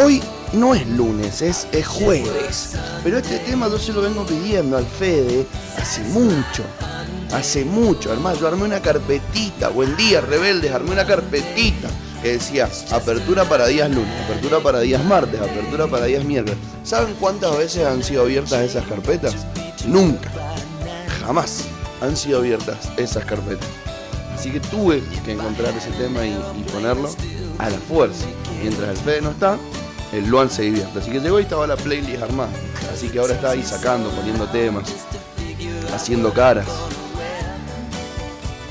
Hoy no es lunes, es, es jueves. Pero este tema yo se lo vengo pidiendo al Fede hace mucho. Hace mucho. Además, yo armé una carpetita. Buen día, rebeldes. Armé una carpetita que decía apertura para días lunes, apertura para días martes, apertura para días miércoles. ¿Saben cuántas veces han sido abiertas esas carpetas? Nunca. Jamás han sido abiertas esas carpetas. Así que tuve que encontrar ese tema y, y ponerlo a la fuerza. Mientras el Fede no está, el Luan se divierte. Así que llegó y estaba la playlist armada. Así que ahora está ahí sacando, poniendo temas, haciendo caras.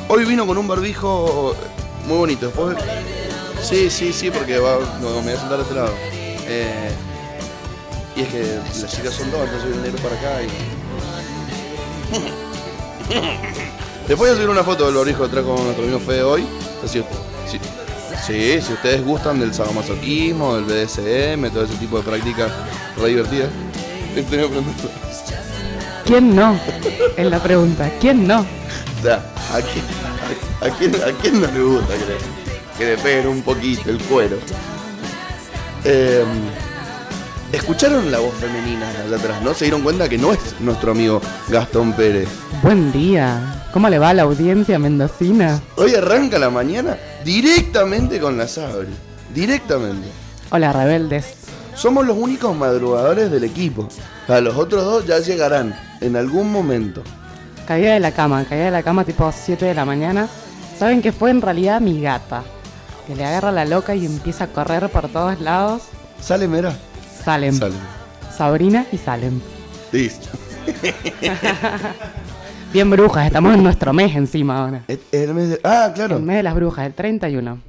Hoy vino con un barbijo muy bonito. Después, sí, sí, sí, porque va, me voy a sentar a este lado. Eh, y es que las chicas son dos, entonces viene negro para acá y. Después voy a subir una foto del barbijo que trajo nuestro amigo Fede hoy. Así, sí, sí, si ustedes gustan del sadomasoquismo, del BDSM, todo ese tipo de prácticas re divertidas. ¿Quién no? Es la pregunta. ¿Quién no? O sea, ¿a quién, a, a quién, a quién no le gusta que le, que le peguen un poquito el cuero? Eh, Escucharon la voz femenina allá atrás, ¿no? Se dieron cuenta que no es nuestro amigo Gastón Pérez. Buen día. ¿Cómo le va a la audiencia mendocina? Hoy arranca la mañana directamente con la Sabri. Directamente. Hola, rebeldes. Somos los únicos madrugadores del equipo. Los otros dos ya llegarán en algún momento. Caída de la cama, caída de la cama tipo 7 de la mañana. ¿Saben que fue en realidad mi gata? Que le agarra la loca y empieza a correr por todos lados. Sale, mira. Salem. Sale. Sabrina y Salem. Listo. Bien brujas, estamos en nuestro mes encima ahora. Es- es el mes de- Ah, claro. El mes de las brujas, el 31.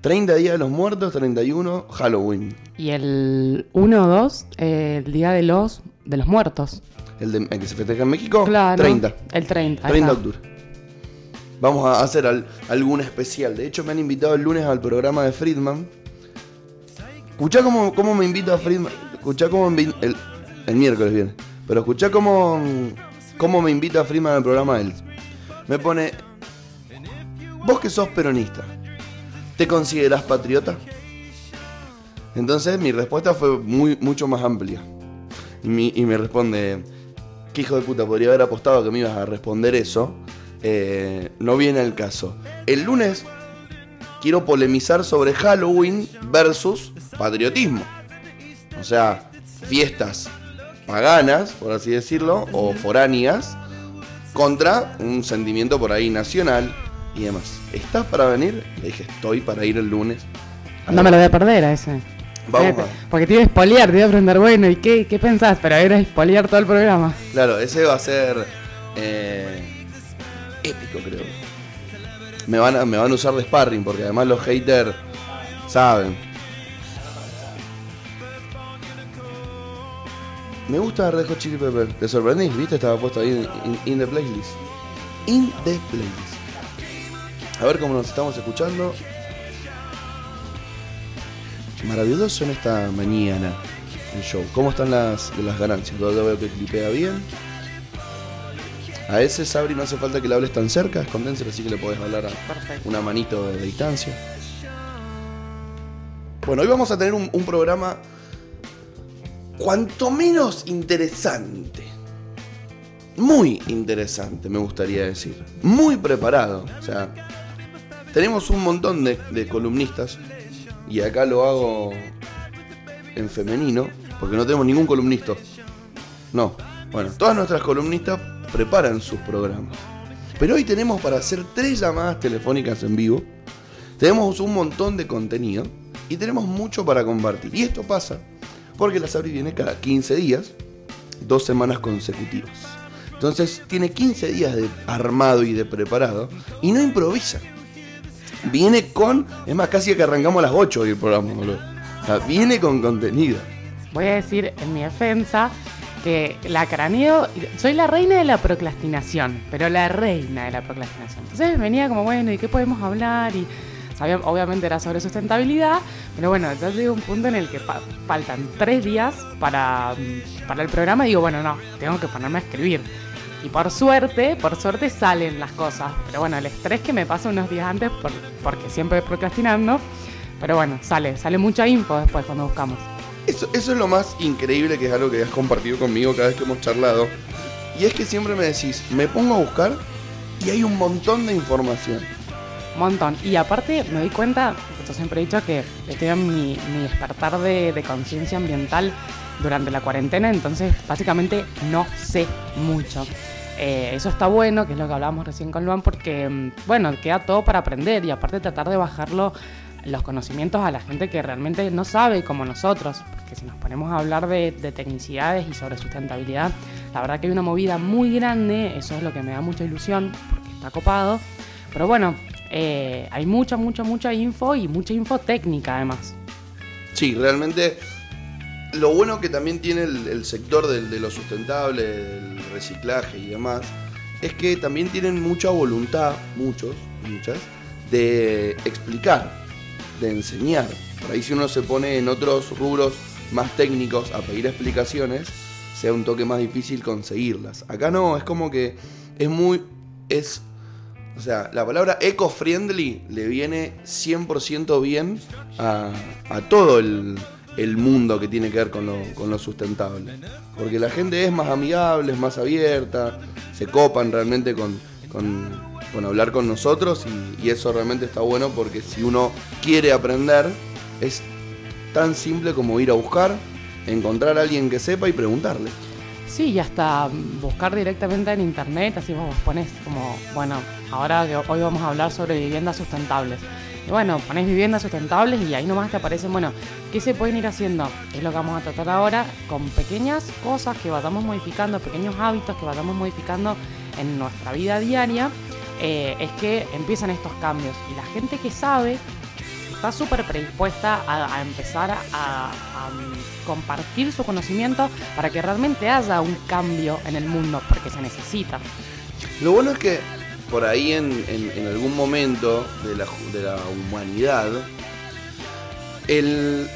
30 días de los muertos, 31, Halloween. Y el 1-2, eh, el día de los, de los muertos. El, de- el que se festeja en México, Claro. 30. El 30. ahí 30 de octubre. Vamos a hacer al- algún especial. De hecho, me han invitado el lunes al programa de Friedman. Escuchá cómo, cómo me invita a Friedman. Escuchá cómo el, el miércoles viene. Pero escuchá cómo, cómo me invita a Friedman al programa él. Me pone. Vos que sos peronista, ¿te considerás patriota? Entonces mi respuesta fue muy, mucho más amplia. Y, me responde, ¿qué hijo de puta podría haber apostado que me ibas a responder eso? Eh, no viene el caso. El lunes quiero polemizar sobre Halloween versus patriotismo. O sea, fiestas paganas, por así decirlo, o foráneas, contra un sentimiento por ahí nacional y demás. ¿Estás para venir? Le dije, estoy para ir el lunes. No me lo voy a perder a ese. Vamos a- Porque te iba a espolear, te iba a preguntar, bueno, ¿y qué, qué pensás? Pero era espolear todo el programa. Claro, ese va a ser eh, épico, creo. Me van, a, me van a usar de sparring, porque además los haters saben. Me gusta Red Hot Chili Pepper. Te sorprendí, ¿viste? Estaba puesto ahí in, in the playlist. In the playlist. A ver cómo nos estamos escuchando. Maravilloso en esta mañana el show. ¿Cómo están las, las ganancias? Yo veo que clipea bien. A ese Sabri no hace falta que le hables tan cerca, escondénselo así que le podés hablar a Perfecto. una manito de distancia. Bueno, hoy vamos a tener un, un programa cuanto menos interesante. Muy interesante, me gustaría decir. Muy preparado. O sea, tenemos un montón de, de columnistas. Y acá lo hago en femenino, porque no tenemos ningún columnista. No. Bueno, todas nuestras columnistas preparan sus programas. Pero hoy tenemos para hacer tres llamadas telefónicas en vivo. Tenemos un montón de contenido y tenemos mucho para compartir. Y esto pasa porque la Sabri viene cada 15 días, dos semanas consecutivas. Entonces tiene 15 días de armado y de preparado y no improvisa. Viene con, es más, casi que arrancamos a las 8 hoy el programa, boludo. O sea, viene con contenido. Voy a decir en mi defensa que la craneo, soy la reina de la procrastinación, pero la reina de la procrastinación. Entonces venía como, bueno, ¿y qué podemos hablar? Y obviamente era sobre sustentabilidad, pero bueno, ya llega un punto en el que fa- faltan tres días para, mm, para el programa y digo, bueno, no, tengo que ponerme a escribir. Y por suerte, por suerte salen las cosas. Pero bueno, el estrés que me pasa unos días antes, por- porque siempre procrastinando, Pero bueno, sale, sale mucha info después cuando buscamos. Eso, eso es lo más increíble que es algo que has compartido conmigo cada vez que hemos charlado. Y es que siempre me decís, me pongo a buscar y hay un montón de información. Montón. Y aparte me doy cuenta, yo siempre he dicho que estoy en mi, mi despertar de, de conciencia ambiental durante la cuarentena, entonces básicamente no sé mucho. Eh, eso está bueno, que es lo que hablábamos recién con Luan, porque, mm, bueno, queda todo para aprender y aparte tratar de bajarlo los conocimientos a la gente que realmente no sabe como nosotros, porque si nos ponemos a hablar de, de tecnicidades y sobre sustentabilidad, la verdad que hay una movida muy grande, eso es lo que me da mucha ilusión, porque está copado, pero bueno, eh, hay mucha, mucha, mucha info y mucha info técnica además. Sí, realmente lo bueno que también tiene el, sector de lo sustentable, del reciclaje y demás, es que también tienen mucha voluntad, muchos, muchas, de explicar, de enseñar. Por ahí si uno se pone en otros rubros más técnicos a pedir explicaciones, sea un toque más difícil conseguirlas. Acá no, es como que es muy... es o sea, la palabra eco-friendly le viene 100% bien a, todo el, mundo que tiene que ver con lo, sustentable. Porque la gente es más amigable, es más abierta, se copan realmente con hablar con nosotros y, y eso realmente está bueno porque si uno quiere aprender es tan simple como ir a buscar, encontrar a alguien que sepa y preguntarle. Sí, y hasta buscar directamente en internet, así vos pones como, bueno, ahora que hoy vamos a hablar sobre viviendas sustentables. Y bueno, pones viviendas sustentables y ahí nomás te aparecen, bueno, ¿qué se pueden ir haciendo? Es lo que vamos a tratar ahora con pequeñas cosas que vayamos modificando, pequeños hábitos que vayamos modificando en nuestra vida diaria, eh, es que empiezan estos cambios. Y la gente que sabe está súper predispuesta a, empezar a, compartir su conocimiento para que realmente haya un cambio en el mundo, porque se necesita. Lo bueno es que por ahí en, en- en algún momento de la, de la humanidad, el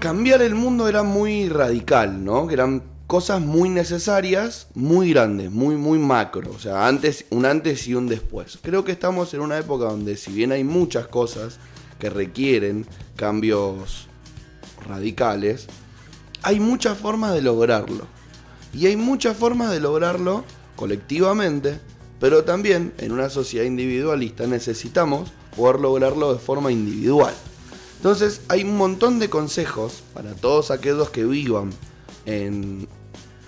cambiar el mundo era muy radical, ¿no? Que eran cosas muy necesarias, muy grandes, muy, muy macro. O sea, antes, un antes y un después. Creo que estamos en una época donde si bien hay muchas cosas que requieren cambios radicales, hay muchas formas de lograrlo. Y hay muchas formas de lograrlo colectivamente, pero también en una sociedad individualista necesitamos poder lograrlo de forma individual. Entonces hay un montón de consejos para todos aquellos que vivan en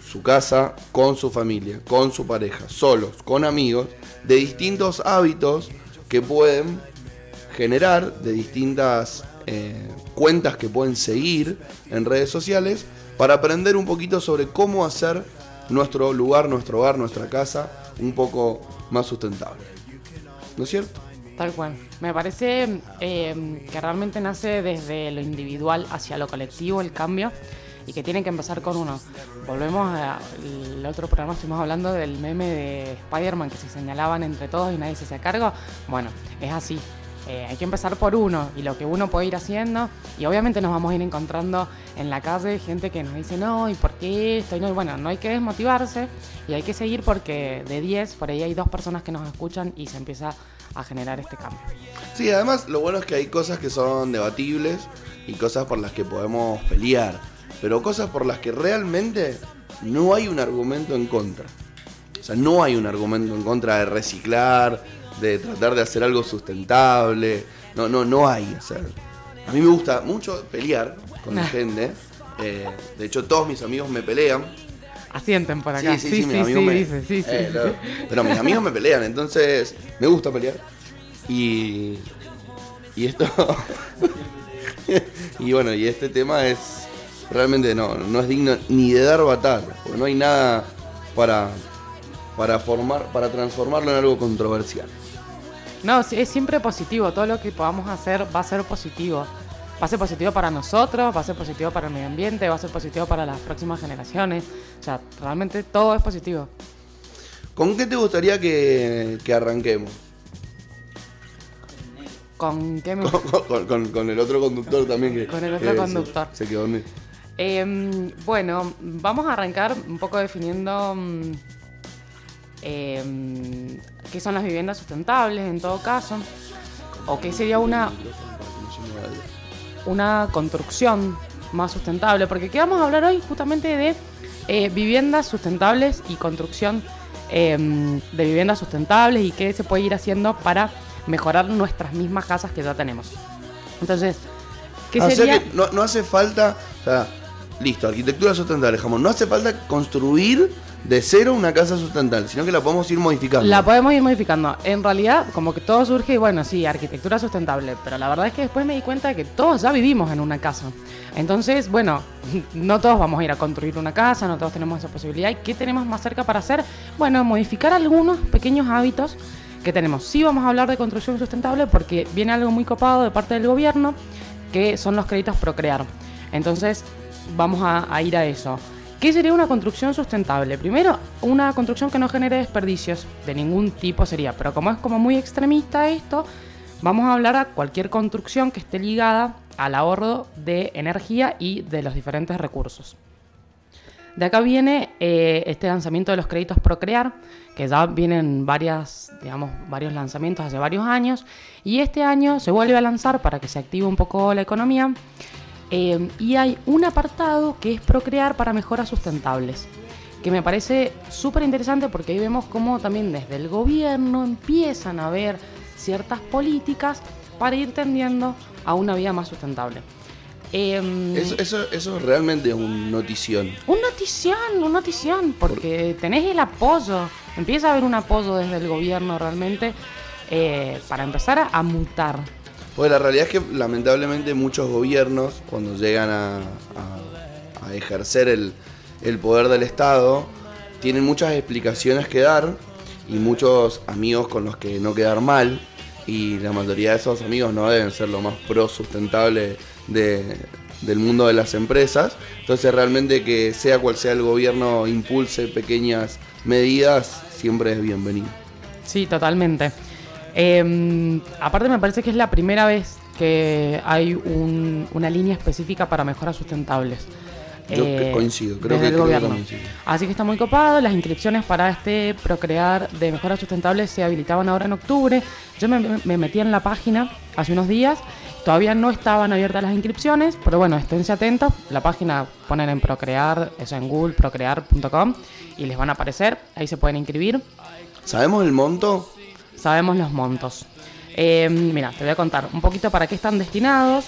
su casa, con su familia, con su pareja, solos, con amigos, de distintos hábitos que pueden generar, de distintas eh, cuentas que pueden seguir en redes sociales, para aprender un poquito sobre cómo hacer nuestro lugar, nuestro hogar, nuestra casa un poco más sustentable. ¿No es cierto? Tal cual. Me parece eh, que realmente nace desde lo individual hacia lo colectivo el cambio y que tiene que empezar con uno. Volvemos al otro programa, estuvimos hablando del meme de Spider-Man que se señalaban entre todos y nadie se hacía cargo. Bueno, es así. Eh, hay que empezar por uno y lo que uno puede ir haciendo. Y obviamente nos vamos a ir encontrando en la calle gente que nos dice, no, ¿y por qué esto? Y no, y bueno, no hay que desmotivarse y hay que seguir porque de 10 por ahí hay dos personas que nos escuchan y se empieza a generar este cambio. Sí, además lo bueno es que hay cosas que son debatibles y cosas por las que podemos pelear, pero cosas por las que realmente no hay un argumento en contra. O sea, no hay un argumento en contra de reciclar, de tratar de hacer algo sustentable. No, no, no hay. O sea, a mí me gusta mucho pelear con la gente. Eh, de hecho, todos mis amigos me pelean. Asienten por acá. Sí, sí, sí, mis amigos sí, me- dice, sí, sí. Eh, claro. Pero mis amigos me pelean, entonces me gusta pelear. Y. Y esto. y bueno, y este tema es. Realmente no, no es digno ni de dar batalla, porque no hay nada para. para formar, para transformarlo en algo controversial. No, es siempre positivo. Todo lo que podamos hacer va a ser positivo. Va a ser positivo para nosotros, va a ser positivo para el medio ambiente, va a ser positivo para las próximas generaciones. O sea, realmente todo es positivo. ¿Con qué te gustaría que, que arranquemos? ¿Con qué me... Con, con- con- con el otro conductor también que. Con el otro conductor. Se, quedó dormido. Em, bueno, vamos a arrancar un poco definiendo em, qué son las viviendas sustentables en todo caso. O qué sería una... una construcción más sustentable, porque aquí vamos a hablar hoy justamente de eh, viviendas sustentables y construcción eh, de viviendas sustentables y qué se puede ir haciendo para mejorar nuestras mismas casas que ya tenemos. Entonces, ¿qué Ah, o sea sería? que no, no hace falta, o sea, listo, arquitectura sustentable, jamón. No hace falta construir de cero una casa sustentable, sino que la podemos ir modificando. La podemos ir modificando. En realidad, como que todo surge, y bueno, sí, arquitectura sustentable, pero la verdad es que después me di cuenta de que todos ya vivimos en una casa. Entonces, bueno, no todos vamos a ir a construir una casa, no todos tenemos esa posibilidad. ¿Y qué tenemos más cerca para hacer? Bueno, modificar algunos pequeños hábitos que tenemos. Sí vamos a hablar de construcción sustentable porque viene algo muy copado de parte del gobierno, que son los créditos Procrear. Entonces, vamos a, a ir a eso. ¿Qué sería una construcción sustentable? Primero, una construcción que no genere desperdicios de ningún tipo sería, pero como es como muy extremista esto, vamos a hablar a cualquier construcción que esté ligada al ahorro de energía y de los diferentes recursos. De acá viene eh, este lanzamiento de los créditos Procrear, que ya vienen varias, digamos, varios lanzamientos hace varios años, y este año se vuelve a lanzar para que se active un poco la economía. Eh, y hay un apartado que es Procrear para mejoras sustentables, que me parece súper interesante porque ahí vemos cómo también desde el gobierno empiezan a ver ciertas políticas para ir tendiendo a una vida más sustentable. Em, Eso, eso, eso realmente es un notición. un notición, un notición, porque tenés el apoyo, empieza a haber un apoyo desde el gobierno realmente eh, para empezar a, a mutar. Porque la realidad es que lamentablemente muchos gobiernos, cuando llegan a, ejercer el, poder del Estado, tienen muchas explicaciones que dar y muchos amigos con los que no quedar mal. Y la mayoría de esos amigos no deben ser lo más pro sustentable de- del mundo de las empresas. Entonces realmente que sea cual sea el gobierno impulse pequeñas medidas, siempre es bienvenido. Sí, totalmente. Eh, aparte me parece que es la primera vez que hay un- una línea específica para mejoras sustentables. Yo que coincido, creo que- el creo gobierno. Así que está muy copado. Las inscripciones para este Procrear de mejoras sustentables se habilitaban ahora en octubre. Yo me, me metí en la página hace unos días. Todavía no estaban abiertas las inscripciones, pero bueno, esténse atentos. La página ponen en Procrear, eso en Google, procrear.com y les van a aparecer. Ahí se pueden inscribir. ¿Sabemos el monto? Sabemos los montos. Eh, mira, te voy a contar un poquito para qué están destinados,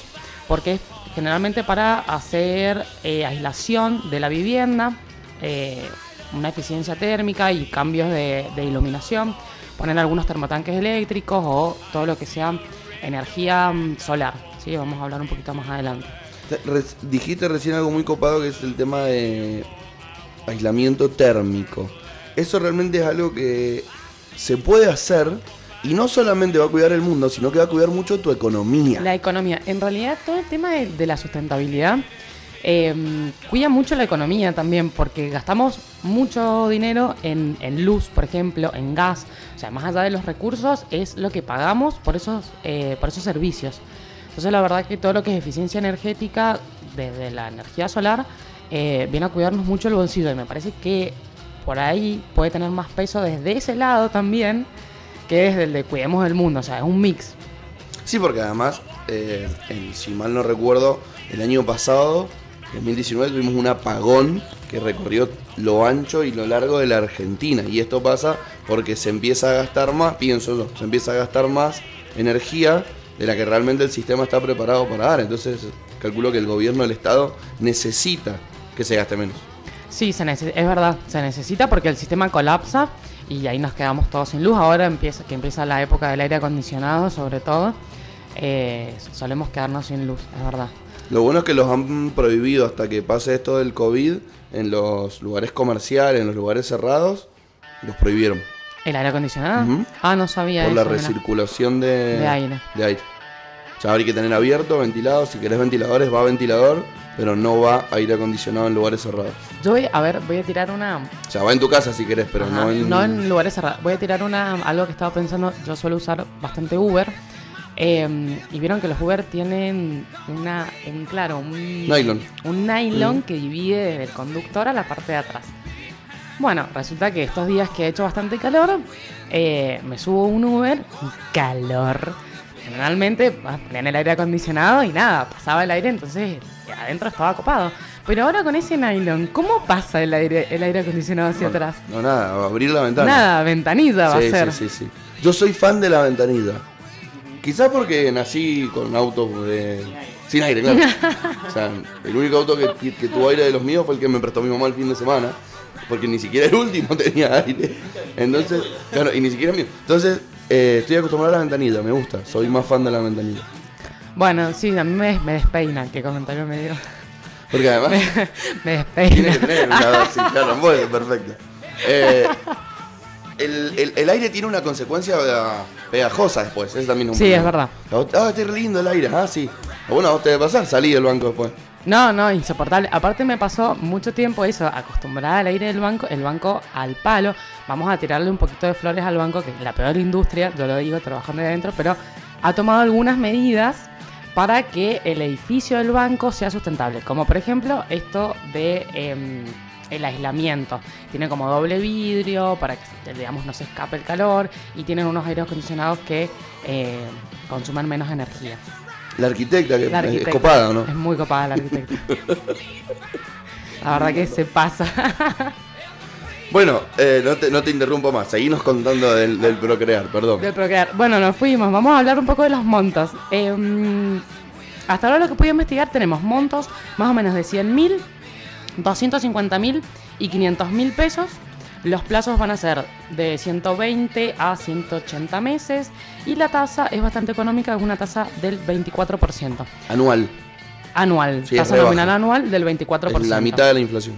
porque es generalmente para hacer eh, aislación de la vivienda, eh, una eficiencia térmica y cambios de, iluminación, poner algunos termotanques eléctricos o todo lo que sea energía mm, solar. ¿sí? Vamos a hablar un poquito más adelante. Dijiste recién algo muy copado que es el tema de aislamiento térmico. Eso realmente es algo que se puede hacer y no solamente va a cuidar el mundo, sino que va a cuidar mucho tu economía. La economía. En realidad, todo el tema de, la sustentabilidad eh, cuida mucho la economía también, porque gastamos mucho dinero en, en luz, por ejemplo, en gas. O sea, más allá de los recursos, es lo que pagamos por esos, eh, por esos servicios. Entonces, la verdad que todo lo que es eficiencia energética, desde la energía solar, eh, viene a cuidarnos mucho el bolsillo. Y me parece que por ahí puede tener más peso desde ese lado también, que desde el de cuidemos el mundo. O sea, es un mix. Sí, porque además, eh, en- si mal no recuerdo, el año pasado, 2019, tuvimos un apagón que recorrió lo ancho y lo largo de la Argentina. Y esto pasa porque se empieza a gastar más, pienso yo, se empieza a gastar más energía de la que realmente el sistema está preparado para dar. Entonces, calculo que el gobierno del Estado necesita que se gaste menos. Sí, se es verdad, se necesita porque el sistema colapsa y ahí nos quedamos todos sin luz. Ahora empieza, que empieza la época del aire acondicionado, sobre todo, eh, solemos quedarnos sin luz, es verdad. Lo bueno es que los han prohibido hasta que pase esto del COVID en los lugares comerciales, en los lugares cerrados, los prohibieron. ¿El aire acondicionado? Ah, no sabía por la eso, recirculación de, De aire. de aire. Sea, hay que tener abierto, ventilado. Si querés ventiladores, va ventilador, pero no va aire acondicionado en lugares cerrados. Yo voy, a ver, voy a tirar una... O sea, va en tu casa si querés, pero Ajá, no en. lugares cerrados. Voy a tirar una algo que estaba pensando. Yo suelo usar bastante Uber. eh, y vieron que los Uber tienen una, un claro, un Nylon. Un nylon que divide desde el conductor a la parte de atrás. Bueno, resulta que estos días que ha hecho bastante calor, eh, me subo a un Uber, calor. Generalmente ah, ponían el aire acondicionado y nada, pasaba el aire, entonces adentro estaba copado. Pero ahora con ese nylon, ¿cómo pasa el aire, el aire acondicionado hacia atrás? No, nada, abrir la ventana. Nada, ventanilla va sí, a ser. Sí, sí, sí. Yo soy fan de la ventanilla. Quizás porque nací con autos de... sin aire, claro. o sea, el único auto que, que tuvo aire de los míos fue el que me prestó mi mamá el fin de semana. Porque ni siquiera el último tenía aire. Entonces, claro, y ni siquiera el mío. Entonces, eh, estoy acostumbrado a la ventanilla, me gusta. Soy más fan de la ventanilla. Bueno, sí, a mí me, me despeina, qué comentario me dio. Porque además me despeina. tiene que tener una sí, claro, bueno, perfecto. Eh, el, el- el aire tiene una consecuencia eh, pegajosa después, eso también es un Sí, es verdad. Ah, está re lindo el aire, ah, sí. Bueno, a vos te debe pasar, salí del banco después. No, no, insoportable. Aparte me pasó mucho tiempo eso, acostumbrada al aire del banco, el banco al palo. Vamos a tirarle un poquito de flores al banco, que es la peor industria, yo lo digo trabajando de adentro, pero ha tomado algunas medidas para que el edificio del banco sea sustentable. Como por ejemplo esto de em, el aislamiento. Tiene como doble vidrio para que digamos no se escape el calor y tienen unos aires acondicionados que eh, consumen menos energía. La arquitecta, que La es copada, ¿o ¿no? Es muy copada la arquitecta. La verdad que se pasa. Bueno, eh, no, te, no te interrumpo más, seguimos contando del, del procrear, perdón. De procrear. Bueno, nos fuimos. Vamos a hablar un poco de los montos. Eh, mm, hasta ahora lo que pude investigar tenemos montos más o menos de 100 mil, 250 mil y 500 mil pesos. Los plazos van a ser de 120 a 180 meses y la tasa es bastante económica, es una tasa del 24%. Anual, Anual, Sí, tasa nominal baja. anual del 24%. es la mitad de la inflación.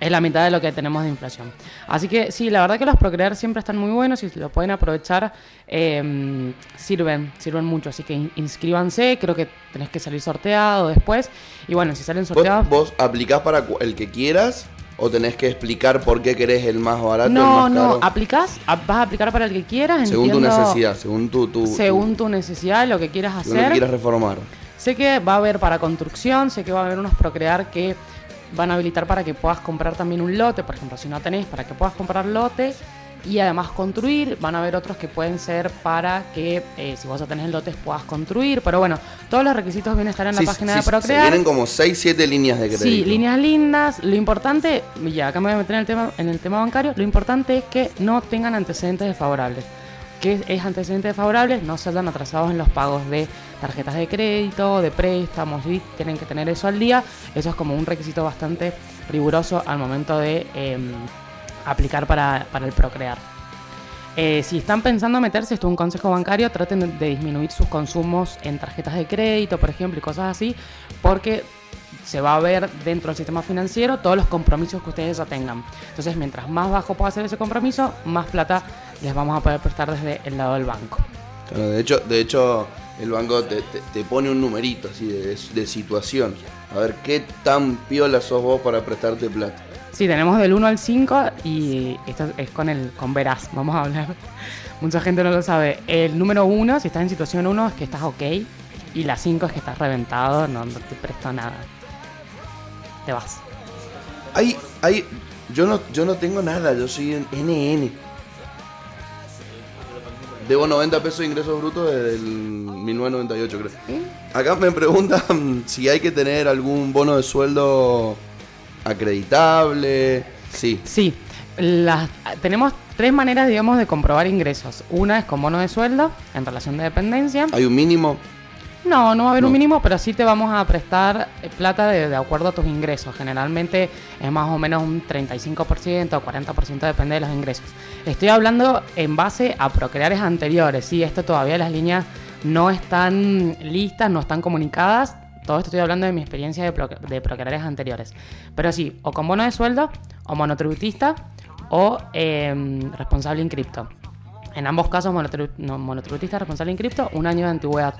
Es la mitad de lo que tenemos de inflación. Así que sí, la verdad que los Procrear siempre están muy buenos y si lo pueden aprovechar, eh, sirven, sirven mucho. Así que in- inscríbanse, creo que tenés que salir sorteado después. Y bueno, si salen ¿Vos, sorteados... vos aplicás para el que quieras o tenés que explicar por qué querés el más barato No, el más no, caro? aplicás, a- vas a aplicar para el que quieras. según tu necesidad, según tu, tu, Según tu necesidad, lo que quieras según lo que hacer. quieras reformar. Sé que va a haber para construcción, sé que va a haber unos Procrear que van a habilitar para que puedas comprar también un lote, por ejemplo, si no tenés, para que puedas comprar lote y además construir. Van a haber otros que pueden ser para que eh, si vos ya tenés lotes puedas construir. Pero bueno, todos los requisitos vienen a estar en Sí, la página sí, de Se Procrear. vienen como 6, 7 líneas de crédito. Sí, líneas lindas. Lo importante, ya acá me voy a meter en el tema, en el tema bancario, lo importante es que no tengan antecedentes desfavorables. ¿Qué es antecedentes desfavorables? No se hayan atrasados en los pagos de tarjetas de crédito, de préstamos, y tienen que tener eso al día. Eso es como un requisito bastante riguroso al momento de em, aplicar para, para el Procrear. Eh, si están pensando meterse, esto es un consejo bancario, traten de, disminuir sus consumos en tarjetas de crédito, por ejemplo, y cosas así, porque se va a ver dentro del sistema financiero todos los compromisos que ustedes ya tengan. Entonces, mientras más bajo pueda ser ese compromiso, más plata les vamos a poder prestar desde el lado del banco. De hecho, de hecho el banco te, te- pone un numerito así de situación. A ver qué tan piola sos vos para prestarte plata. Sí, tenemos del 1 al 5 y esto es con el con Veraz, vamos a hablar. Mucha gente no lo sabe. El número 1, si estás en situación 1, es que estás ok. Y la 5 es que estás reventado, no, no te presto nada. Te vas. Hay, hay, yo no, yo no tengo nada, yo soy en NN. Debo 90 pesos de ingresos brutos desde el 1998, creo. Acá me preguntan si hay que tener algún bono de sueldo acreditable. Sí, Sí, las- tenemos tres maneras, digamos, de comprobar ingresos. Una es con bono de sueldo en relación de dependencia. hay un mínimo. No, no va a haber No. un mínimo, pero sí te vamos a prestar eh, plata de, de acuerdo a tus ingresos. Generalmente es más o menos un 35% o 40%, depende de los ingresos. Estoy hablando en base a procreares anteriores. Sí, esto todavía las líneas no están listas, no están comunicadas. Todo esto estoy hablando de mi experiencia de, proc- de procreares anteriores. Pero sí, o con bono de sueldo, o monotributista, o em, responsable en cripto. En ambos casos, monotribu- no, monotributista, responsable en cripto, un año de antigüedad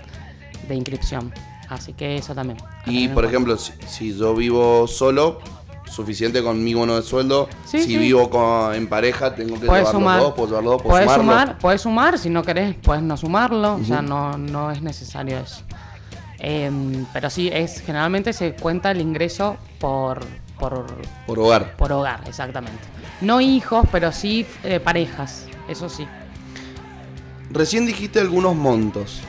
de inscripción. Así que eso también. Y por ejemplo, si, si yo vivo solo, suficiente con mi bono de sueldo. Sí, si sí. vivo con- en pareja, tengo que Puedes llevar sumar. los dos, puedo llevar los dos, puedo Puedes sumarlo. sumar, puedes sumar, si no querés, puedes no sumarlo, o sea, no, no es necesario eso. Em, pero sí, es generalmente se cuenta el ingreso por, por, Por hogar. por hogar, exactamente. No hijos, pero sí eh, parejas, eso sí. Recién dijiste algunos montos.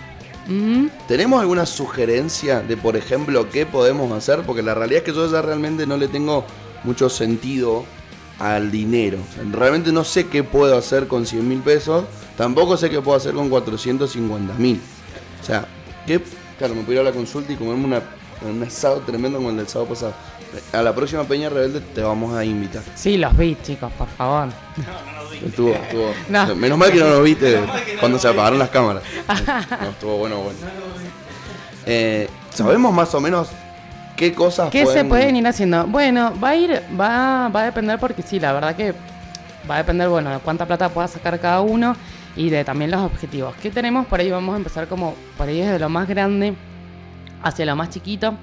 Mm, ¿Tenemos alguna sugerencia de, por ejemplo, qué podemos hacer? Porque la realidad es que yo ya realmente no le tengo mucho sentido al dinero. O sea, realmente no sé qué puedo hacer con 100 mil pesos. Tampoco sé qué puedo hacer con 450 mil. O sea, ¿qué? Claro, me puedo ir a la consulta y comerme una, un asado tremendo como el del sábado pasado. A la próxima Peña Rebelde te vamos a invitar. Sí, los vi, chicos, por favor. Estuvo, estuvo. No. Menos mal que no lo viste cuando se apagaron las cámaras. No, estuvo bueno, bueno. Eh, ¿Sabemos más o menos qué cosas ¿Qué se pueden ir haciendo? Bueno, va a ir, va, va a depender porque sí, la verdad que va a depender, bueno, de cuánta plata pueda sacar cada uno y de también los objetivos. ¿Qué tenemos? Por ahí vamos a empezar como por ahí desde lo más grande hacia lo más chiquito.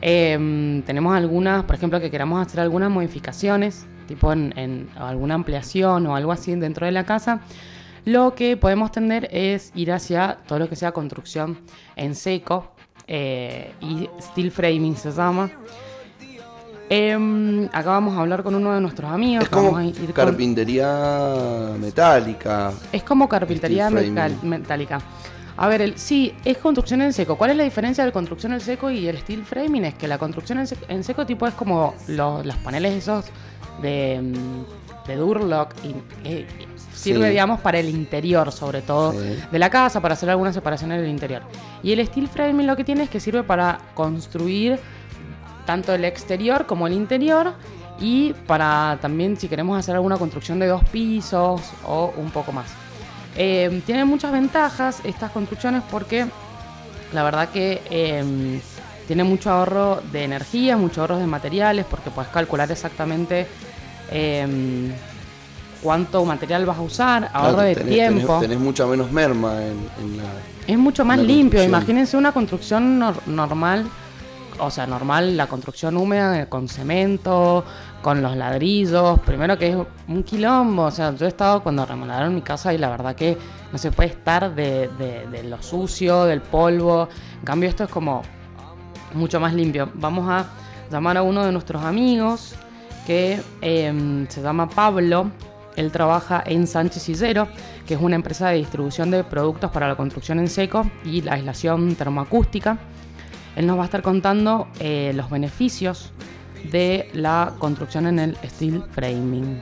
Em, tenemos algunas, por ejemplo, que queramos hacer algunas modificaciones, tipo en, en alguna ampliación o algo así dentro de la casa. Lo que podemos tender es ir hacia todo lo que sea construcción en seco eh, y steel framing se llama. Em, acá vamos a hablar con uno de nuestros amigos. Es como vamos a ir con- carpintería metálica. es como carpintería metal- metálica. A ver, el, sí, es construcción en seco. ¿Cuál es la diferencia de construcción en seco y el steel framing? Es que la construcción en seco, en seco tipo es como los, los paneles esos de, mm, de Durlock y eh, sirve, Sí. digamos, para el interior sobre todo Sí. de la casa, para hacer algunas separaciones del interior. Y el steel framing lo que tiene es que sirve para construir tanto el exterior como el interior y para también si queremos hacer alguna construcción de dos pisos o un poco más. Eh, tienen muchas ventajas estas construcciones porque la verdad que eh, tiene mucho ahorro de energía, mucho ahorro de materiales porque puedes calcular exactamente eh, cuánto material vas a usar, ahorro Claro, de tenés- tiempo. Tenés, tenés mucha menos merma en, en la. Es mucho más limpio. Imagínense una construcción nor- normal, o sea, normal, la construcción húmeda eh, con cemento, con los ladrillos. Primero que es un quilombo. O sea, yo he estado cuando remodelaron mi casa y la verdad que no se puede estar de, lo sucio, del polvo. En cambio, esto es como mucho más limpio. Vamos a llamar a uno de nuestros amigos que em, se llama Pablo. Él trabaja en Sánchez Sillero, que es una empresa de distribución de productos para la construcción en seco y la aislación termoacústica. Él nos va a estar contando eh, los beneficios de la construcción en el steel framing.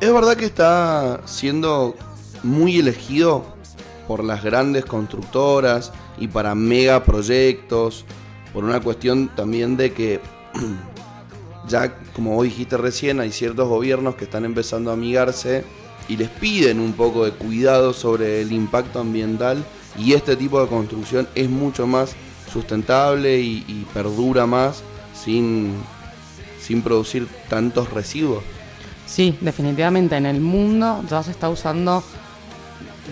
Es verdad que está siendo muy elegido por las grandes constructoras y para mega proyectos, por una cuestión también de que ya, como vos dijiste recién, hay ciertos gobiernos que están empezando a amigarse y les piden un poco de cuidado sobre el impacto ambiental y este tipo de construcción es mucho más sustentable y, y perdura más sin, sin producir tantos residuos. Sí, definitivamente en el mundo ya se está usando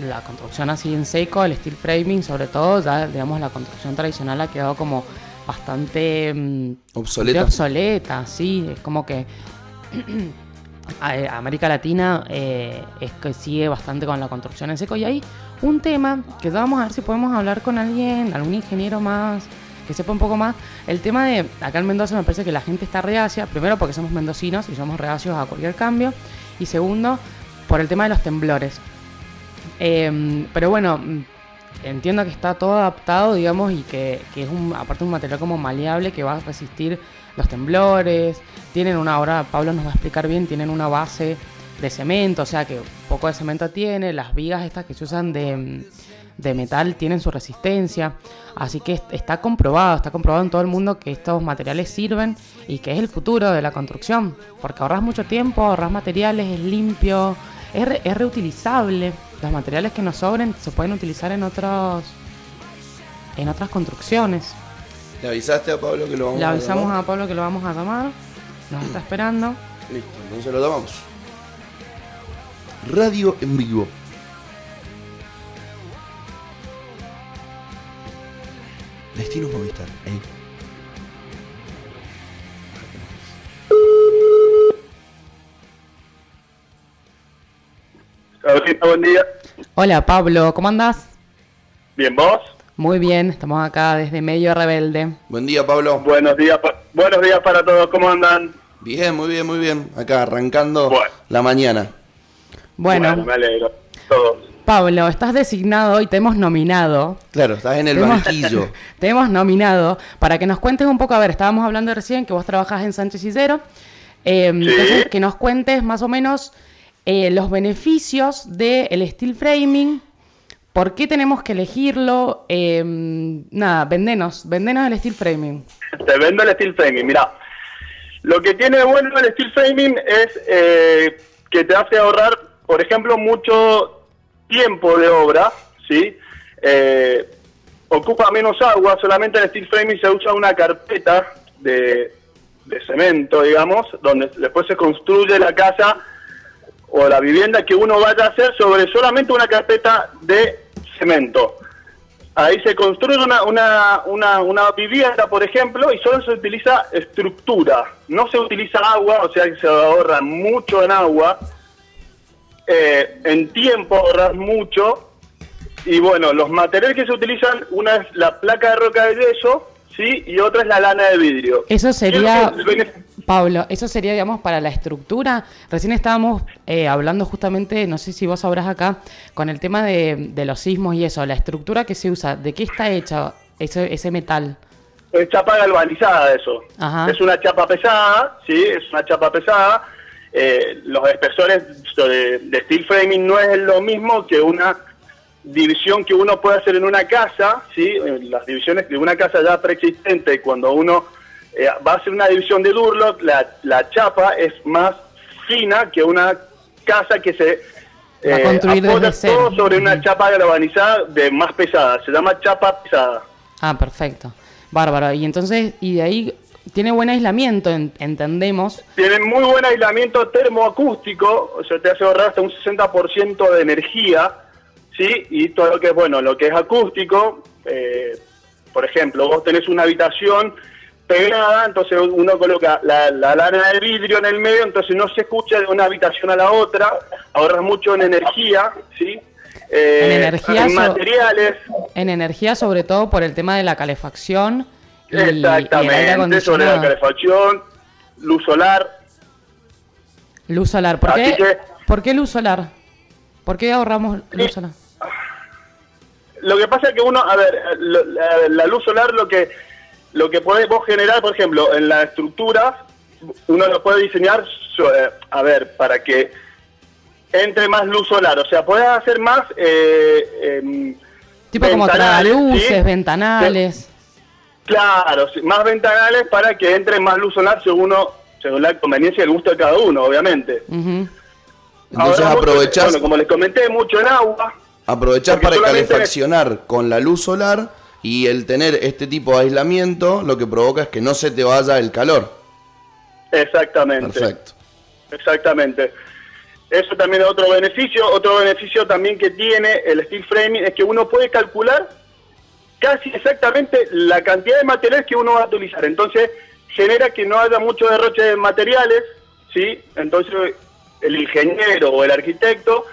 la construcción así en seco, el steel framing sobre todo, ya digamos la construcción tradicional ha quedado como bastante mm, Obsoleta. obsoleta, sí, es como que América Latina eh, es que sigue bastante con la construcción en seco y hay un tema que vamos a ver si podemos hablar con alguien, algún ingeniero más que sepa un poco más. El tema de acá en Mendoza me parece que la gente está reacia, primero porque somos mendocinos y somos reacios a cualquier cambio y segundo por el tema de los temblores. Em, pero bueno, entiendo que está todo adaptado, digamos, y que, que es un, aparte un material como maleable que va a resistir los temblores. Tienen una, ahora Pablo nos va a explicar bien, tienen una base de cemento, o sea que poco de cemento tiene, las vigas estas que se usan de, de metal tienen su resistencia, así que est- está comprobado, está comprobado en todo el mundo que estos materiales sirven y que es el futuro de la construcción, porque ahorras mucho tiempo, ahorras materiales, es limpio, es, re- es reutilizable. Los materiales que nos sobren se pueden utilizar en otros en otras construcciones. ¿Le avisaste a Pablo que lo vamos Le a avisamos llamar? a Pablo que lo vamos a llamar. Nos está esperando. Listo, entonces lo tomamos. Radio en vivo. Destino Movistar. ¿eh? Carlita, buen día. Hola Pablo, ¿cómo andás? Bien, ¿vos? Muy bien, estamos acá desde Medio Rebelde. Buen día, Pablo. Buenos días, pa- buenos días para todos, ¿cómo andan? Bien, muy bien, muy bien. Acá arrancando Bueno. la mañana. Bueno, me alegro. Todos. Pablo, estás designado y te hemos nominado. Claro, estás en el Te hemos- banquillo. Te hemos nominado para que nos cuentes un poco, a ver, estábamos hablando recién que vos trabajas en Sánchez Cicero, eh, entonces que nos cuentes más o menos eh, los beneficios del steel framing, por qué tenemos que elegirlo, eh, nada, vendenos, vendenos el steel framing. Te vendo el steel framing. Mira, lo que tiene bueno el steel framing es eh, que te hace ahorrar, por ejemplo, mucho tiempo de obra, ¿sí? Eh, ocupa menos agua, solamente en el steel framing se usa una carpeta de, de cemento, digamos, donde después se construye la casa o la vivienda que uno vaya a hacer sobre solamente una carpeta de cemento. Ahí se construye una, una, una, una vivienda, por ejemplo, y solo se utiliza estructura. No se utiliza agua, o sea que se ahorra mucho en agua. Eh, en tiempo ahorras mucho. Y bueno, los materiales que se utilizan, una es la placa de roca de yeso, ¿sí? Y otra es la lana de vidrio. Eso sería, ¿Qué es Pablo, eso sería, digamos, para la estructura. Recién estábamos eh, hablando justamente, no sé si vos sabrás acá, con el tema de, de los sismos y eso, la estructura que se usa, ¿de qué está hecha ese, ese metal? Es chapa galvanizada eso. Ajá. Es una chapa pesada, sí, es una chapa pesada. Eh, los espesores de, de steel framing no es lo mismo que una división que uno puede hacer en una casa, sí, las divisiones de una casa ya preexistente, cuando uno eh, va a hacer una división de Durlock, la, la chapa es más fina que una casa que se desde cero. todo sobre una chapa galvanizada de más pesada, se llama chapa pesada. Ah, perfecto. Bárbaro. Y entonces, y de ahí tiene buen aislamiento, en- entendemos. Tienen muy buen aislamiento termoacústico, o sea, te hace ahorrar hasta un 60% de energía, ¿sí? Y todo lo que es, bueno, lo que es acústico, eh, por ejemplo, vos tenés una habitación pegada, entonces uno coloca la, la lana de vidrio en el medio, entonces no se escucha de una habitación a la otra, ahorras mucho en energía, ¿sí? Eh, En energía en materiales, En energía, sobre todo por el tema de la calefacción y, y exactamente, sobre la calefacción, luz solar, Luz solar. ¿Por Así qué, que- ¿Por qué luz solar? ¿Por qué ahorramos luz solar? Lo que pasa es que uno, a ver, la, la luz solar lo que lo que podés vos generar, por ejemplo, en la estructura, uno lo puede diseñar, so- eh, a ver, para que entre más luz solar, o sea, podés hacer más... Eh, em, Tipo como ¿sí? ventanales. Claro, sí, más ventanales para que entre más luz solar según, uno- según la conveniencia y el gusto de cada uno, obviamente. Entonces Ahora, aprovechás, Bueno, como les comenté, mucho en agua. aprovechás para solamente- calefaccionar con la luz solar y el tener este tipo de aislamiento lo que provoca es que no se te vaya el calor. Exactamente. Perfecto. Exactamente. Eso también es otro beneficio. Otro beneficio también que tiene el steel framing es que uno puede calcular casi exactamente la cantidad de materiales que uno va a utilizar. Entonces, genera que no haya mucho derroche de materiales, ¿sí? Entonces, el ingeniero o el arquitecto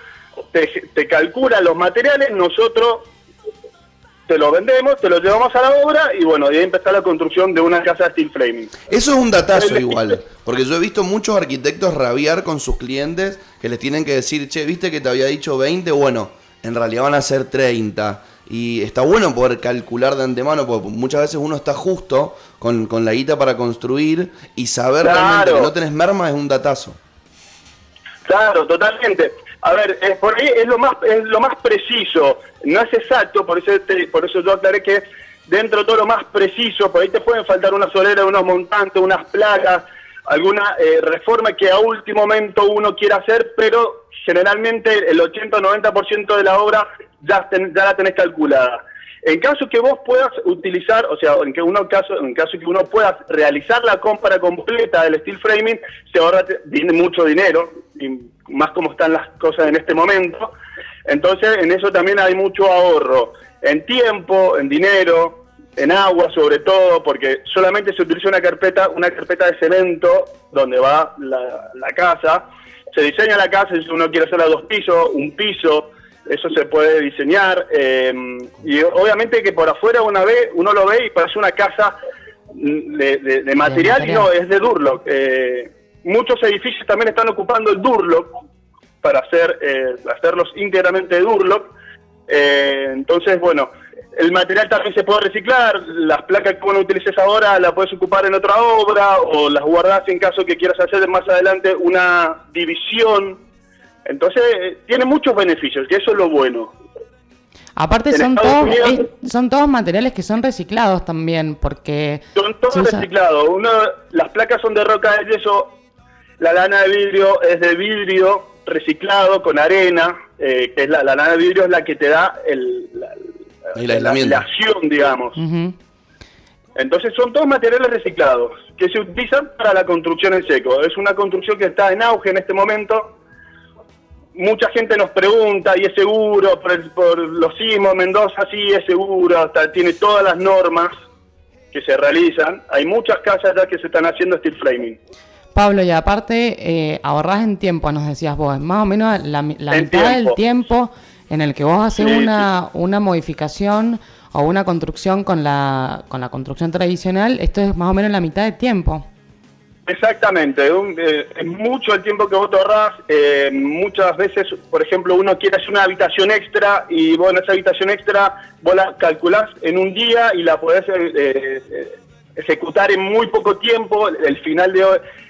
te, te calcula los materiales, nosotros te lo vendemos, te lo llevamos a la obra y bueno, y ahí empezar la construcción de una casa de steel framing. Eso es un datazo igual, porque yo he visto muchos arquitectos rabiar con sus clientes que les tienen que decir, che, viste que te había dicho 20, bueno, en realidad van a ser 30. Y está bueno poder calcular de antemano, porque muchas veces uno está justo con, con la guita para construir y saber Claro. realmente que no tenés merma es un datazo. Claro, totalmente. A ver, es por ahí es lo más es lo más preciso, no es exacto, por eso te- por eso yo aclaré que dentro de todo lo más preciso, por ahí te pueden faltar una solera, unos montantes, unas placas, alguna eh, reforma que a último momento uno quiera hacer, pero generalmente el 80 o 90% de la obra ya, la tenés calculada. En caso que vos puedas utilizar, o sea, en que uno caso, en caso que uno pueda realizar la compra completa del steel framing, se ahorra mucho dinero, más como están las cosas en este momento. Entonces, en eso también hay mucho ahorro, en tiempo, en dinero, en agua sobre todo, porque solamente se utiliza una carpeta, una carpeta de cemento donde va la, la casa. Se diseña la casa, si uno quiere hacerla a dos pisos, un piso, eso se puede diseñar. eh, y obviamente que por afuera una vez uno lo ve y parece una casa de, de- de material y material. no, es de Durlock. Eh, muchos edificios también están ocupando el Durlock para hacer eh, hacerlos íntegramente de Durlock. Eh, entonces, bueno, el material también se puede reciclar, las placas que uno utilices ahora las puedes ocupar en otra obra o las guardas en caso que quieras hacer más adelante una división. Entonces, eh, tiene muchos beneficios, y eso es lo bueno. Aparte En son Estados todos, Unidos- eh, son todos materiales que son reciclados también, porque Son todos reciclados. Uno, las placas son de roca de yeso, la lana de vidrio es de vidrio reciclado con arena, eh, que es la, la lana de vidrio es la que te da el, la, El la- aislamiento. la acción, digamos. Entonces son todos materiales reciclados que se utilizan para la construcción en seco. Es una construcción que está en auge en este momento. Mucha gente nos pregunta, ¿y es seguro? Por, el- por los sismos, Mendoza sí es seguro, hasta tiene todas las normas que se realizan. Hay muchas casas ya que se están haciendo steel framing. Pablo, y aparte eh, ahorrás en tiempo, nos decías vos, más o menos la, la En mitad del tiempo. en el que vos haces Sí, una, una modificación o una construcción con la, con la construcción tradicional, esto es más o menos la mitad de tiempo. Exactamente, un- eh, es mucho el tiempo que vos te ahorrás. eh, muchas veces, por ejemplo, uno quiere hacer una habitación extra y bueno, esa habitación extra vos la calculás en un día y la podés eh, eh, ejecutar en muy poco tiempo. El final de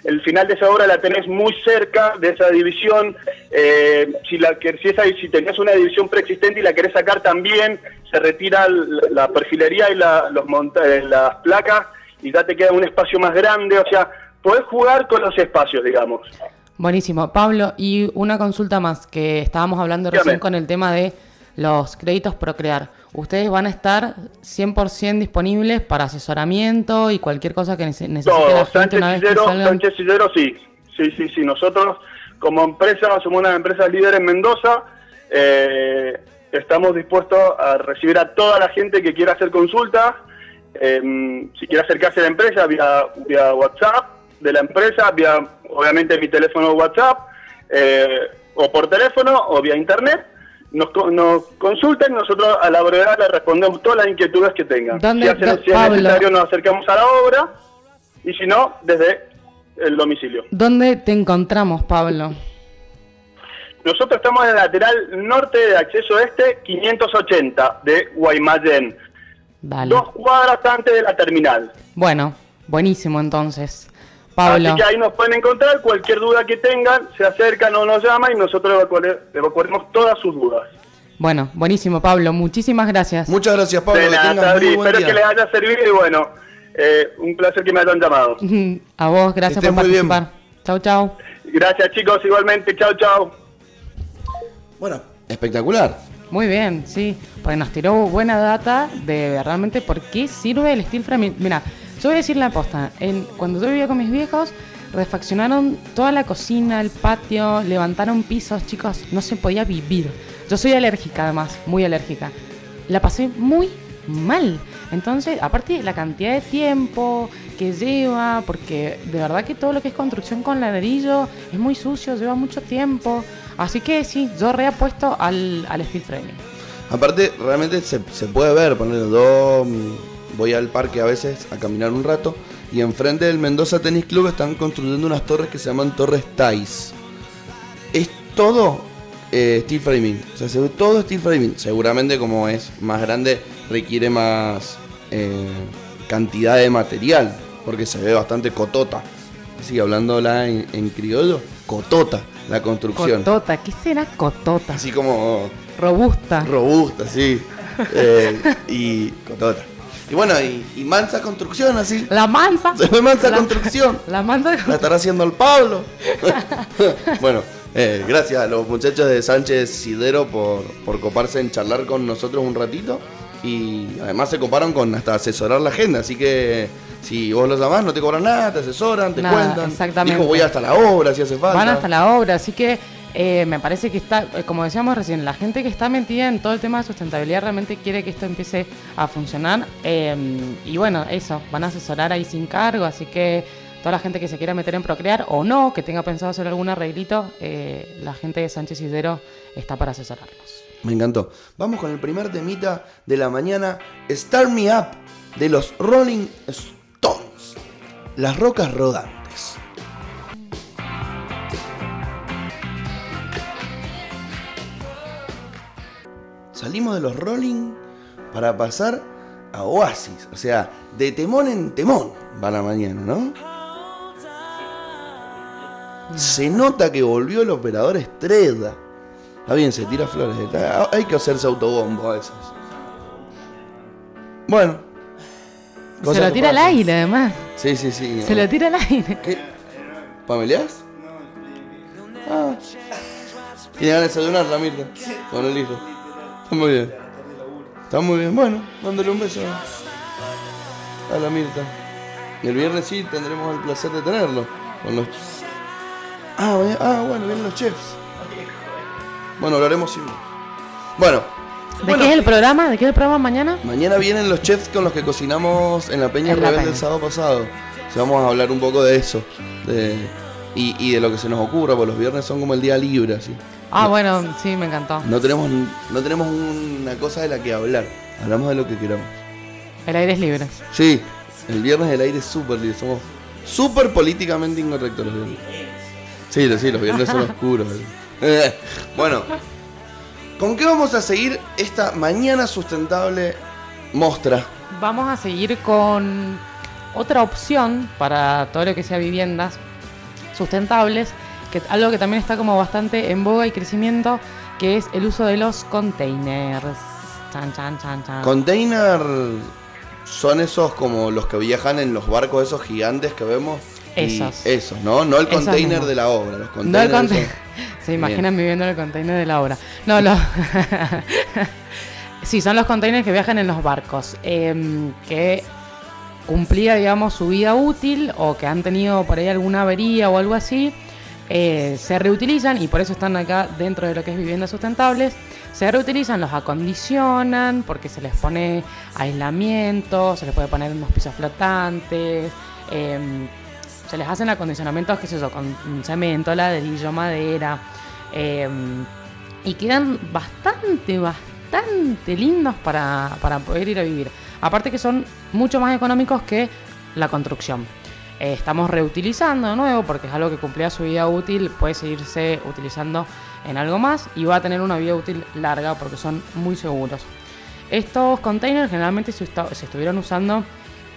el final de esa obra la tenés muy cerca de esa división. eh, si la que si, esa, si tenías una división preexistente y la querés sacar también, se retira la, perfilería y la, los monta- eh, las placas y ya te queda un espacio más grande. O sea, podés jugar con los espacios, digamos. Buenísimo. Pablo, y una consulta más, que estábamos hablando Dígame. recién con el tema de los créditos Procrear. Ustedes van a estar 100% disponibles para asesoramiento y cualquier cosa que nece- necesite la Todo, gente Sánchez una vez que Sillero, salgan. Sánchez Sillero, sí. Sí, sí, sí. Nosotros, como empresa, somos una empresa líder en Mendoza. eh, estamos dispuestos a recibir a toda la gente que quiera hacer consultas. eh, si quiere acercarse a la empresa, vía, vía WhatsApp de la empresa, vía, obviamente, mi teléfono WhatsApp, eh, o por teléfono, o vía internet. Nos, nos consulten, nosotros a la brevedad les respondemos todas las inquietudes que tengan. ¿Dónde- si, si es necesario, nos acercamos a la obra y si no, desde el domicilio. ¿Dónde te encontramos, Pablo? Nosotros estamos en el lateral norte de acceso este 580 de Guaymallén, Dale. dos cuadras antes de la terminal. Bueno, buenísimo entonces. Pablo, Así que ahí nos pueden encontrar, cualquier duda que tengan, se acercan o nos llaman y nosotros evacuare- evacuaremos todas sus dudas. bueno, buenísimo, Pablo. Muchísimas gracias. Muchas gracias, Pablo. De que nada, tengas Sabri, muy buen espero día. que les haya servido y bueno, eh, un placer que me hayan llamado. A vos, gracias Que por participar. Chau, chau. Gracias chicos, igualmente, chao, chao. Bueno, espectacular. Muy bien, sí, porque nos tiró buena data de realmente por qué sirve el steel framing. Mira, yo voy a decir la posta. Cuando yo vivía con mis viejos, refaccionaron toda la cocina, el patio, levantaron pisos, chicos, no se podía vivir. Yo soy alérgica además, muy alérgica. La pasé muy mal. Entonces, aparte la cantidad de tiempo que lleva, porque de verdad que todo lo que es construcción con ladrillo es muy sucio, lleva mucho tiempo. Así que sí, yo reapuesto al, al steel framing. Aparte, realmente se, se puede ver, poner mm, voy al parque a veces a caminar un rato y enfrente del Mendoza Tennis Club están construyendo unas torres que se llaman Torres Tais. Es todo eh, steel framing, o sea, se ve todo steel framing. Seguramente como es más grande requiere más eh, cantidad de material, porque se ve bastante cotota. Sigue hablándola en, en criollo, cotota la construcción. Cotota, ¿qué será cotota? Así como Robusta. robusta, sí. Eh, y cotota. Y bueno, y, y mansa construcción, así. La mansa. Se ve mansa La- construcción. La mansa. La estará haciendo el Pablo. bueno, eh, gracias a los muchachos de Sánchez Sidero por, por coparse en charlar con nosotros un ratito. Y además se coparon con hasta asesorar la agenda. Así que si vos los llamás, no te cobran nada, te asesoran, te Nada, cuentan. exactamente. Dijo, voy hasta la obra si hace falta. Van hasta la obra, así que eh, me parece que está, eh, como decíamos recién, la gente que está metida en todo el tema de sustentabilidad realmente quiere que esto empiece a funcionar. eh, y bueno, eso, van a asesorar ahí sin cargo, así que toda la gente que se quiera meter en Procrear o no, que tenga pensado hacer algún arreglito, eh, la gente de Sánchez Isidero está para asesorarlos. Me encantó. Vamos con el primer temita de la mañana, Start Me Up, de los Rolling Stones. Las rocas rodantes. Salimos de los Rolling para pasar a Oasis. O sea, de temón en temón va la mañana, ¿no? Se nota que volvió el operador Estrella. Está bien, se tira flores. está- hay que hacerse autobombo a veces. Bueno. Se lo tira al aire, además. Sí, sí, sí. Se lo tira al aire. ¿Qué? ¿Pameleás? Ah. Tiene ganas de desayunar la Mirta con el hijo. Está muy bien. Está muy bien. Bueno, mándale un beso a la Mirta. Y el viernes sí tendremos el placer de tenerlo. Con los... ah, bueno, ah, bueno, vienen los chefs. Bueno, hablaremos sin vos. Bueno. ¿De bueno, qué es el programa? ¿De qué es el programa mañana? Mañana vienen los chefs con los que cocinamos en la Peña Rebelde el sábado pasado. O sea, vamos a hablar un poco de eso. de- y, y de lo que se nos ocurra, porque los viernes son como el día libre, así. Ah, bueno, sí, me encantó. No tenemos, no tenemos una cosa de la que hablar. Hablamos de lo que queramos. El aire es libre. Sí, el viernes el aire es súper libre. Somos súper políticamente incorrectos los viernes. Sí, sí, los viernes son oscuros. Eh, bueno, ¿con qué vamos a seguir esta mañana sustentable mostra? Vamos a seguir con otra opción para todo lo que sea viviendas sustentables, que algo que también está como bastante en boga y crecimiento, que es el uso de los containers. Chan, chan, chan, chan. Container son esos como los que viajan en los barcos esos gigantes que vemos. Esos. Esos, ¿no? No el Esos container mismos. de la obra. Los No el containers son- Se imaginan viviendo en el container de la obra. No, los. sí, son los containers que viajan en los barcos. em, que cumplía, digamos, su vida útil o que han tenido por ahí alguna avería o algo así. Eh, se reutilizan y por eso están acá dentro de lo que es viviendas sustentables. Se reutilizan, los acondicionan porque se les pone aislamiento, se les puede poner unos pisos flotantes. em, se les hacen acondicionamientos, qué sé yo, con cemento, ladrillo, madera. eh, y quedan bastante, bastante lindos para, para poder ir a vivir. Aparte que son mucho más económicos que la construcción. Eh, estamos reutilizando de nuevo porque es algo que cumplía su vida útil, puede seguirse utilizando en algo más y va a tener una vida útil larga porque son muy seguros. Estos containers generalmente se, estuvieron usando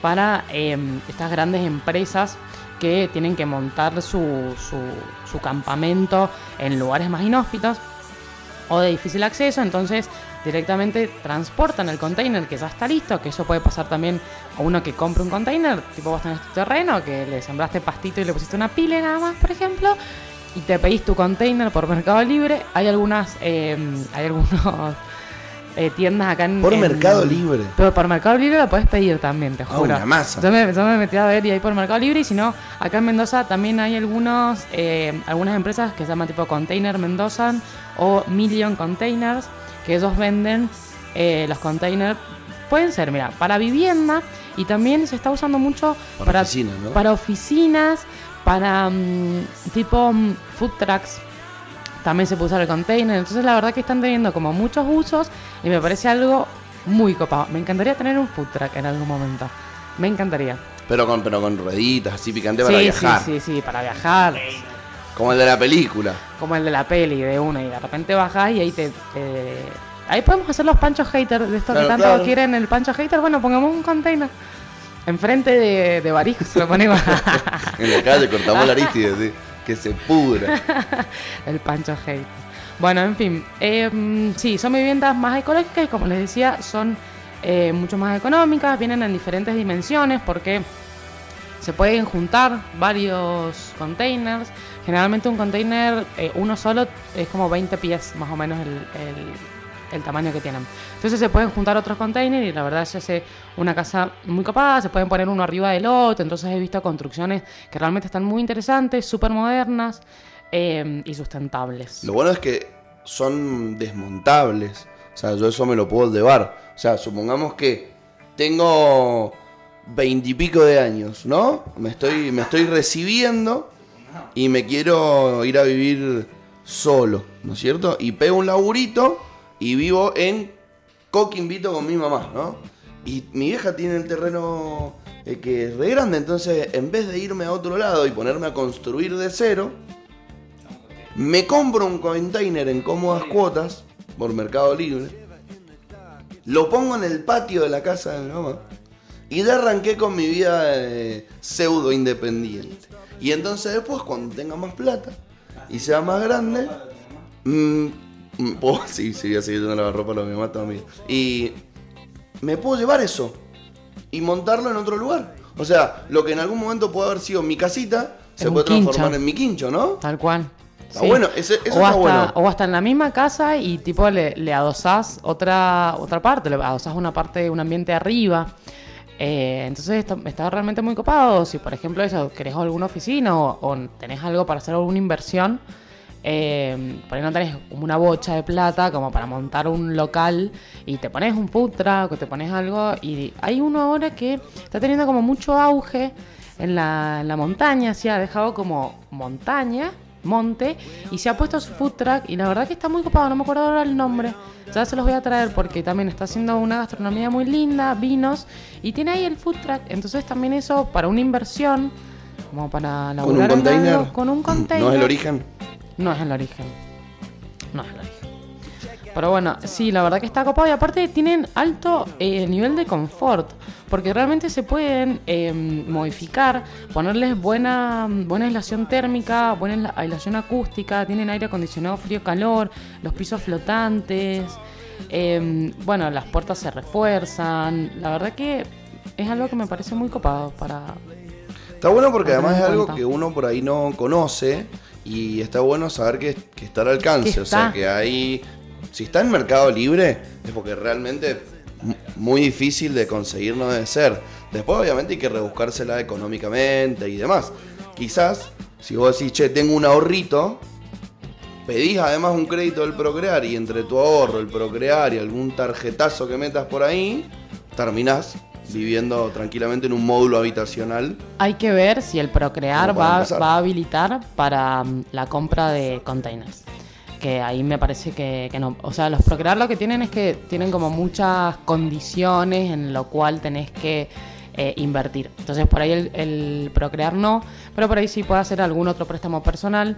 para eh, estas grandes empresas que tienen que montar su, su, su campamento en lugares más inhóspitos o de difícil acceso, entonces directamente transportan el container que ya está listo, que eso puede pasar también a uno que compre un container, tipo vos tenés tu terreno, que le sembraste pastito y le pusiste una pila nada más, por ejemplo, y te pedís tu container por Mercado Libre, hay algunas, eh, hay algunos eh, tiendas acá en... Por en- Mercado Libre. Pero por Mercado Libre lo puedes pedir también, te Ah, juro. una masa. Yo me, yo me metí a ver y ahí por Mercado Libre y si no, acá en Mendoza también hay algunos, eh, algunas empresas que se llaman tipo Container Mendoza o Million Containers, que ellos venden eh, los containers, pueden ser, mira, para vivienda y también se está usando mucho Para para, oficinas, ¿no? para oficinas, para mm, tipo mm, food trucks. También se puede usar el container. Entonces la verdad que están teniendo como muchos usos y me parece algo muy copado. Me encantaría tener un food truck en algún momento. Me encantaría. Pero con, pero con rueditas así picante para viajar. sí, sí, sí, para viajar. Como el de la película. Como el de la peli de una y de repente bajás y ahí te... te- Ahí podemos hacer los panchos haters de esto Claro, que tanto claro. quieren el pancho hater. Bueno, pongamos un container. Enfrente de, de Barijo se lo ponemos. En la calle cortamos la Aristide, sí, que se pudra. El Pancho Hate. Bueno, en fin. eh, mm, sí, son viviendas más ecológicas y como les decía, son eh, mucho más económicas, vienen en diferentes dimensiones porque se pueden juntar varios containers. Generalmente un container, eh, uno solo, es como 20 pies más o menos el, el- tamaño que tienen. Entonces se pueden juntar otros containers y la verdad se hace una casa muy copada, se pueden poner uno arriba del otro, entonces he visto construcciones que realmente están muy interesantes, súper modernas eh, y sustentables. Lo bueno es que son desmontables. O sea, yo eso me lo puedo llevar. O sea, supongamos que tengo veintipico de años, ¿no? Me estoy, me estoy recibiendo y me quiero ir a vivir solo, ¿no es cierto? Y pego un laburito y vivo en Coquimbito con mi mamá, ¿no? Y mi vieja tiene el terreno eh, que es re grande, entonces en vez de irme a otro lado y ponerme a construir de cero, me compro un container en cómodas cuotas por Mercado Libre lo pongo en el patio de la casa de mi mamá y ya arranqué con mi vida eh, pseudo independiente. Y entonces después, cuando tenga más plata y sea más grande, mm, mm, puedo- sí, sí, voy a seguir teniendo la ropa de mi mamá también. Y me puedo llevar eso y montarlo en otro lugar. O sea, lo que en algún momento puede haber sido mi casita, Es se puede transformar quincho. en mi quincho, ¿no? Tal cual. Está bueno, ese- eso o está hasta, bueno. O hasta en la misma casa y tipo le, le adosás otra, otra parte, le adosás una parte, un ambiente arriba. Eh, entonces está, está realmente muy copado. Si por ejemplo eso, querés alguna oficina o, o tenés algo para hacer alguna inversión, eh, por ahí no tenés una bocha de plata como para montar un local y te pones un food truck o te pones algo y hay uno ahora que está teniendo como mucho auge en la, en la montaña, se ha dejado como montaña, monte y se ha puesto su food truck y la verdad que está muy copado, no me acuerdo ahora el nombre. Ya se los voy a traer porque también está haciendo una gastronomía muy linda, vinos y tiene ahí el food truck, entonces también eso para una inversión como para Con un laburar container. algo, con un container. No es el origen. No es el origen. No es el origen. Pero bueno, sí, la verdad que está copado y aparte tienen alto eh, nivel de confort, porque realmente se pueden eh, modificar, ponerles buena, buena aislación térmica, buena aisla- aislación acústica, tienen aire acondicionado frío-calor, los pisos flotantes, eh, bueno, las puertas se refuerzan, la verdad que es algo que me parece muy copado para... Está bueno porque además es algo cuenta. que uno por ahí no conoce y está bueno saber que, que está al alcance. O sea, que hay... Si está en Mercado Libre es porque realmente muy difícil de conseguir no debe ser. Después obviamente hay que rebuscársela económicamente y demás. Quizás, si vos decís, che, tengo un ahorrito, pedís además un crédito del Procrear y entre tu ahorro, el Procrear y algún tarjetazo que metas por ahí, terminás viviendo tranquilamente en un módulo habitacional Hay que ver si el Procrear va, va a habilitar para mm, la compra de containers. Que ahí me parece que, que no. O sea, los Procrear lo que tienen es que tienen como muchas condiciones en lo cual tenés que eh, invertir. Entonces por ahí el, el Procrear no, pero por ahí sí puede hacer algún otro préstamo personal.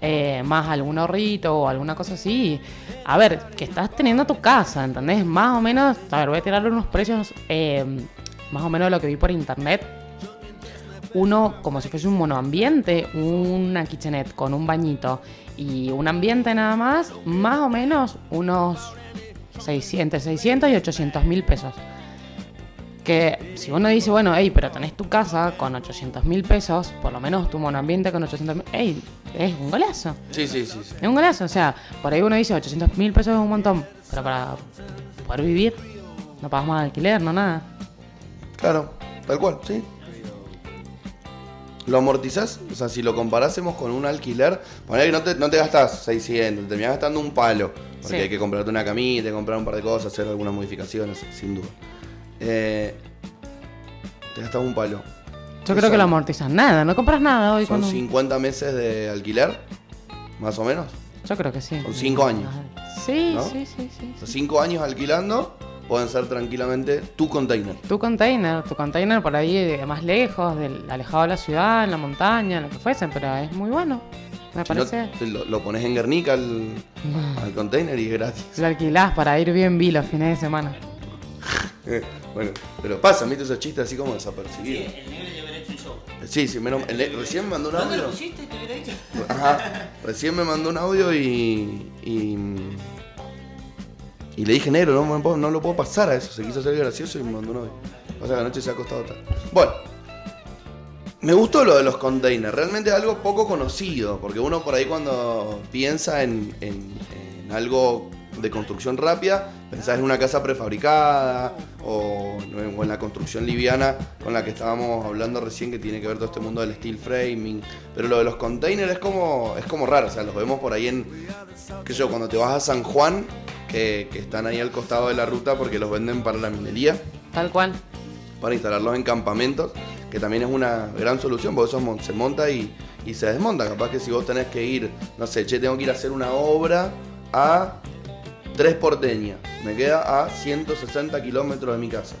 eh, más algún ahorrito o alguna cosa así. A ver, que estás teniendo tu casa, ¿entendés? Más o menos, a ver, voy a tirar unos precios eh, más o menos de lo que vi por internet uno como si fuese un monoambiente, una kitchenette con un bañito y un ambiente nada más, más o menos unos 600, 600 y 800 mil pesos. Que si uno dice, bueno, hey, pero tenés tu casa con 800 mil pesos, por lo menos tu monoambiente con 800 mil, hey, es un golazo. Sí, sí, sí. sí. Es un golazo, o sea, por ahí uno dice 800 mil pesos es un montón, pero para poder vivir no pagas más alquiler, no nada. Claro, tal cual, sí. ¿Lo amortizás? O sea, si lo comparásemos con un alquiler, poner que no te, no te gastas 600, te terminás gastando un palo. Porque Sí. hay que comprarte una camita, comprar un par de cosas, hacer algunas modificaciones, sin duda. Eh, te gastas un palo. Yo creo que lo amortizas nada, no compras nada hoy Son con un... 50 meses de alquiler, más o menos. Yo creo que sí. Son cinco años. Sí, ¿no? sí, sí, sí. Sea, 5 años alquilando pueden ser tranquilamente tu container. Tu container, tu container por ahí más lejos, del, alejado de la ciudad, en la montaña, lo que fuese, pero es muy bueno. Me Si no, parece. lo, lo pones en Guernica al, al container y es gratis. Lo alquilás para ir bien vi los fines de semana. Bueno, pero pasa, ¿viste esos chistes así como desapercibidos? El negro ya hubiera hecho un show. Sí, sí, menos- el- recién me mandó un ¿Dónde audio. lo pusiste? Te hubiera dicho. Ajá, recién me mandó un audio y. y. y le dije, negro, no, puedo- no lo puedo pasar a eso. Se quiso hacer gracioso y me mandó un audio. O sea, que anoche se ha acostado tarde. Bueno, me gustó lo de los containers. Realmente algo poco conocido. Porque uno por ahí cuando piensa en, en- en algo de construcción rápida, pensás en una casa prefabricada o, o en la construcción liviana con la que estábamos hablando recién que tiene que ver todo este mundo del steel framing. Pero lo de los containers es como, es como raro. O sea, los vemos por ahí en, qué sé yo, cuando te vas a San Juan, que, que están ahí al costado de la ruta porque los venden para la minería Tal cual. para instalarlos en campamentos, que también es una gran solución, porque eso se monta y, y se desmonta. Capaz que si vos tenés que ir, no sé, che, tengo que ir a hacer una obra a Tres Porteña, me queda a 160 kilómetros de mi casa.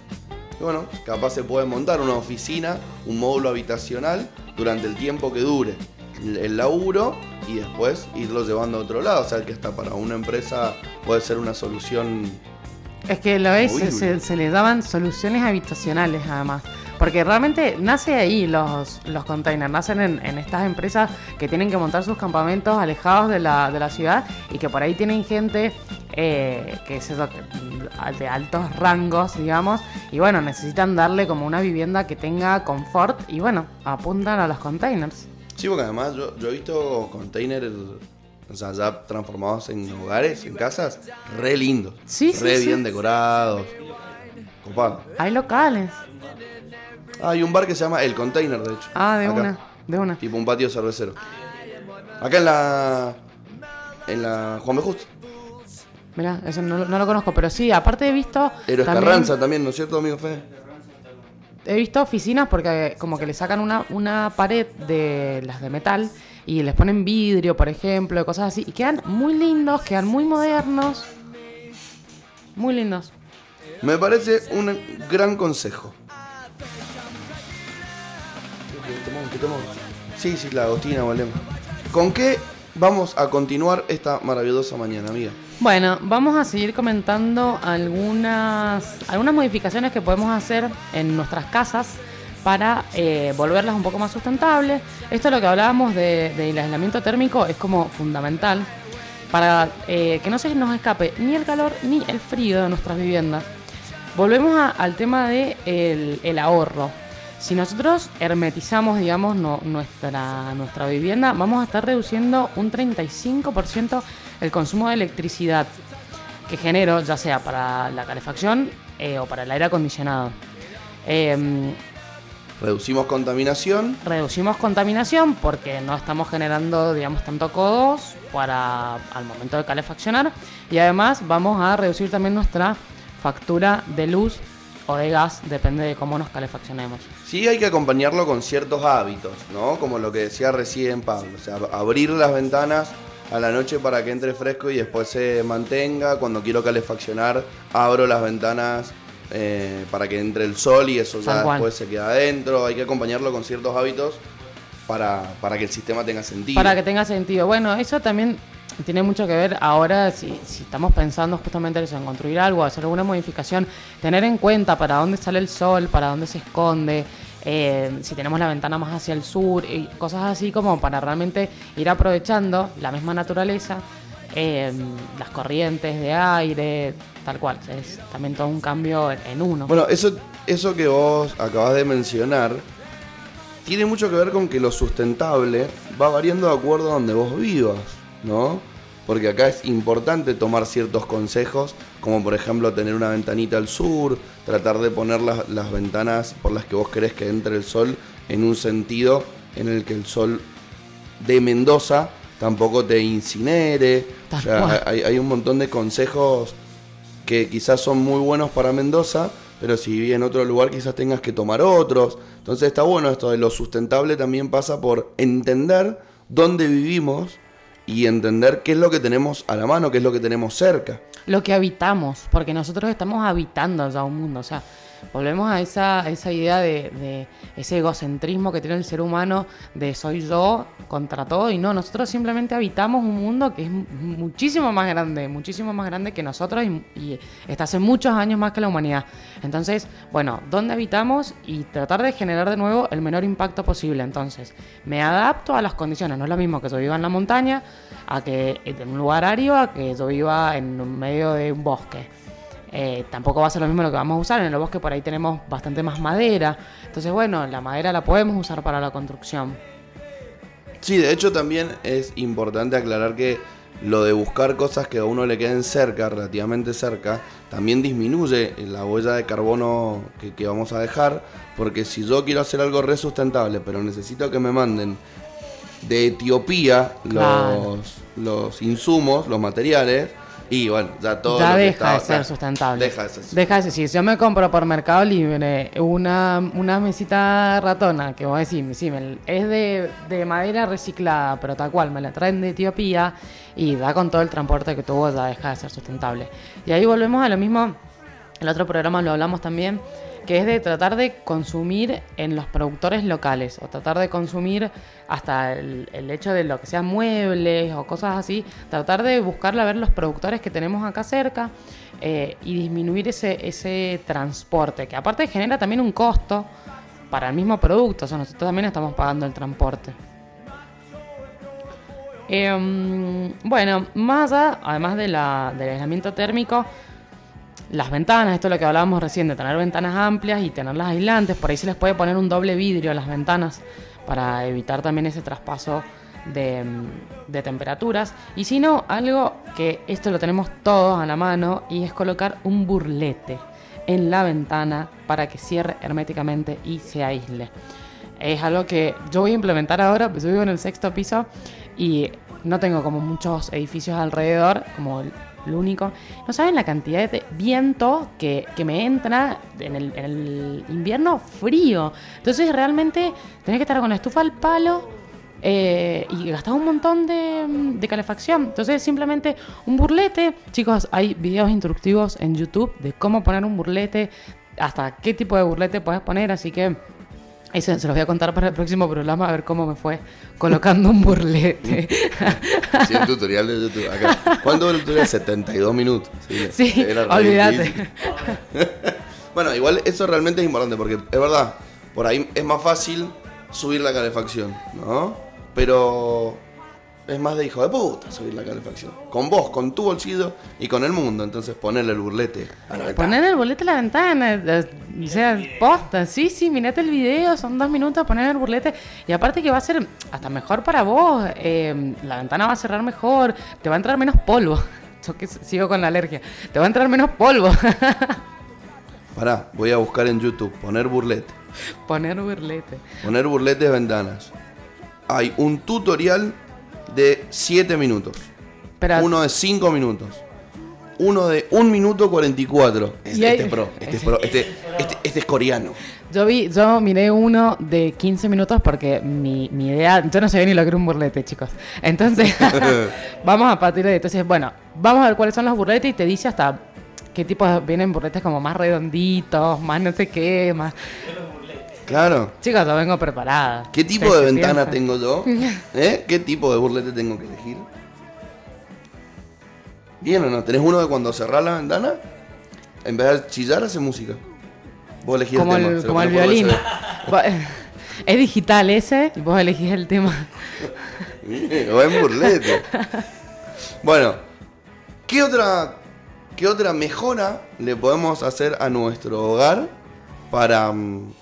Y bueno, capaz se puede montar una oficina, un módulo habitacional durante el tiempo que dure el laburo y después irlo llevando a otro lado. O sea que hasta para una empresa puede ser una solución Es que lo es, se, se le daban soluciones habitacionales además. Porque realmente nace ahí los, los containers, nacen en, en estas empresas que tienen que montar sus campamentos alejados de la, de la ciudad y que por ahí tienen gente eh, que es eso, de altos rangos, digamos, y bueno, necesitan darle como una vivienda que tenga confort y bueno, apuntan a los containers. Sí, porque además yo, yo he visto containers, o sea, ya transformados en hogares, en casas, re lindos. Sí, sí, Re sí. bien decorados. Copado. Hay locales. Ah, hay un bar que se llama El Container, de hecho. Ah, de Acá. una, de una. Tipo un patio cervecero. Acá en la. En la Juan B. Justo. Mirá, eso no, lo- no lo conozco, pero sí, aparte he visto. Héroes también- Carranza también, ¿no es cierto, amigo Fede? He visto oficinas porque como que le sacan una, una pared de las de metal y les ponen vidrio, por ejemplo, y cosas así. Y quedan muy lindos, quedan muy modernos. Muy lindos. Me parece un gran consejo. Sí, sí, la Agostina, volvemos. ¿Con qué vamos a continuar esta maravillosa mañana, amiga? Bueno, vamos a seguir comentando algunas, algunas modificaciones que podemos hacer en nuestras casas para eh, volverlas un poco más sustentables. Esto es lo que hablábamos de- del aislamiento térmico, es como fundamental para eh, que no se nos escape ni el calor ni el frío de nuestras viviendas. Volvemos a- al tema del de el ahorro. Si nosotros hermetizamos, digamos, no- nuestra, nuestra vivienda, vamos a estar reduciendo un 35% el consumo de electricidad que genero, ya sea para la calefacción eh, o para el aire acondicionado. Em, Reducimos contaminación. reducimos contaminación porque no estamos generando, digamos, tanto CO2 para al momento de calefaccionar y además vamos a reducir también nuestra factura de luz o de gas, depende de cómo nos calefaccionemos. Sí hay que acompañarlo con ciertos hábitos, ¿no? Como lo que decía recién Pablo. O sea, abrir las ventanas a la noche para que entre fresco y después se mantenga. Cuando quiero calefaccionar, abro las ventanas eh, para que entre el sol y eso ya después se queda adentro. Hay que acompañarlo con ciertos hábitos para, para que el sistema tenga sentido. Para que tenga sentido. Bueno, eso también tiene mucho que ver ahora si, si estamos pensando justamente eso, en construir algo, hacer alguna modificación, tener en cuenta para dónde sale el sol, para dónde se esconde, eh, si tenemos la ventana más hacia el sur y cosas así como para realmente ir aprovechando la misma naturaleza, eh, las corrientes de aire, tal cual. Es también todo un cambio en, en uno. Bueno, eso, eso que vos acabas de mencionar tiene mucho que ver con que lo sustentable va variando de acuerdo a donde vos vivas, ¿no? Porque acá es importante tomar ciertos consejos, como por ejemplo tener una ventanita al sur, tratar de poner las, las ventanas por las que vos querés que entre el sol en un sentido en el que el sol de Mendoza tampoco te incinere. O sea, hay, hay un montón de consejos que quizás son muy buenos para Mendoza, pero si viví en otro lugar quizás tengas que tomar otros. Entonces está bueno esto de lo sustentable también pasa por entender dónde vivimos y entender qué es lo que tenemos a la mano, qué es lo que tenemos cerca. lo que habitamos, porque nosotros estamos habitando ya un mundo, o sea, volvemos a esa, esa idea de, ese egocentrismo que tiene el ser humano de soy yo contra todo y no, nosotros simplemente habitamos un mundo que es mu- muchísimo más grande, muchísimo más grande que nosotros y, y está hace muchos años más que la humanidad. Entonces, bueno, ¿dónde habitamos? Y tratar de generar de nuevo el menor impacto posible. Entonces, me adapto a las condiciones, no es lo mismo que yo viva en la montaña, a que en un lugar árido, a que yo viva en medio de un bosque. Eh, tampoco va a ser lo mismo lo que vamos a usar. En el bosque por ahí tenemos bastante más madera. Entonces, bueno, la madera la podemos usar para la construcción. Sí, de hecho también es importante aclarar que lo de buscar cosas que a uno le queden cerca, relativamente cerca, también disminuye la huella de carbono que, que vamos a dejar, porque si yo quiero hacer algo re sustentable, pero necesito que me manden de Etiopía Claro. los, los insumos, los materiales, y bueno, ya todo ya lo que deja estaba- de ser sustentable. Deja de ser Deja de ser. Si yo me compro por Mercado Libre una, una mesita ratona, que vos decís, sí, me- es de, de madera reciclada, pero tal cual, me la traen de Etiopía y da con todo el transporte que tuvo, ya deja de ser sustentable. Y ahí volvemos a lo mismo, el otro programa lo hablamos también, que es de tratar de consumir en los productores locales, o tratar de consumir hasta el, hecho de lo que sean muebles o cosas así, tratar de buscarle a ver los productores que tenemos acá cerca, eh, y disminuir ese, ese transporte, que aparte genera también un costo para el mismo producto, o sea, nosotros también estamos pagando el transporte. Em, bueno, más allá, además del aislamiento térmico, las ventanas, esto es lo que hablábamos recién, de tener ventanas amplias y tenerlas aislantes, por ahí se les puede poner un doble vidrio a las ventanas para evitar también ese traspaso de, de temperaturas. Y si no, algo que esto lo tenemos todos a la mano y es colocar un burlete en la ventana para que cierre herméticamente y se aísle. Es algo que yo voy a implementar ahora, pues yo vivo en el sexto piso y no tengo como muchos edificios alrededor, como el único. No saben la cantidad de viento que, que me entra en el, invierno frío. Entonces realmente tenés que estar con la estufa al palo eh, y gastar un montón de, de calefacción. Entonces simplemente un burlete. Chicos, hay videos instructivos en YouTube de cómo poner un burlete, hasta qué tipo de burlete puedes poner, así que... Eso se los voy a contar para el próximo programa a ver cómo me fue colocando un burlete. Sí, el tutorial de YouTube. Acá. ¿Cuánto el tutorial? 72 minutos. Sí, re olvídate. bueno, igual eso realmente es importante porque es verdad, por ahí es más fácil subir la calefacción, ¿no? Pero es más de hijo de puta subir la calefacción. Con vos, con tu bolsillo y con el mundo. Entonces ponerle el burlete a la ventana. Poner el burlete a la ventana, eh, o sea, posta, sí, sí, mirate el video, son dos minutos, poner el burlete. Y aparte que va a ser hasta mejor para vos, eh, la ventana va a cerrar mejor, te va a entrar menos polvo. Yo que sigo con la alergia, te va a entrar menos polvo. Pará, voy a buscar en YouTube, poner burlete. Poner burlete. Poner burletes ventanas. Hay un tutorial de 7 minutos. Pero, Uno de 5 minutos. Uno de 1 minuto 44. Es- Y hay- Este es pro. Este es pro. Este, este- este es coreano. Yo vi, yo miré uno de 15 minutos porque mi, mi idea, yo no sabía ni lo que era un burlete, chicos. Entonces, vamos a partir de ahí. Entonces, bueno, vamos a ver cuáles son los burletes y te dice hasta qué tipo de- vienen burletes como más redonditos, más no sé qué, más. Claro. Chicos, yo vengo preparada. ¿Qué tipo de ventana tengo yo? ¿Eh? ¿Qué tipo de burlete tengo que elegir? ¿Bien o no? ¿Tenés uno de cuando cerrás la ventana? En vez de chillar, hace música. Vos elegís Como el tema. el, lo como el violín. Es digital ese y vos elegís el tema. Bien, Buen burlete. Bueno, ¿qué otra, ¿qué otra mejora le podemos hacer a nuestro hogar para, mm,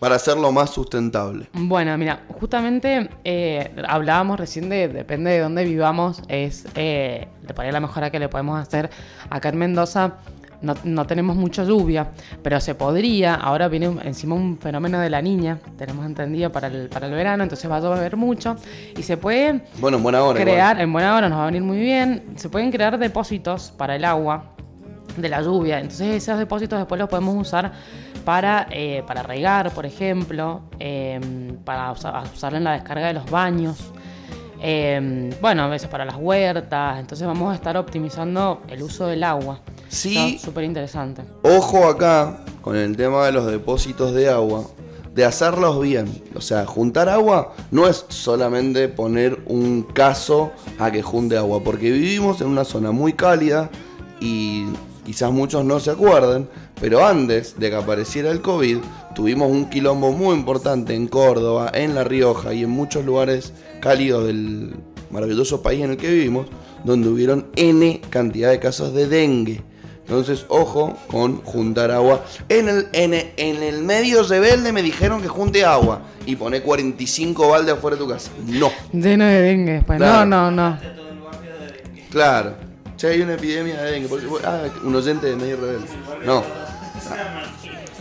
para hacerlo más sustentable? Bueno, mira, justamente eh, hablábamos recién de, depende de dónde vivamos, es eh, de por ahí la mejora que le podemos hacer. Acá en Mendoza no, no tenemos mucha lluvia, pero se podría, ahora viene encima un fenómeno de la niña, tenemos entendido para el, para el verano, entonces va a llover mucho y se puede Bueno, en buena hora. igual. crear, en buena hora nos va a venir muy bien, se pueden crear depósitos para el agua de la lluvia, entonces esos depósitos después los podemos usar para, eh, para regar, por ejemplo, eh, para usa- usar en la descarga de los baños, eh, bueno, a veces para las huertas, entonces vamos a estar optimizando el uso del agua. Sí. Súper interesante. Ojo acá con el tema de los depósitos de agua, de hacerlos bien. O sea, juntar agua no es solamente poner un caso a que junte agua, porque vivimos en una zona muy cálida y quizás muchos no se acuerden, pero antes de que apareciera el COVID, tuvimos un quilombo muy importante en Córdoba, en La Rioja y en muchos lugares cálidos del maravilloso país en el que vivimos, donde hubieron N cantidad de casos de dengue. Entonces, ojo con juntar agua. En el, en el, en el medio rebelde me dijeron que junte agua y pone 45 baldes afuera de tu casa. No, Lleno de dengue después. Claro. No, no, no. claro. Che, hay una epidemia de dengue. Ah, un oyente de medio rebelde. No.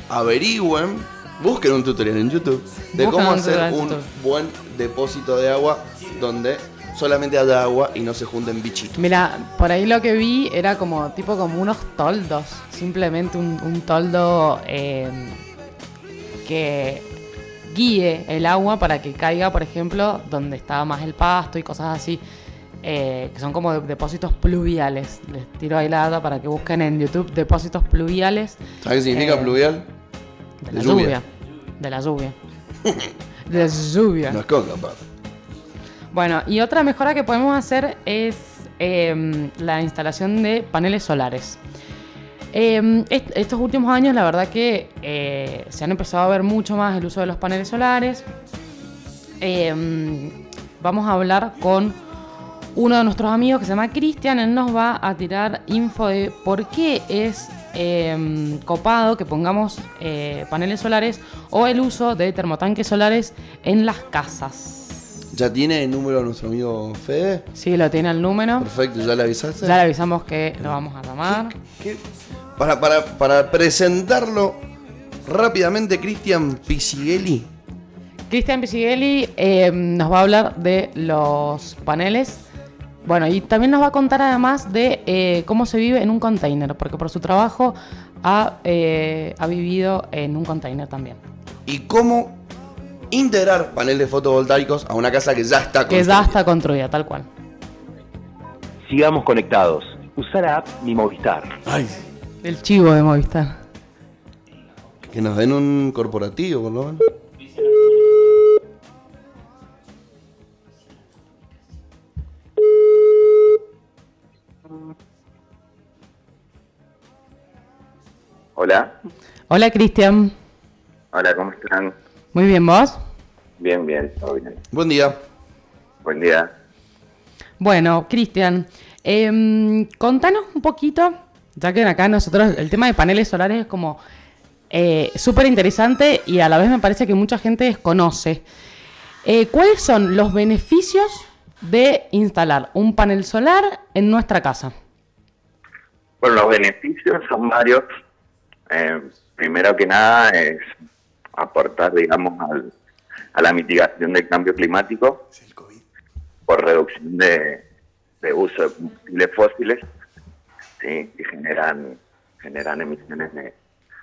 Averigüen, busquen un tutorial en YouTube de cómo un hacer tutorial en un YouTube. buen depósito de agua donde solamente haya agua y no se junten bichitos. Mira, por ahí lo que vi era como tipo como unos toldos, simplemente un, un toldo eh, que guíe el agua para que caiga, por ejemplo, donde estaba más el pasto y cosas así, eh, que son como de- depósitos pluviales. Les tiro ahí la data para que busquen en YouTube depósitos pluviales ¿Sabes qué significa Eh, pluvial? de De la lluvia. lluvia. De la lluvia. De la lluvia. No es coca, papá. Bueno, y otra mejora que podemos hacer es em, la instalación de paneles solares. Eh, est- estos últimos años, la verdad que eh, se han empezado a ver mucho más el uso de los paneles solares. Eh, vamos a hablar con uno de nuestros amigos que se llama Cristian. Él nos va a tirar info de por qué es eh, copado que pongamos eh, paneles solares o el uso de termotanques solares en las casas. ¿Ya tiene el número nuestro amigo Fede? Sí, lo tiene el número. Perfecto, ¿ya le avisaste? Ya le avisamos que lo vamos a llamar. ¿Qué? Para, para, para presentarlo rápidamente, Cristian Pisighelli. Cristian Pisighelli eh, nos va a hablar de los paneles. Bueno, y también nos va a contar además de eh, cómo se vive en un container, porque por su trabajo ha, eh, ha vivido en un container también. y cómo integrar paneles fotovoltaicos a una casa que ya está Que ya construida. está construida, tal cual. Sigamos conectados. Usa la app Mi Movistar. Ay, El chivo de Movistar. que nos den un corporativo, por lo menos. Hola, Hola Cristian. hola, ¿cómo están? Muy bien, ¿vos? Bien, bien, todo bien. Buen día. Buen día. Bueno, Cristian, em, contanos un poquito, ya que acá nosotros el tema de paneles solares es como eh, súper interesante y a la vez me parece que mucha gente desconoce. Eh, ¿Cuáles son los beneficios de instalar un panel solar en nuestra casa? Bueno, los beneficios son varios. Eh, primero que nada es aportar, digamos, al- a la mitigación del cambio climático por reducción de, de uso de combustibles fósiles ¿sí? que generan, generan emisiones de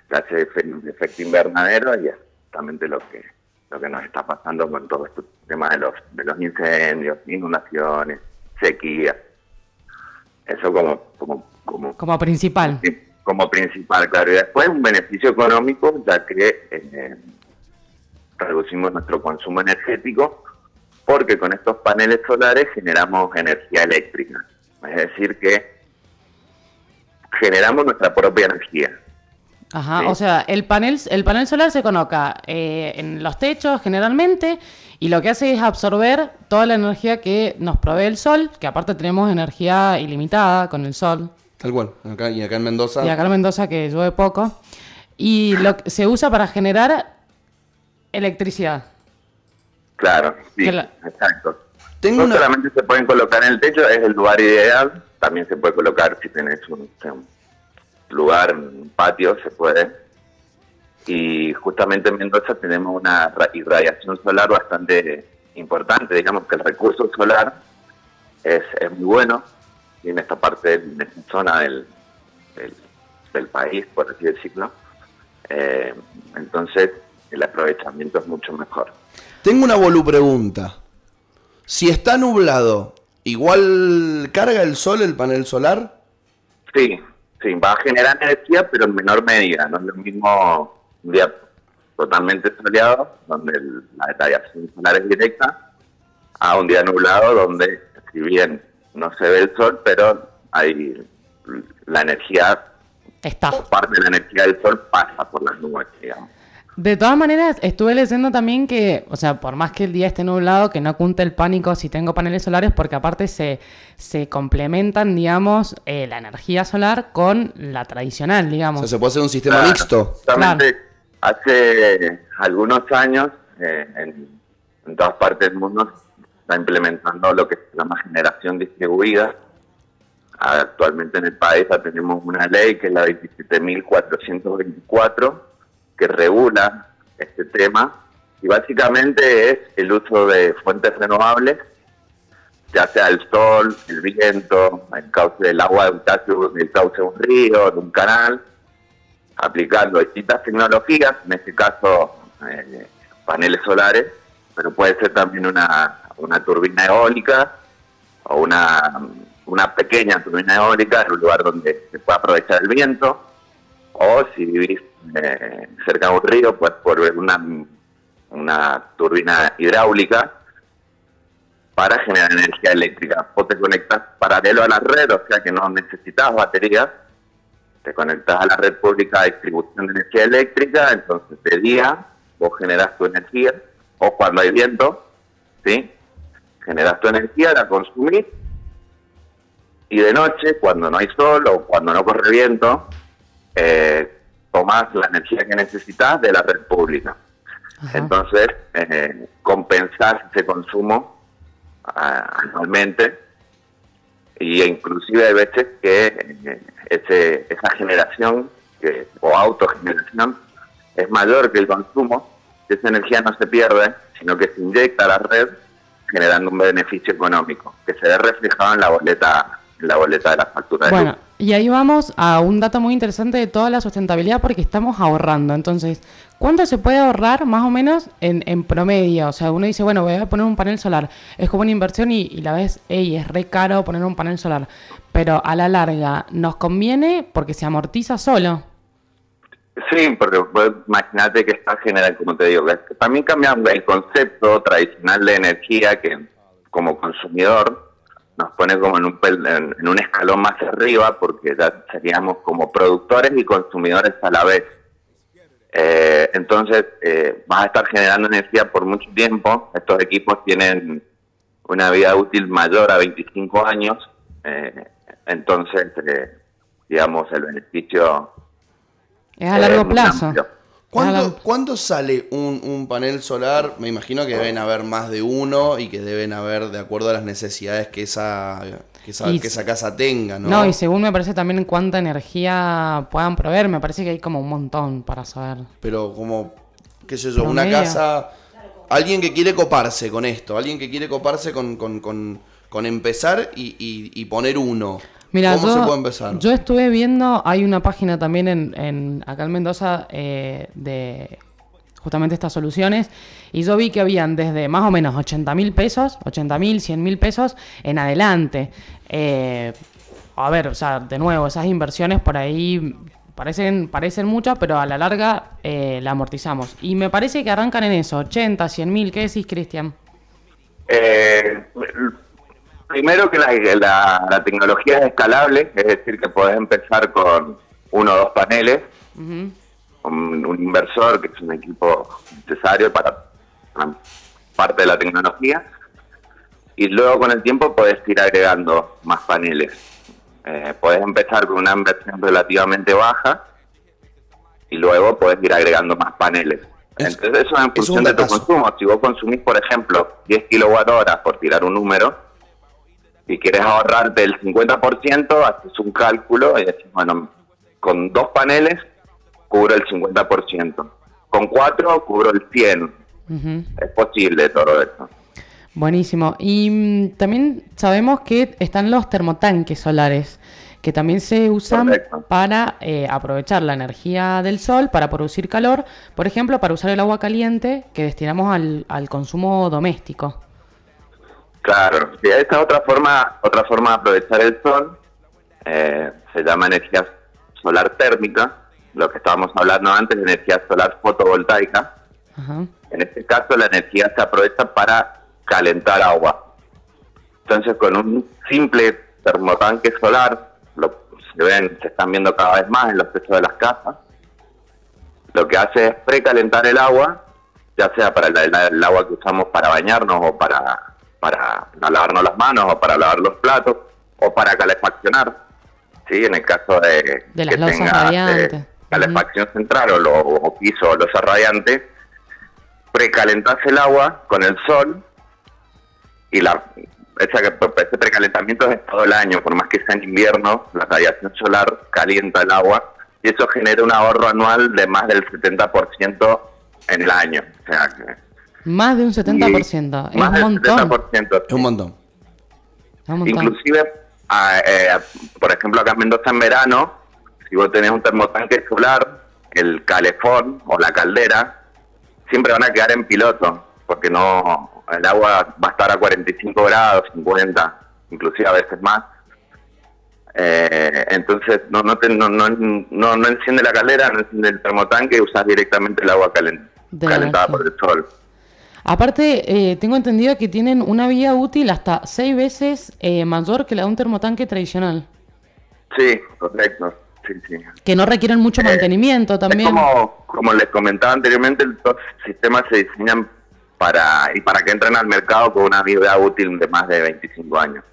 gases de efe- de efecto invernadero y es justamente lo que lo que nos está pasando con todo este tema de los de los incendios, inundaciones, sequía. Eso como como como Como principal. Sí, como principal, claro. Y después un beneficio económico, ya que eh, reducimos nuestro consumo energético, porque con estos paneles solares generamos energía eléctrica. Es decir, que generamos nuestra propia energía. Ajá, Sí. o sea, el panel, el panel solar se coloca eh, en los techos generalmente y lo que hace es absorber toda la energía que nos provee el sol, que aparte tenemos energía ilimitada con el sol. Tal cual. Acá, y acá en Mendoza. Y acá en Mendoza que llueve poco. Y lo que se usa para generar electricidad. Claro, sí, la- exacto. Tengo no una- solamente se pueden colocar en el techo, es el lugar ideal. También se puede colocar si tenés un, un lugar, un patio, se puede. Y justamente en Mendoza tenemos una ra- irradiación solar bastante importante. Digamos que el recurso solar es, es muy bueno en esta parte, de esta zona del, del, del país, por así decirlo. Eh, entonces, el aprovechamiento es mucho mejor. Tengo una bolu pregunta. Si está nublado, ¿igual carga el sol el panel solar? Sí, sí, va a generar energía, pero en menor medida. No es lo mismo un día totalmente soleado, donde el- la radiación solar es directa, a un día nublado, donde si bien no se ve el sol, pero hay la energía, Está. parte de la energía del sol pasa por las nubes, digamos. De todas maneras, estuve leyendo también que, o sea, por más que el día esté nublado, que no oculte el pánico si tengo paneles solares, porque aparte se, se complementan, digamos, eh, la energía solar con la tradicional, O digamos. sea, se puede hacer un sistema Claro, mixto. Justamente hace algunos años eh, en, en todas partes del mundo está implementando lo que se llama generación distribuida. Actualmente en el país ya tenemos una ley que es la 27.424 que regula este tema y básicamente es el uso de fuentes renovables ya sea el sol, el viento, el cauce del agua cauce, del cauce de un río, de un canal, aplicando distintas tecnologías, en este caso eh, paneles solares, pero puede ser también una, una turbina eólica o una, una pequeña turbina eólica en un lugar donde se pueda aprovechar el viento, o si vivís eh, cerca de un río, pues por una, una turbina hidráulica para generar energía eléctrica. Vos te conectas paralelo a la red, o sea que no necesitas baterías, te conectas a la red pública de distribución de energía eléctrica, entonces de día vos generas tu energía, o cuando hay viento, ¿sí? Generas tu energía, la consumís, y de noche, cuando no hay sol o cuando no corre viento, eh, tomás la energía que necesitas de la red pública. Ajá. Entonces, eh, compensás ese consumo ah, anualmente y inclusive hay veces que eh, ese, esa generación que, o autogeneración es mayor que el consumo, esa energía no se pierde, sino que se inyecta a la red generando un beneficio económico que se ve reflejado en la boleta en la boleta de la factura de Bueno, luz. y ahí vamos a un dato muy interesante de toda la sustentabilidad porque estamos ahorrando. Entonces, ¿cuánto se puede ahorrar más o menos en, en promedio? O sea, uno dice, bueno, voy a poner un panel solar. Es como una inversión y, y la ves, ey, es re caro poner un panel solar. Pero a la larga, ¿nos conviene porque se amortiza solo? Sí, porque pues, imagínate que está generando, como te digo, también cambia el concepto tradicional de energía que como consumidor nos pone como en un, en un escalón más arriba porque ya seríamos como productores y consumidores a la vez. Eh, entonces eh, vas a estar generando energía por mucho tiempo. Estos equipos tienen una vida útil mayor a 25 años. eh, entonces, eh, digamos, el beneficio Es a Eh, largo muy plazo. amplio. ¿Cuánto, Ojalá. cuánto sale un, un panel solar? Me imagino que deben haber más de uno y que deben haber de acuerdo a las necesidades que esa, que esa, Y que esa casa tenga, ¿no? No, y según me parece también cuánta energía puedan proveer, me parece que hay como un montón para saber. Pero como, qué sé yo, una casa... Alguien que quiere coparse con esto, alguien que quiere coparse con, con, con, con empezar y, y- y poner uno. Mira, ¿Cómo yo, se puede empezar? yo estuve viendo, hay una página también en, en- acá en Mendoza eh, de justamente estas soluciones y yo vi que habían desde más o menos 80 mil pesos, 80 mil, 100 mil pesos en adelante. Eh, a ver, o sea, de nuevo, esas inversiones por ahí parecen, parecen muchas, pero a la larga eh, la amortizamos. Y me parece que arrancan en eso, 80, 100 mil. ¿Qué decís, Cristian? Eh, primero que la, la- la tecnología es escalable, es decir, que podés empezar con uno o dos paneles, Ujú. un, un inversor, que es un equipo necesario para para parte de la tecnología, y luego con el tiempo podés ir agregando más paneles. Eh, podés empezar con una inversión relativamente baja y luego podés ir agregando más paneles. Es- Entonces eso es en es función de tu consumo. Si vos consumís, por ejemplo, 10 kilowatt horas, por tirar un número, y quieres ahorrarte el 50%, haces un cálculo y decís, bueno, con dos paneles cubro el 50%, con cuatro cubro el 100%. Ujú. Es posible todo eso. Buenísimo. Y mm, también sabemos que están los termotanques solares, que también se usan para eh, aprovechar la energía del sol, para producir calor, por ejemplo, para usar el agua caliente que destinamos al, al consumo doméstico. Claro, sí, esta otra forma, otra forma de aprovechar el sol eh, se llama energía solar térmica, lo que estábamos hablando antes de energía solar fotovoltaica. Ajá. En este caso la energía se aprovecha para calentar agua. Entonces con un simple termotanque solar, lo, se ven, se están viendo cada vez más en los techos de las casas, lo que hace es precalentar el agua, ya sea para el, el- el agua que usamos para bañarnos o para, para, lavarnos las manos o para lavar los platos o para calefaccionar. ¿sí? En el caso de, que tenga, eh, calefacción central o, lo, o piso o losa radiante, precalentás el agua con el sol y la esa, ese precalentamiento es todo el año, por más que sea en invierno, la radiación solar calienta el agua y eso genera un ahorro anual de más del 70% en el año. O sea, que- Más de un 70%. es más un montón. 70%. Es un montón. Es un montón. Inclusive, a- eh, por ejemplo, acá en Mendoza en verano, si vos tenés un termotanque solar, el calefón o la caldera siempre van a quedar en piloto, porque no el agua va a estar a 45 grados, 50, inclusive a veces más. Eh, entonces no no, te- no, no, no, no enciende la caldera, no enciende el termotanque y usas directamente el agua calentada por el sol. Aparte, eh, tengo entendido que tienen una vida útil hasta seis veces eh, mayor que la de un termotanque tradicional. Sí, correcto. sí, sí. que no requieren mucho mantenimiento también. Es como, como les comentaba anteriormente, los sistemas se diseñan para y para que entren al mercado con una vida útil de más de 25 años.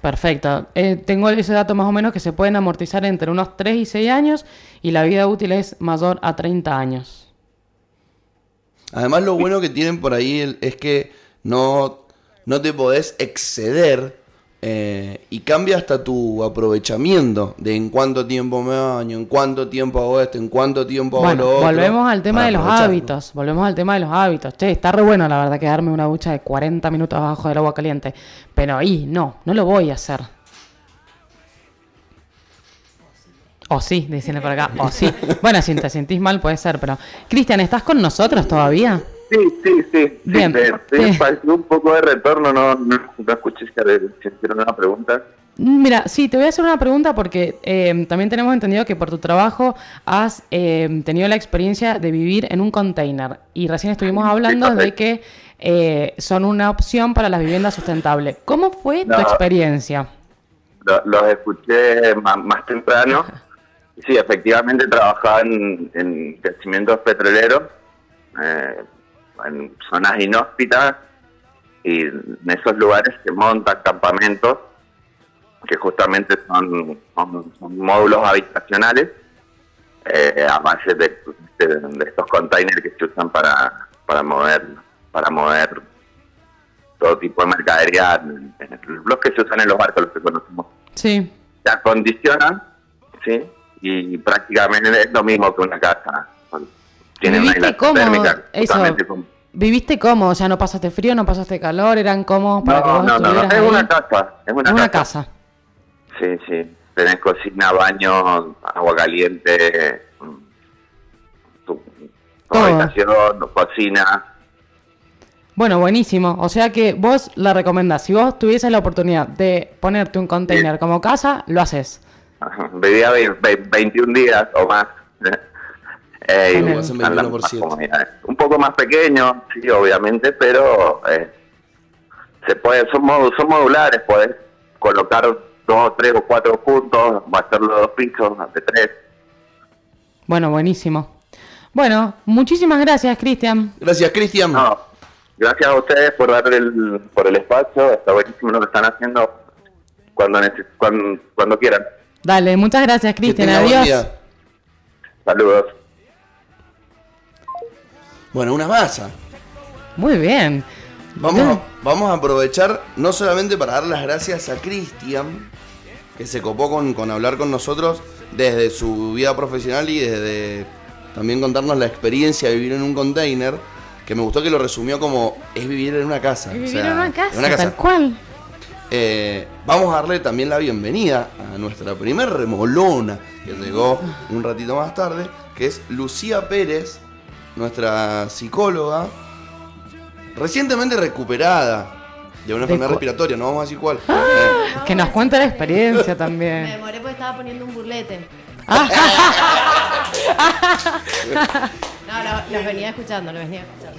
Perfecto. Eh, tengo ese dato más o menos que se pueden amortizar entre unos 3 y 6 años y la vida útil es mayor a 30 años. Además, lo bueno que tienen por ahí es que no, no te podés exceder eh, y cambia hasta tu aprovechamiento de en cuánto tiempo me baño, en cuánto tiempo hago esto, en cuánto tiempo hago Bueno, lo otro. volvemos al tema de los hábitos. Volvemos al tema de los hábitos. Che, está re bueno, la verdad, quedarme una ducha de 40 minutos abajo del agua caliente. Pero ahí, no, no lo voy a hacer. O sí, dicen por acá. O sí. Bueno, si te sentís mal puede ser, pero... Cristian, ¿estás con nosotros todavía? Sí, sí, sí. Bien. Sí, te- un poco de retorno, no, no, no escuché si hicieron una pregunta. Mira, sí, te voy a hacer una pregunta porque eh, también tenemos entendido que por tu trabajo has eh, tenido la experiencia de vivir en un container y recién estuvimos hablando de que eh, son una opción para las viviendas sustentables. ¿Cómo fue tu experiencia? Lo- los escuché más, más temprano. Sí, efectivamente trabajaba en, en yacimientos petroleros, eh, en zonas inhóspitas, y en esos lugares se montan campamentos que justamente son, son- son módulos habitacionales eh, a base de, de- de estos containers que se usan para, para mover para mover todo tipo de mercadería, los que se usan en los barcos, los que conocemos Sí. se acondicionan, ¿sí? Y prácticamente es lo mismo que una casa. Tiene una ¿Viviste aislación térmica, totalmente como- ¿Viviste cómodo? O sea, no pasaste frío, no pasaste calor, eran cómodos para que No, vos no, no, es ahí? una casa. Es una, casa. casa. Sí, sí. Tenés cocina, baño, agua caliente, mm, tu, habitación, cocina. Bueno, buenísimo. O sea que vos la recomendás. Si vos tuvieses la oportunidad de ponerte un container Sí. como casa, lo haces. Ajá, Vivía ve- ve- 21 días o más. Eh, y Genial. Hacen están las 21 por más. Un poco más pequeño, sí, obviamente, pero eh, se puede, son, modu- son modulares, podés colocar dos, tres o cuatro puntos, va a hacerlo de dos pisos, de tres. Bueno, buenísimo. Bueno, muchísimas gracias, Cristian. Gracias, Cristian. No, gracias a ustedes por dar el, por el espacio, está buenísimo lo que están haciendo cuando, cuando, cuando quieran. Dale, muchas gracias, Cristian. Adiós. Saludos. Bueno, una masa. Muy bien. Vamos a, vamos a aprovechar no solamente para dar las gracias a Cristian, que se copó con, con hablar con nosotros desde su vida profesional y desde también contarnos la experiencia de vivir en un container, que me gustó que lo resumió como es vivir en una casa. O vivir sea, en una casa, en una casa. tal cual. Eh, vamos a darle también la bienvenida a nuestra primer remolona que llegó un ratito más tarde, que es Lucía Pérez, nuestra psicóloga, recientemente recuperada de una enfermedad respiratoria, no vamos a decir cuál. Eh, Que nos cuente la experiencia Me también. demoré porque estaba poniendo un burlete. No, no, los venía escuchando, los venía escuchando.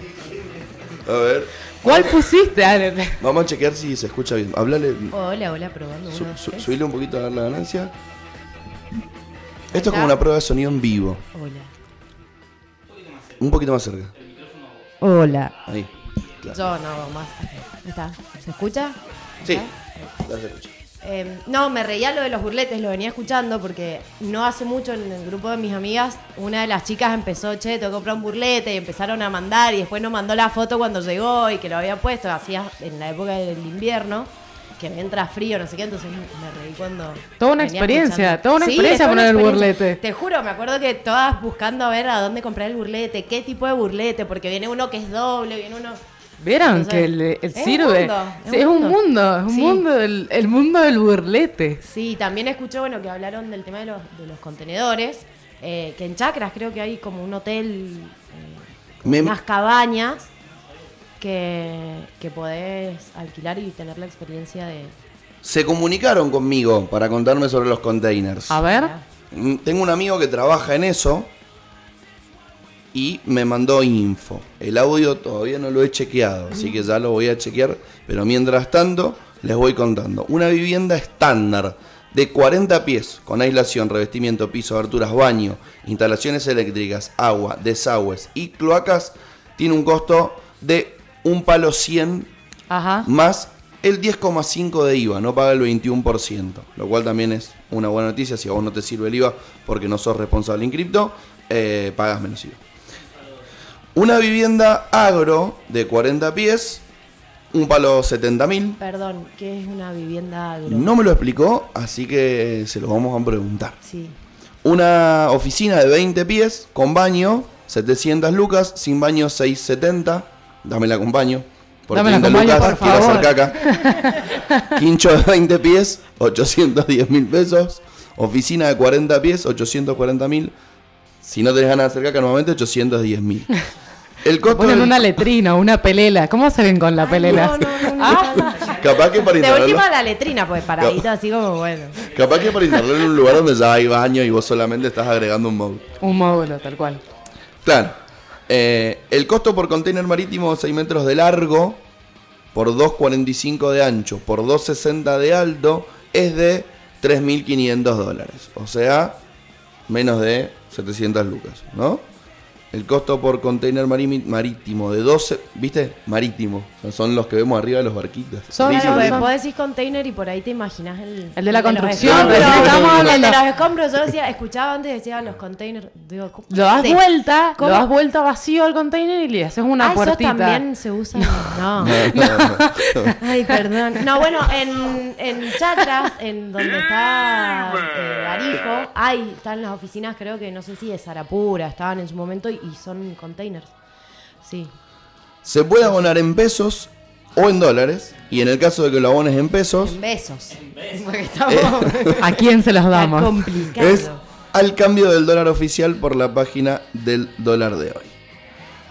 a ver, ¿Cuál pusiste, Ale? vamos a chequear si se escucha bien. Háblale, Hola, hola, probando. su- uno, subile un poquito a ver la ganancia. Esto es como una prueba de sonido en vivo. Hola. Un poquito más cerca. Hola. Ahí. Claro. Yo no, más. Está. ¿Se escucha? Sí. ¿Está? Ya se escucha. Eh, no, me reía lo de los burletes, lo venía escuchando porque no hace mucho en el grupo de mis amigas, una de las chicas empezó, che, que comprar un burlete y empezaron a mandar y después nos mandó la foto cuando llegó y que lo había puesto, hacía en la época del invierno, que me entra frío, no sé qué, entonces me reí cuando... Toda una experiencia, toda una Sí, experiencia toda una poner el experiencia. burlete. Te juro, me acuerdo que todas buscando a ver a dónde comprar el burlete, qué tipo de burlete, porque viene uno que es doble, viene uno... ¿Vieron Entonces, que el, el es un sirve? mundo, es Sí, un es un mundo. mundo, es un Sí. mundo, del, el mundo del burlete. Sí, también escuché, bueno, que hablaron del tema de los, de los contenedores, eh, que en Chacras creo que hay como un hotel, eh, Me- unas cabañas que, que podés alquilar y tener la experiencia de... Se comunicaron conmigo para contarme sobre los containers. A ver. Mm, Tengo un amigo que trabaja en eso y me mandó info. El audio todavía no lo he chequeado, así que ya lo voy a chequear, pero mientras tanto les voy contando. Una vivienda estándar de 40 pies, con aislación, revestimiento, piso, aberturas, baño, instalaciones eléctricas, agua, desagües y cloacas, tiene un costo de un palo 100 Ajá. más el 10,5 de IVA, no paga el 21%, lo cual también es una buena noticia. Si a vos no te sirve el IVA porque no sos responsable en cripto, eh, pagas menos IVA. Una vivienda agro de 40 pies, un palo 70 mil. Perdón, ¿qué es una vivienda agro? No me lo explicó, así que se lo vamos a preguntar. Sí. Una oficina de 20 pies con baño, 700 lucas, sin baño 670. Dámela con baño. Por Dámela 30 con baño, lucas, por quiero hacer caca. Quincho de 20 pies, 810 mil pesos. Oficina de 40 pies, 840 mil. Si no tenés ganas de hacer caca, nuevamente 810 mil. El costo Ponen del- una letrina, una pelela. ¿Cómo se ven con la Ay, pelela? No, no, no, Ah. Capaz que para De instalarlo, última la letrina, pues paradito, así como bueno. capaz que para instalarlo en un lugar donde ya hay baño y vos solamente estás agregando un módulo. Un módulo, tal cual. Claro. Eh, el costo por container marítimo 6 metros de largo, por 2,45 de ancho, por 2,60 de alto, es de 3.500 dólares. O sea, menos de 700 lucas, ¿no? El costo por container marítimo de 12, ¿viste? Marítimo. Son los que vemos arriba de los barquitos. Son- Claro, son- vos decís container y por ahí te imaginas el... El de la los construcción, estábamos El de hablando. los escombros, yo decía, escuchaba antes decía los containers. Digo, ¿cómo? Lo das Sí. vuelta, ¿Cómo? lo das vuelta vacío al container y le haces una ah, eso también se usa. No. Ay, perdón. No, bueno, en, en Chacras, en donde está eh, Barijo, hay, están las oficinas, creo que no sé si de Sarapura, estaban en su momento y, y son containers. Sí. Se puede abonar en pesos o en dólares. Y en el caso de que lo abones en pesos, En besos. Porque estamos ¿A quién se los está damos? complicado. es al cambio del dólar oficial por la página del dólar de hoy.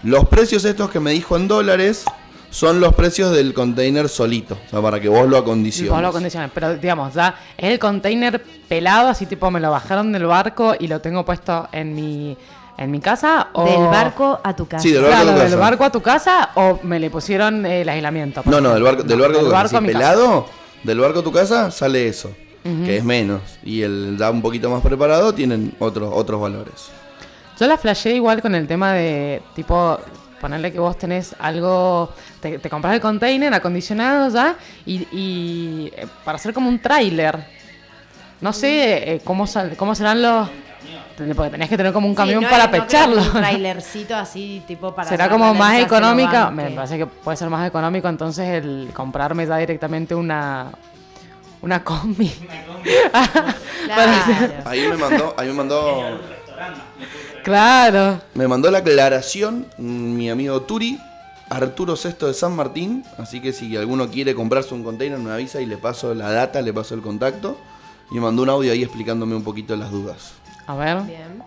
Los precios estos que me dijo en dólares son los precios del container solito, o sea, para que vos lo acondiciones. Vos lo acondicionás, pero digamos, ya es el container pelado, así tipo me lo bajaron del barco y lo tengo puesto en mi en mi casa o Del barco a tu casa. Sí, del barco Claro, a tu del casa. barco a tu casa o me le pusieron el aislamiento. No, no, del barco, del barco a tu casa. barco Si a mi casa. pelado, del barco a tu casa sale eso, que es menos. Y el da un poquito más preparado tienen otros, otros valores. Yo la flasheé igual con el tema de, tipo, ponerle que vos tenés algo, te, te compras el container acondicionado ya y, y, eh, para hacer como un tráiler. No sé eh, cómo, sal- cómo serán los... Porque tenés que tener como un Sí, camión no para es- no pecharlo. Un trailercito así, tipo para. Será como más económica. Me parece que puede ser más económico entonces el comprarme ya directamente una una combi. Claro. Ahí me mandó, ahí me mandó, claro. me mandó la aclaración mm, mi amigo Turi, Arturo Sexto de San Martín. Así que si alguno quiere comprarse un container me avisa y le paso la data, le paso el contacto. Y me mandó un audio ahí explicándome un poquito las dudas. A ver. Bien.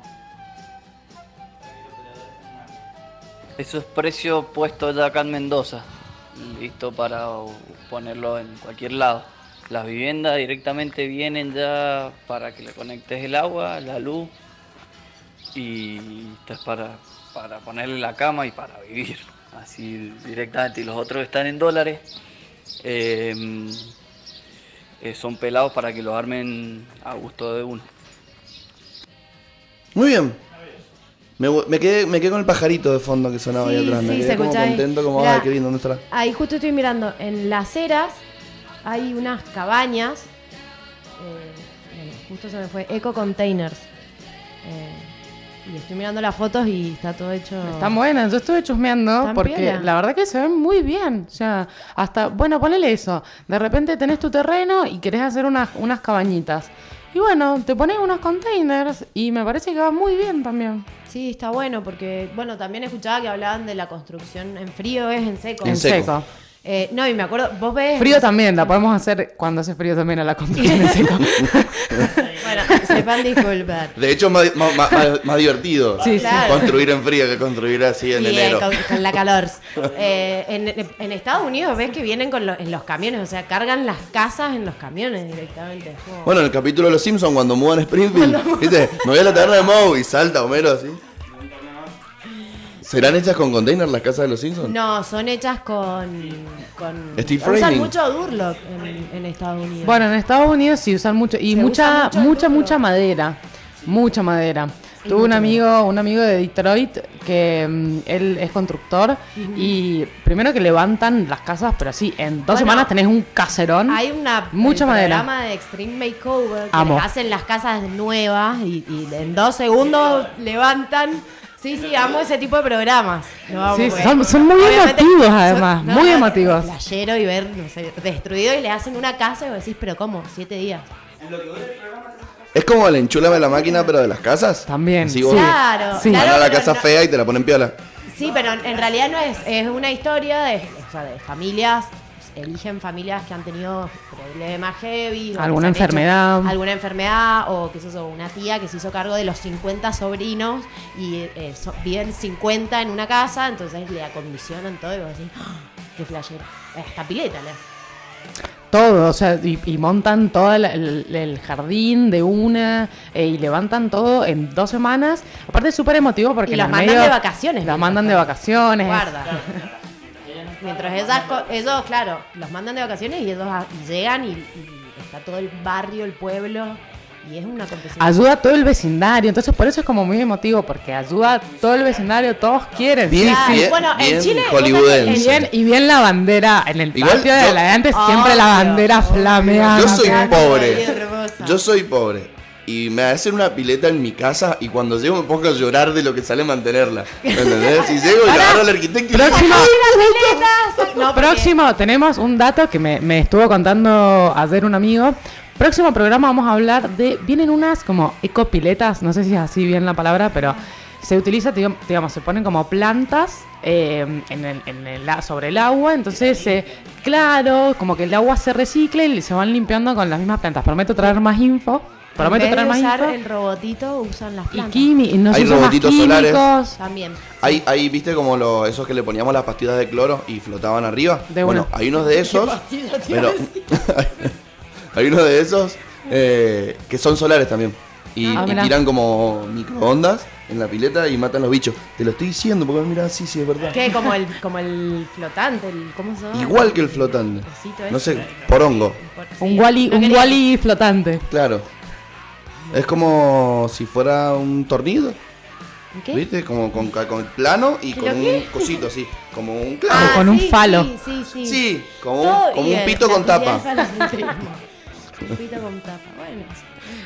Eso es precio puesto ya acá en Mendoza, listo para ponerlo en cualquier lado. Las viviendas directamente vienen ya para que le conectes el agua, la luz y esto es para, para ponerle la cama y para vivir. Así directamente. Y los otros están en dólares. eh, eh, son pelados para que los armen a gusto de uno. Muy bien. Me, me quedé, me quedé con el pajarito de fondo que sonaba ahí Sí, atrás. me sí, quedé se como escucha ahí. contento, como, La- ay, qué lindo, ¿dónde estará? Ahí justo estoy mirando, en las eras hay unas cabañas, eh, bueno, justo se me fue, Eco Containers. Eh, y estoy mirando las fotos y está todo hecho... Están buenas, yo estuve chusmeando Están porque piola. la verdad que se ven muy bien. O sea, hasta, bueno, ponele eso. De repente tenés tu terreno y querés hacer unas, unas cabañitas. Y bueno, te pones unos containers y me parece que va muy bien también. Sí, está bueno porque, bueno, también escuchaba que hablaban de la construcción en frío, es en seco. En En seco. seco. Eh, no, y me acuerdo, vos ves... Frío también, la podemos hacer cuando hace frío también a la construcción en seco. Bueno, disculpar. De hecho, más, más, más- más- más divertido Sí, sí. Claro. construir en frío que construir así en eh, enero. con, con la calor. Eh, en, en Estados Unidos ves que vienen con lo- en los camiones, o sea, cargan las casas en los camiones directamente. Bueno, en el capítulo de Los Simpsons, cuando mudan a Springfield, ¿viste? Me voy a la taberna de Moe y salta Homero así. ¿Serán hechas con container las casas de los Simpsons? No, son hechas con. con Steel usan framing. mucho Durlock en, en Estados Unidos. Bueno, en Estados Unidos sí usan mucho y Se mucha mucho mucha mucha madera, mucha madera. Y Tuve un amigo, un amigo de Detroit que mm, él es constructor y primero que levantan las casas, pero sí, en dos Bueno, semanas tenés un caserón. Hay una, Mucha el madera. programa de Extreme Makeover que les hacen las casas nuevas y, y en dos segundos levantan. Sí, sí, amo ese tipo de programas. Lo amo, Sí, son- son muy obviamente emotivos, son- además, muy es emotivos. flashero y ver, no sé, destruido y le hacen una casa y vos decís, pero ¿cómo? Siete días. Es como el enchúlame la máquina, pero de las casas. También, Sí, Claro, Sí. van claro, a la casa no- fea y te la ponen piola. Sí, pero en realidad no es, es una historia de, o sea, de familias, eligen familias que han tenido problemas heavy. o Alguna se enfermedad. alguna enfermedad, o que eso, una tía que se hizo cargo de los 50 sobrinos y eh, so- viven 50 en una casa, entonces le acondicionan todo y vos decís, ¡Ah! qué flashero. Hasta pileta. Todo, o sea, y, y montan todo el, el- el jardín de una eh, y levantan todo en dos semanas. Aparte es súper emotivo porque Y los mandan medio- de vacaciones. Los mandan de vacaciones. Guarda. Mientras esas co- ellos, claro, los mandan de vacaciones y ellos y llegan y, y está todo el barrio, el pueblo, y es un acontecimiento. Ayuda a todo el vecindario, entonces por eso es como muy emotivo, porque ayuda a todo el vecindario, todos quieren. Bien, sí, bien, en Chile, Y bien, y bien la bandera en el Igual patio de yo- la antes, siempre la bandera obvio. flameando. Yo soy pobre. Yo soy pobre. Y me hacen una pileta en mi casa y cuando llego me pongo a llorar de lo que sale mantenerla. ¿Me entendés? Y llego y le agarro al arquitecto y Próximo, No, próximo, tenemos un dato que me, me estuvo contando ayer un amigo. Próximo programa vamos a hablar de. Vienen unas como ecopiletas, no sé si es así bien la palabra, pero se utiliza, digam- digamos, se ponen como plantas eh, en el, en el sobre el agua, entonces, eh, claro, como que el agua se recicle y se van limpiando con las mismas plantas. Prometo traer más info. Prometo de más usar info. el robotito, usan las Y plantas. quimi- y no se Hay usan más robotitos solares. químicos. También. Hay, hay, viste como lo- esos que le poníamos las pastillas de cloro y flotaban arriba. De bueno, una. hay unos de esos. pero hay unos de esos eh, que son solares también. Y, Ah, y mirá. tiran como microondas en la pileta y matan los bichos. Te lo estoy diciendo porque mira, sí, sí, es verdad. ¿Qué? Como el, como el flotante, el, ¿cómo se llama? Igual que el flotante. Cosito No ese. sé, porongo. Un Sí, un quería- wally flotante. Claro. Es como si fuera un tornillo, ¿Qué? ¿viste? Como con, ca- con el plano y ¿Qué con un cosito así. Como un clavo. Ah, con un sí, falo. Sí, sí, sí. Sí, como un, como un pito con tapa. Un pito con tapa. Bueno,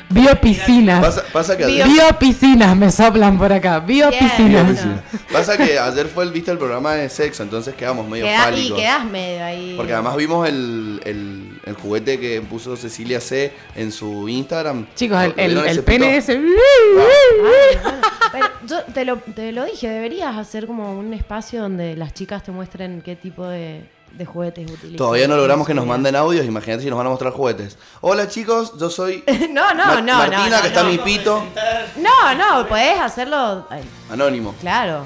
Biopiscinas. Pasa, pasa que Bio- Biopiscinas me soplan por acá. Biopiscinas. Sí. Pasa que ayer fue el, viste el programa de sexo, entonces quedamos medio queda- y quedás medio ahí. Porque además vimos el, el, el juguete que puso Cecilia C en su Instagram. Chicos, el, ¿Lo el, el pene ese. Pero yo te lo, te lo dije, deberías hacer como un espacio donde las chicas te muestren qué tipo de, de juguetes utilizan. Todavía no logramos que nos manden audios, imagínate si nos van a mostrar juguetes. Hola chicos, yo soy No, no, Ma- no, Martina, no, no, que está no. mi pito. No, no, podés hacerlo, ay, Anónimo. claro,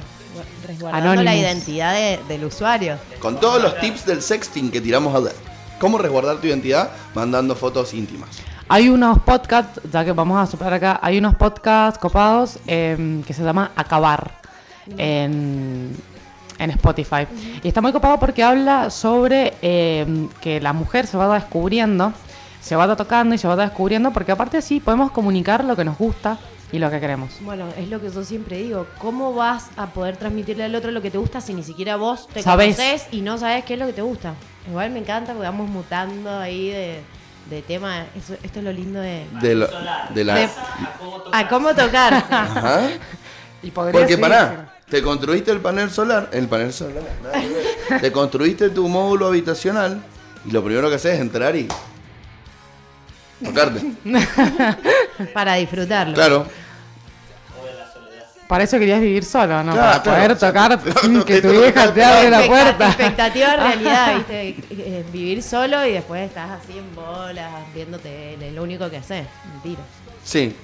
resguardando Anonymous. la identidad de- del usuario. Con todos los tips del sexting que tiramos ayer. ¿Cómo resguardar tu identidad? Mandando fotos íntimas. Hay unos podcasts, ya que vamos a soplar acá, hay unos podcasts copados em, que se llama Acabar en, en Spotify. Y está muy copado porque habla sobre em, que la mujer se va descubriendo, se va tocando y se va descubriendo, porque aparte así podemos comunicar lo que nos gusta y lo que queremos. Bueno, es lo que yo siempre digo. ¿Cómo vas a poder transmitirle al otro lo que te gusta si ni siquiera vos te Sabés. conoces y no sabes qué es lo que te gusta? Igual me encanta porque vamos mutando ahí de, de tema. Eso- esto es lo lindo de... De, lo- de la. de- a cómo tocar. Ajá. Y podría Porque seguir, pará, te construiste el panel solar, el panel solar, nada que ver. te construiste tu módulo habitacional y lo primero que haces es entrar y tocarte. para disfrutarlo. Claro. Para eso querías vivir solo, ¿no? Claro, Para poder claro. tocar sin que tu vieja te abra la puerta. Expectativa realidad, ¿viste? Eh, Vivir solo y después estás así en bolas, viéndote tele, lo único que haces. Mentira. Sí.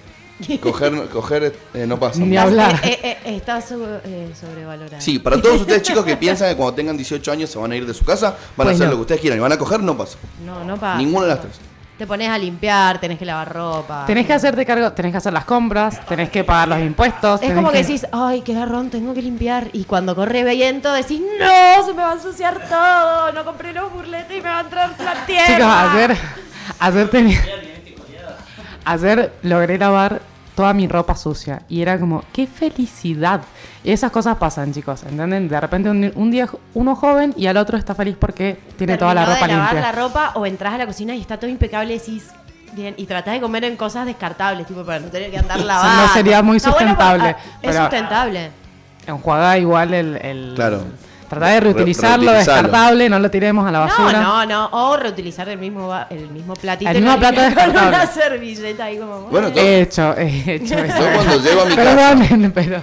Coger, coger eh, no pasa. Ni hablar. Eh, eh, eh, está sobrevalorado. Sí, para todos ustedes chicos que piensan que cuando tengan 18 años se van a ir de su casa, van a hacer no. lo que ustedes quieran y van a coger, no pasa. No, no pasa. Ninguna de las tres. Te pones a limpiar, tenés que lavar ropa. Tenés que hacerte cargo, tenés que hacer las compras, tenés que pagar los impuestos. Es tenés como que decís, ay, qué garrón, tengo que limpiar. Y cuando corre viento decís, no, se me va a ensuciar todo, no compré los burletes y me va a entrar la tierra. Chicos, ayer, ayer tenía. Ayer logré lavar toda mi ropa sucia. Y era como, qué felicidad. Y esas cosas pasan, chicos, ¿entienden? De repente un, un día uno joven y al otro está feliz porque tiene toda la Terminó ropa de lavar limpia. la ropa o entras a la cocina y está todo impecable y decís, bien, y tratás de comer en cosas descartables, tipo para no tener que andar lavando. no sería muy bueno, sustentable, ah, es sustentable. Enjuaga igual el. el Claro. Tratar de reutilizarlo, descartable, no lo tiremos a la basura. No, no, no. O reutilizar el mismo, el mismo platito. El mismo plato limpias con descartable. una servilleta ahí como... Bueno, bueno. to- Hecho, hecho. Yo cuando llego a mi casa, Perdonen, pero.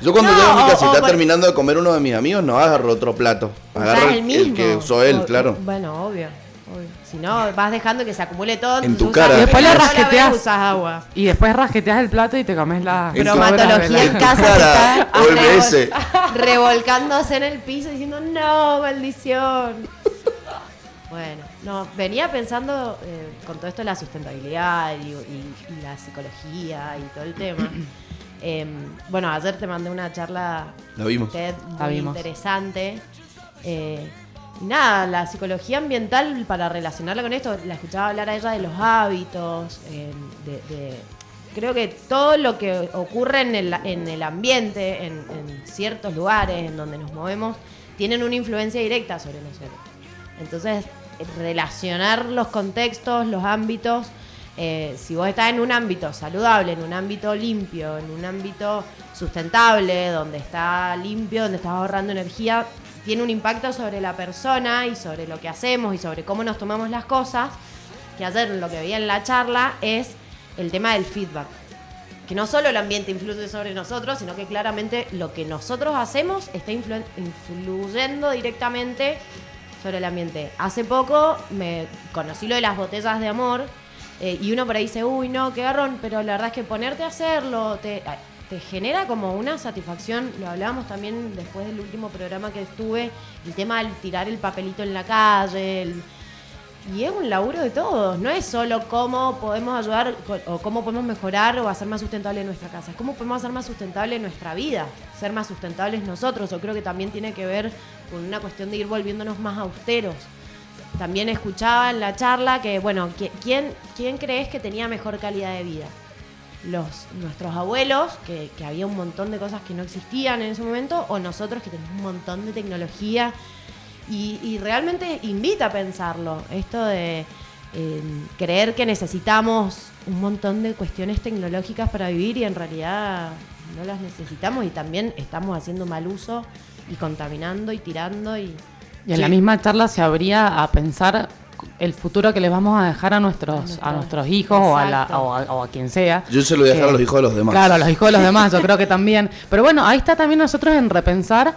Yo cuando No, llego a mi casa y está por- terminando de comer uno de mis amigos, no agarro otro plato. Agarro el el, mismo. el que usó él, O- claro. Bueno, obvio. obvio. Si no, vas dejando que se acumule todo. En tu usas- cara. Y después lo vez rasqueteas. usas agua. Y después rasqueteas el plato y te comes la. Bromatología en casa está revolcándose en el piso diciendo no, maldición. Bueno, no, venía pensando eh, con todo esto de la sustentabilidad y, y- y la psicología y todo el tema. Em, bueno, ayer te mandé una charla La vimos. TED La muy vimos. interesante. Eh, y nada, la psicología ambiental, para relacionarla con esto, la escuchaba hablar a ella de los hábitos, eh, de, de- creo que todo lo que ocurre en el, en el ambiente, en, en ciertos lugares en donde nos movemos, tienen una influencia directa sobre nosotros. Entonces, relacionar los contextos, los ámbitos, eh, si vos estás en un ámbito saludable, en un ámbito limpio, en un ámbito sustentable, donde está limpio, donde estás ahorrando energía, tiene un impacto sobre la persona y sobre lo que hacemos y sobre cómo nos tomamos las cosas, que ayer lo que veía en la charla es el tema del feedback. Que no solo el ambiente influye sobre nosotros, sino que claramente lo que nosotros hacemos está influ- influyendo directamente sobre el ambiente. Hace poco me conocí lo de las botellas de amor eh, y uno por ahí dice, uy, no, qué garrón, pero la verdad es que ponerte a hacerlo te, te genera como una satisfacción. Lo hablábamos también después del último programa que estuve, el tema del tirar el papelito en la calle, el- y es un laburo de todos, no es solo cómo podemos ayudar o cómo podemos mejorar o hacer más sustentable nuestra casa, es cómo podemos hacer más sustentable nuestra vida, ser más sustentables nosotros. Yo creo que también tiene que ver con una cuestión de ir volviéndonos más austeros. También escuchaba en la charla que, bueno, ¿qui- ¿quién, quién crees que tenía mejor calidad de vida? Los, nuestros abuelos, que, que había un montón de cosas que no existían en ese momento, o nosotros que tenemos un montón de tecnología y, realmente invita a pensarlo. Esto de creer que necesitamos un montón de cuestiones tecnológicas para vivir y en realidad no las necesitamos y también estamos haciendo mal uso y contaminando y tirando y... Y en la misma charla se abría a pensar el futuro que les vamos a dejar a A nuestros, a nuestros hijos o a, la, o, a, o a quien sea. Yo se lo voy a dejar a los hijos de los demás. Claro, a los hijos de los demás, yo creo que también. Pero bueno, ahí está también nosotros en repensar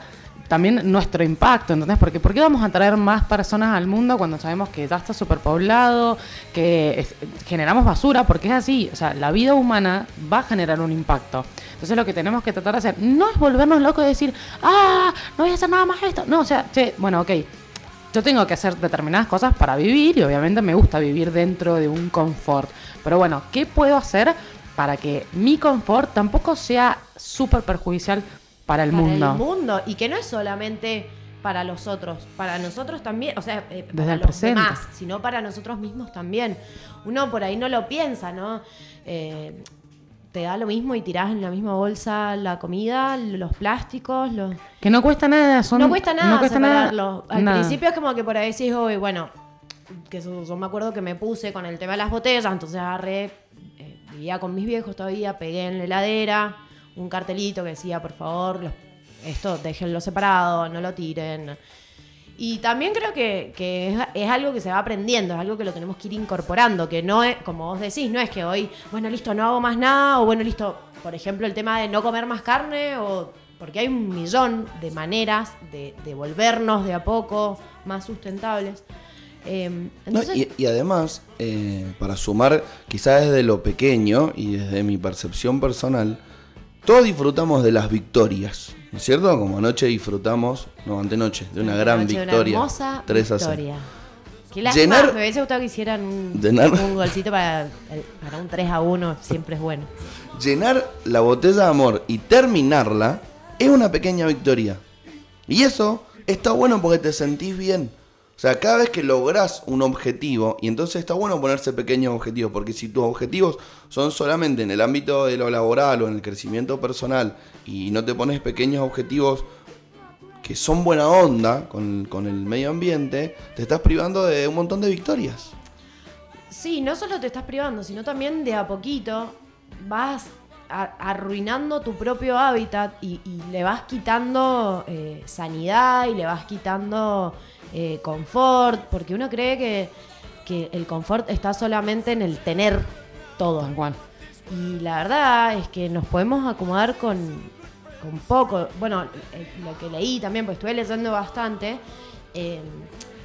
también nuestro impacto, ¿entendés? Porque ¿por qué vamos a traer más personas al mundo cuando sabemos que ya está superpoblado, que generamos basura? Porque es así, o sea, la vida humana va a generar un impacto. Entonces lo que tenemos que tratar de hacer no es volvernos locos y decir, ah, no voy a hacer nada más esto. No, o sea, che, bueno, ok, yo tengo que hacer determinadas cosas para vivir y obviamente me gusta vivir dentro de un confort. Pero bueno, ¿qué puedo hacer para que mi confort tampoco sea súper perjudicial para el para mundo? el mundo y que no es solamente para los otros, para nosotros también, o sea, eh, para los presente. demás, sino para nosotros mismos también. Uno por ahí no lo piensa, ¿no? Eh, te da lo mismo y tirás en la misma bolsa la comida, los plásticos, los... Que no cuesta nada, son, no cuesta nada no cuesta nada. Al nada. principio es como que por ahí decís, "Uy, bueno, que eso- yo me acuerdo que me puse con el tema de las botellas, entonces agarré, eh, vivía con mis viejos todavía, pegué en la heladera un cartelito que decía, por favor, los- esto déjenlo separado, no lo tiren. Y también creo que, que es, es algo que se va aprendiendo, es algo que lo tenemos que ir incorporando, que no es, como vos decís, no es que hoy, bueno, listo, no hago más nada, o bueno, listo, por ejemplo, el tema de no comer más carne, o porque hay un millón de maneras de, de volvernos de a poco más sustentables. Eh, No, entonces, y, y además, eh, para sumar, quizás desde lo pequeño y desde mi percepción personal, todos disfrutamos de las victorias, ¿no es cierto? Como anoche disfrutamos, no, antenoche, de una gran anoche, una victoria. hermosa 3 a 0. victoria. Qué lástima, Llenar- me hubiese gustado que hicieran un, golcito para, para un 3 a 1, siempre es bueno. Llenar la botella de amor y terminarla es una pequeña victoria. Y eso está bueno porque te sentís bien. O sea, cada vez que lográs un objetivo, y entonces está bueno ponerse pequeños objetivos, porque si tus objetivos son solamente en el ámbito de lo laboral o en el crecimiento personal, y no te pones pequeños objetivos que son buena onda con, con el medio ambiente, te estás privando de un montón de victorias. Sí, no solo te estás privando, sino también de a poquito vas arruinando tu propio hábitat y, y le vas quitando eh, sanidad y le vas quitando eh, confort, porque uno cree que, que el confort está solamente en el tener todo. Tal cual. Y la verdad es que nos podemos acomodar con, con poco. Bueno, eh, lo que leí también, pues estuve leyendo bastante, eh,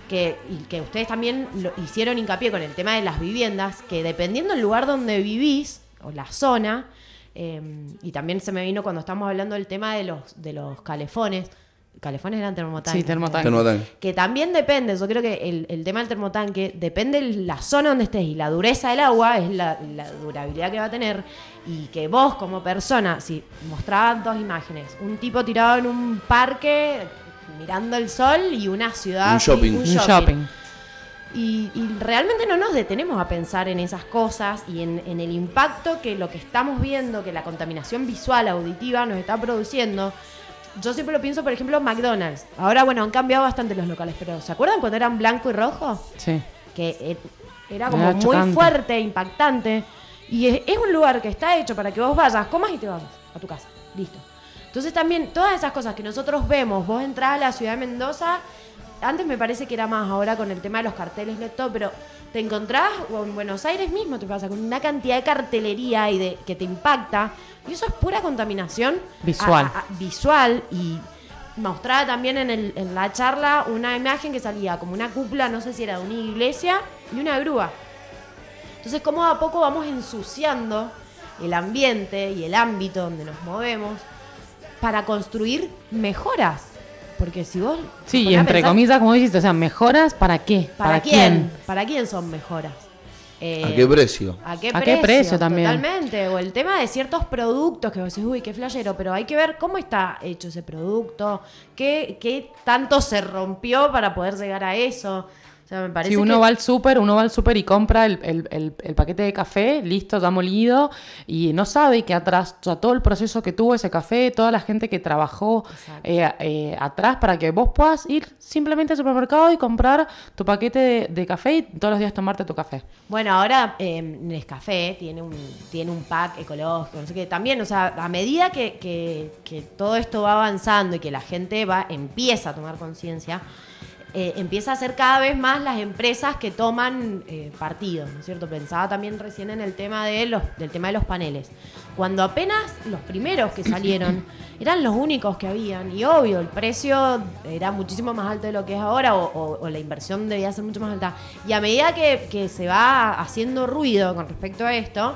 que, y que ustedes también lo hicieron hincapié con el tema de las viviendas, que dependiendo del lugar donde vivís, o la zona, eh, y también se me vino cuando estamos hablando del tema de los, de los calefones, calefones eran termotanques. Sí, termotanque. Termotanque. Que también depende, yo creo que el, el tema del termotanque depende de la zona donde estés y la dureza del agua es la, la durabilidad que va a tener. Y que vos, como persona, si mostraban dos imágenes, un tipo tirado en un parque mirando el sol y una ciudad. Un shopping. Un shopping. Y, y realmente no nos detenemos a pensar en esas cosas y en, en el impacto que lo que estamos viendo, que la contaminación visual, auditiva nos está produciendo. Yo siempre lo pienso, por ejemplo, McDonald's. Ahora, bueno, han cambiado bastante los locales, pero ¿se acuerdan cuando eran blanco y rojo? Sí. Que eh, era como Era muy fuerte, impactante. Y es, es un lugar que está hecho para que vos vayas, comas y te vayas a tu casa. Listo. Entonces también todas esas cosas que nosotros vemos, vos entrás a la ciudad de Mendoza, antes me parece que era más ahora con el tema de los carteles, no todo, pero te encontrás, o en Buenos Aires mismo te pasa, con una cantidad de cartelería y de que te impacta, y eso es pura contaminación Visual. a- a- visual y mostraba también en, el- en la charla una imagen que salía como una cúpula, no sé si era de una iglesia, y una grúa. Entonces, como a poco vamos ensuciando el ambiente y el ámbito donde nos movemos para construir mejoras. Porque si vos... Sí, y entre pensar, comillas, como dijiste, o sea, mejoras para qué? ¿Para, quién? ¿Para quién son mejoras? Eh, ¿A qué precio? ¿A qué, ¿A precio? qué precio también? Totalmente. O el tema de ciertos productos que vos decís, uy, qué flashero, pero hay que ver cómo está hecho ese producto, qué, qué tanto se rompió para poder llegar a eso. O sea, me parece Si uno que- va al súper, uno va al súper y compra el, el- el- el paquete de café, listo, ya molido, y no sabe que atrás, o sea, todo el proceso que tuvo ese café, toda la gente que trabajó eh, eh, atrás para que vos puedas ir simplemente al supermercado y comprar tu paquete de, de café y todos los días tomarte tu café. Bueno, ahora eh, Nescafé tiene un, tiene un pack ecológico, no sé qué. También, o sea, a medida que, que- que todo esto va avanzando y que la gente va empieza a tomar conciencia, eh, empieza a ser cada vez más las empresas que toman eh, partido, ¿no es cierto? Pensaba también recién en el tema de los, del tema de los paneles. Cuando apenas los primeros que salieron eran los únicos que habían, y obvio, el precio era muchísimo más alto de lo que es ahora, o, o- o la inversión debía ser mucho más alta. Y a medida que, que se va haciendo ruido con respecto a esto,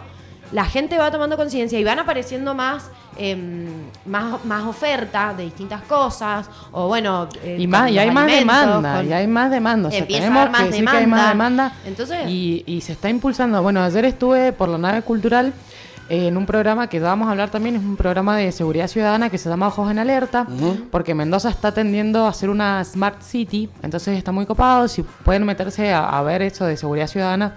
la gente va tomando conciencia y van apareciendo más, em, más, más oferta de distintas cosas, o bueno, eh, Y, más, y hay más demanda, con- y hay más demanda. O sea, Empieza a haber más que decir que hay más demanda. demanda. Entonces- y, y se está impulsando. Bueno, ayer estuve por la nave cultural eh, en un programa que vamos a hablar también, es un programa de seguridad ciudadana que se llama Ojos en Alerta, porque Mendoza está tendiendo a ser una Smart City, entonces está muy copado, si pueden meterse a, a ver eso de seguridad ciudadana,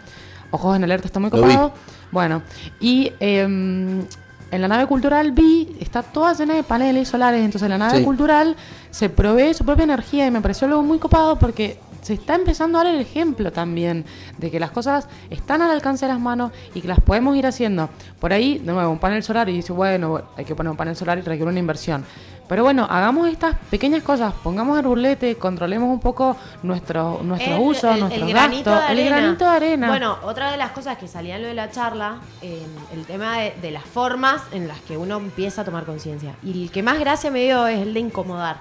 Ojos en Alerta está muy copado. Bueno, y em, en la nave cultural vi, está toda llena de paneles solares, entonces la nave Sí. cultural se provee su propia energía y me pareció algo muy copado porque se está empezando a dar el ejemplo también de que las cosas están al alcance de las manos y que las podemos ir haciendo. Por ahí, de nuevo, un panel solar y dice, bueno, hay que poner un panel solar y requiere una inversión. Pero bueno, hagamos estas pequeñas cosas, pongamos el burlete, controlemos un poco nuestro, nuestro El- uso, el- nuestros el gastos, el granito de arena. Bueno, otra de las cosas que salía en lo de la charla, eh, el tema de, de las formas en las que uno empieza a tomar conciencia. Y el que más gracia me dio es el de incomodar.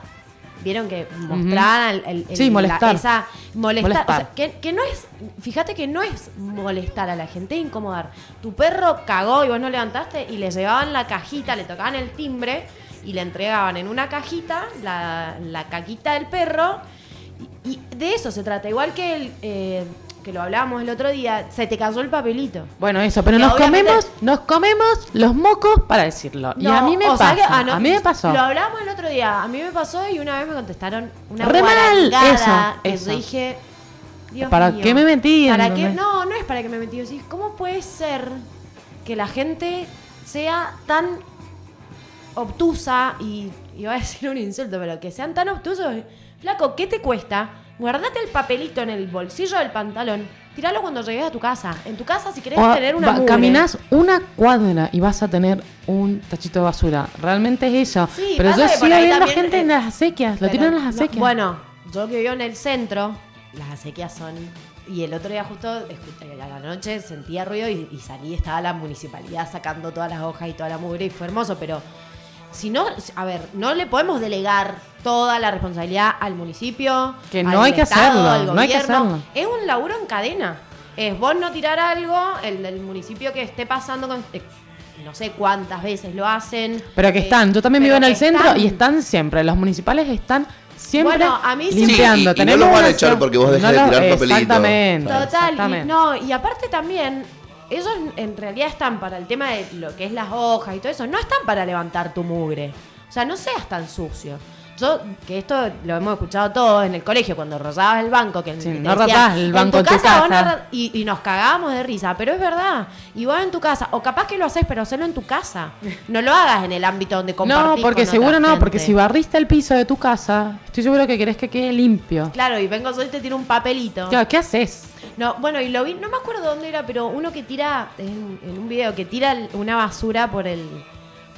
Vieron que mostraban el, el- el- Sí, molestar. esa molestar. Molestar. O sea, que, que no es, fíjate que no es molestar a la gente, es incomodar. Tu perro cagó y vos no levantaste y le llevaban la cajita, le tocaban el timbre y le entregaban en una cajita la, la caquita del perro Y de eso se trata. Igual que el, eh, que lo hablábamos el otro día, se te cayó el papelito. Bueno, eso, pero Que nos obviamente- comemos, nos comemos los mocos para decirlo. y a mí me pasa. que- ah, no, a mí me pasó. Lo hablamos el otro día. A mí me pasó y una vez me contestaron una Re mal, eso, que eso. yo dije. Dios ¿Para mío, qué me metí? ¿Para qué? No, no es para qué me metí. ¿Cómo puede ser que la gente sea tan obtusa y iba a decir un insulto, pero que sean tan obtusos? Flaco, ¿qué te cuesta? Guardate el papelito en el bolsillo del pantalón. Tiralo cuando llegues a tu casa. En tu casa, si querés O tener una va-. Caminás una cuadra y vas a tener un tachito de basura. Realmente es eso. Sí, pero yo sigo viendo gente eh, en las acequias. Lo tiran en las no, acequias. bueno, yo que vivo en el centro, las acequias son. Y el otro día, justo a la noche, sentía ruido y, y salí, estaba la municipalidad sacando todas las hojas y toda la mugre y fue hermoso, pero. Si no, a ver, no le podemos delegar toda la responsabilidad al municipio. Que al no hay que Estado, hacerlo, al no hay que gobierno. hacerlo. Es un laburo en cadena. Es vos no tirar algo, el del municipio que esté pasando con. eh, no sé cuántas veces lo hacen. pero que eh, están. Yo también vivo en el que centro están. y están siempre. Los municipales están siempre Bueno, a mí sí- limpiando. Sí, y- y no los van a echar porque vos dejes de lo- tirar papelito. Exactamente. Total, y, no, y aparte también, ellos en realidad están para el tema de lo que es las hojas y todo eso, no están para levantar tu mugre. O sea, no seas tan sucio. Yo, que esto lo hemos escuchado todos en el colegio, cuando rozabas el banco, que Sí, no decían, el banco en tu casa". y, y nos cagábamos de risa, pero es verdad. Y vos en tu casa, o capaz que lo haces, pero hacelo en tu casa. No lo hagas en el ámbito donde compartís No, porque con seguro otra no, porque si barriste el piso de tu casa, estoy seguro que querés que quede limpio. Claro, y vengo yo y te tiro un papelito. Claro, ¿Qué haces? No, bueno, y lo vi, no me acuerdo dónde era, pero uno que tira, en, en un video, que tira una basura por el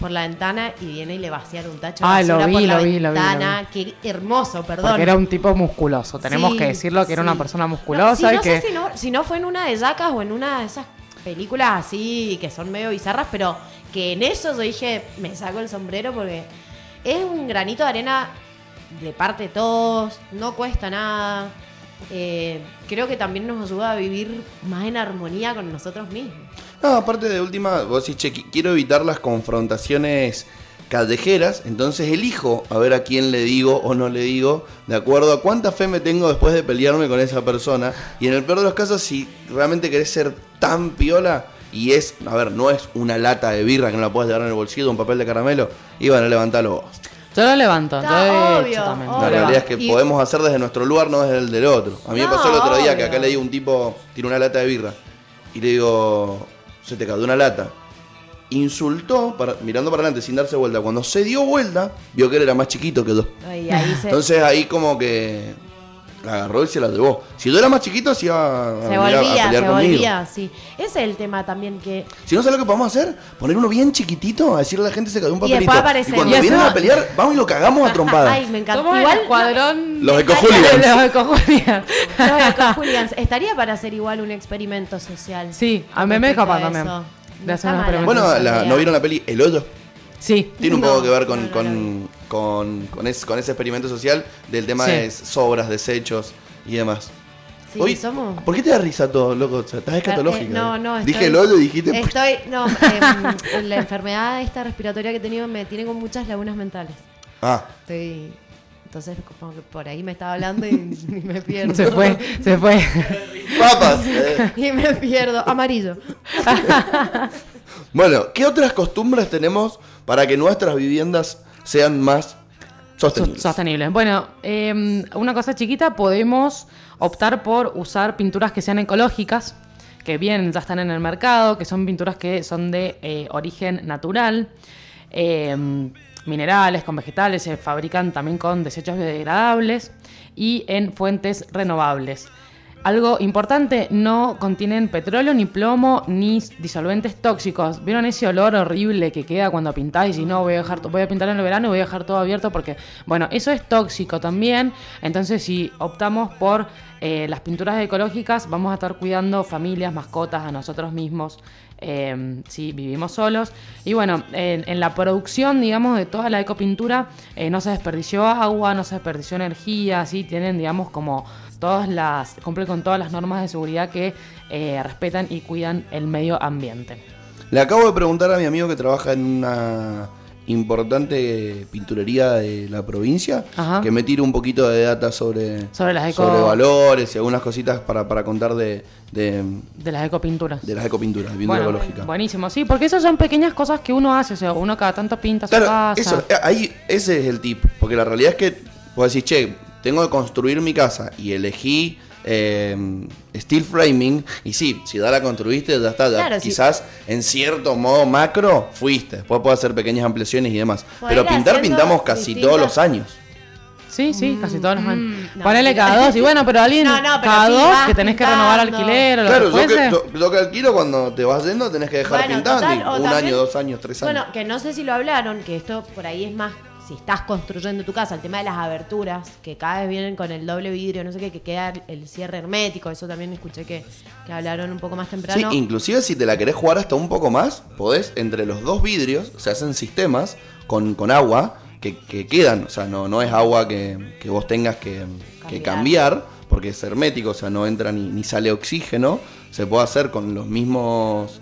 por la ventana y viene y le vacía un tacho de Ah, lo vi, por la lo vi, lo vi, lo. Qué hermoso, perdón. Porque era un tipo musculoso. Tenemos Sí, que decirlo que era una persona No, musculosa y no que. sé si no, si no fue en una de Yacas o en una de esas películas así que son medio bizarras, pero que en eso yo dije, me saco el sombrero porque es un granito de arena de parte de todos, no cuesta nada. Eh, creo que también nos ayuda a vivir más en armonía con nosotros mismos. No, aparte de última, vos decís, che, qui- quiero evitar las confrontaciones callejeras, entonces elijo a ver a quién le digo o no le digo, de acuerdo a cuánta fe me tengo después de pelearme con esa persona. Y en el peor de los casos, si realmente querés ser tan piola y es, a ver, no es una lata de birra que no la puedes llevar en el bolsillo, un papel de caramelo, y bueno, levantalo vos. Yo lo levanto. Está yo he obvio, hecho también. obvio. La Lo realidad es que Y- podemos hacer desde nuestro lugar, no desde el del otro. A mí me pasó el otro día que acá le digo un tipo, tiene una lata de birra, y le digo, se te cayó una lata. Insultó, para- mirando para adelante sin darse vuelta. Cuando se dio vuelta, vio que él era más chiquito que yo. Y ahí se, Entonces ahí como que la agarró y se la llevó. Si yo era más chiquito, se iba a, se a- a volvía, pelear se conmigo. volvía, sí. Ese es el tema también que... Si no sabes lo que podemos hacer, poner uno bien chiquitito, a decirle a la gente se cayó un Y papelito. después aparece- cuando Y vienen a pelear, vamos y lo cagamos a trompadas. Ay, me encanta. Igual el escuadrón. Los ecohooligans. Los ecohooligans. Los. Estaría para hacer igual un experimento social. Sí, a mí me respecto copa a también. No. Bueno, la-. ¿no vieron la peli El Hoyo? Sí. Tiene un No, poco que ver no, con, no la con, con, con es- con ese experimento social del tema Sí. de sobras, desechos y demás. Sí, somos... ¿Por qué te da risa todo, loco? O sea, estás escatológica. Eh, no, no, Dije estoy- el hoyo y dijiste... Estoy, no, em, la enfermedad esta respiratoria que he tenido me tiene con muchas lagunas mentales. Ah, Estoy, entonces como que por ahí me estaba hablando y, y me pierdo. Se fue, se fue. papas. eh. Y me pierdo. Amarillo. Bueno, ¿qué otras costumbres tenemos para que nuestras viviendas sean más sostenibles? Sostenibles. Bueno, eh, una cosa chiquita, podemos optar por usar pinturas que sean ecológicas, que bien ya están en el mercado, que son pinturas que son de eh, origen natural, eh, minerales, con vegetales, se fabrican también con desechos biodegradables y en fuentes renovables. Algo importante, no contienen petróleo, ni plomo, ni disolventes tóxicos. ¿Vieron ese olor horrible que queda cuando pintáis y no voy a dejar, voy a pintar en el verano y voy a dejar todo abierto porque, bueno, eso es tóxico también. Entonces, si optamos por eh, las pinturas ecológicas, vamos a estar cuidando familias, mascotas, a nosotros mismos, eh, si vivimos solos. Y bueno, en, la producción, digamos, de toda la ecopintura, eh, no se desperdició agua, no se desperdició energía, así tienen, digamos, como todas las, cumple con todas las normas de seguridad que eh, respetan y cuidan el medio ambiente. Le acabo de preguntar a mi amigo que trabaja en una importante pinturería de la provincia Ajá. que me tire un poquito de data sobre, Sobre las eco- sobre valores y algunas cositas para, para contar de, de, De las ecopinturas. de las ecopinturas, de pintura Bueno, ecológica. buenísimo, sí, porque esas son pequeñas cosas que uno hace, o sea, uno cada tanto pinta su Claro, casa. eso, eh, ahí, ese es el tip. Porque la realidad es que vos decís, che, tengo que construir mi casa y elegí eh, steel framing. Y sí, si ya la construiste, ya está. ya Claro, sí. quizás en cierto modo macro fuiste. Después puedes hacer pequeñas ampliaciones y demás. Pero pintar pintamos casi distintas- todos los años. Sí, sí, casi todos los años. mm, no, Ponele cada dos. Y bueno, pero alguien No, no, pero cada sí, dos que tenés que renovar alquiler o lo Claro, que yo que, yo- yo que alquilo cuando te vas yendo tenés que dejar Bueno, pintando. total, un también- año, dos años, tres años. Bueno, que no sé si lo hablaron, que esto por ahí es más, si estás construyendo tu casa, el tema de las aberturas, que cada vez vienen con el doble vidrio, no sé qué, que queda el- cierre hermético, eso también escuché que, que hablaron un poco más Sí, temprano. inclusive si te la querés jugar hasta un poco más, podés entre los dos vidrios, se hacen sistemas con, con agua que, que quedan, o sea, no, no es agua que, que vos tengas que, que Cambiar. cambiar, porque es hermético, o sea, no entra ni, ni sale oxígeno, se puede hacer con los mismos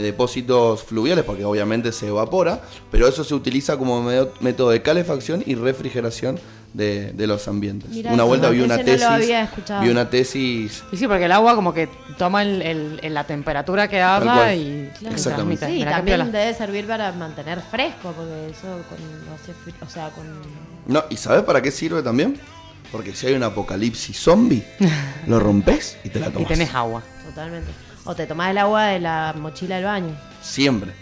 depósitos fluviales, porque obviamente se evapora, pero eso se utiliza como método de calefacción y refrigeración de, de los ambientes. Mirá, una vuelta no- vi una no tesis, había escuchado. vi una tesis Y sí, porque el agua como que toma el, el- el- la temperatura que cual. y y Exactamente. transmite. Sí, Mirá también debe servir para mantener fresco, porque eso con, lo hace fri- o sea, con... No, ¿y sabes para qué sirve también? Porque si hay un apocalipsis zombie, lo rompes y te la Y tomas. tenés agua. Totalmente. O te tomás el agua de la mochila del baño. Siempre.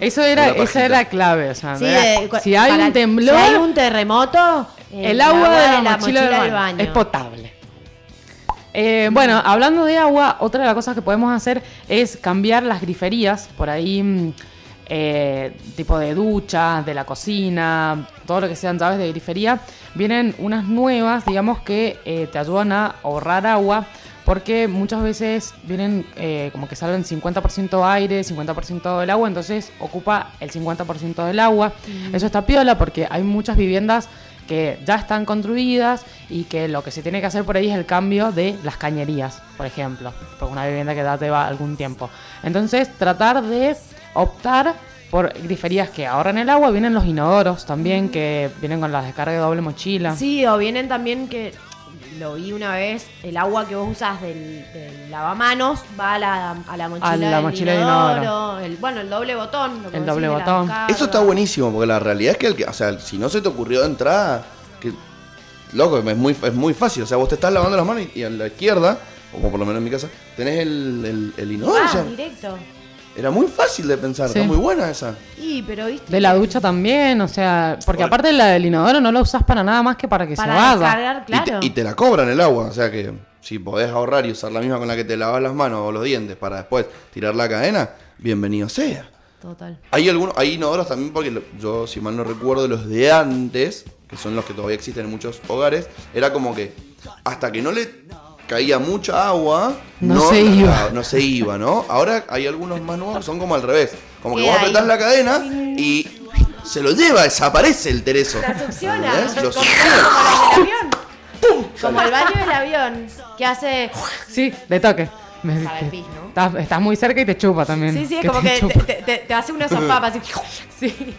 Eso era, esa era clave. O sea, Sí, era- de- cu- si hay para- un temblor, Si hay un terremoto, el agua de la, mochila, del baño, es potable. Eh, bueno, hablando de agua, otra de las cosas que podemos hacer es cambiar las griferías, por ahí, mm, eh, tipo de duchas, de la cocina, todo lo que sean llaves de grifería. Vienen unas nuevas, digamos, que eh, te ayudan a ahorrar agua, porque muchas veces vienen eh, como que salen 50% aire, 50% del agua, entonces ocupa el 50% del agua. Eso está piola porque hay muchas viviendas que ya están construidas y que lo que se tiene que hacer por ahí es el cambio de las cañerías, por ejemplo, por una vivienda que ya lleva algún tiempo. Entonces, tratar de optar por griferías que ahorran el agua, vienen los inodoros también, que vienen con la descarga de doble mochila. Sí, o vienen también que lo vi una vez, el agua que vos usas del, del lavamanos va a la, a la mochila, A la del mochila de inodoro, inodoro. el, bueno, el doble botón. lo que El doble botón. Eso está buenísimo, porque la realidad es que, el que o sea, si no se te ocurrió de entrada, que, loco, es muy, es muy fácil. O sea, vos te estás lavando las manos y, y a la izquierda, o por lo menos en mi casa, tenés el, el, el inodoro. o Ah, sea, directo. Era muy fácil de pensar, Sí. está muy buena esa. Y, pero viste. De la ducha también, o sea, porque Bueno. aparte la del inodoro no la usás para nada más que para que para se vaya. descargar, Y te- claro. Y, te, la cobran el agua, o sea que si podés ahorrar y usar la misma con la que te lavas las manos o los dientes para después tirar la cadena, bienvenido sea. Total. Hay algunos, hay inodoros también porque yo, si mal no recuerdo, los de antes, que son los que todavía existen en muchos hogares, era como que hasta que no le caía mucha agua, No se iba. no se iba, ¿no? Ahora hay algunos más nuevos que son como al revés. Como que vos apretás la cadena y se lo lleva, desaparece el tereso. La succiona. ¿Entendés? Lo como, succiona. como los del avión. Como el baño del avión. Que hace. Sí, de toque. Me- te- pis, ¿no? estás, estás muy cerca y te chupa también. Sí, sí, es Que como te que te, te- te- hace una sopapa así. Sí.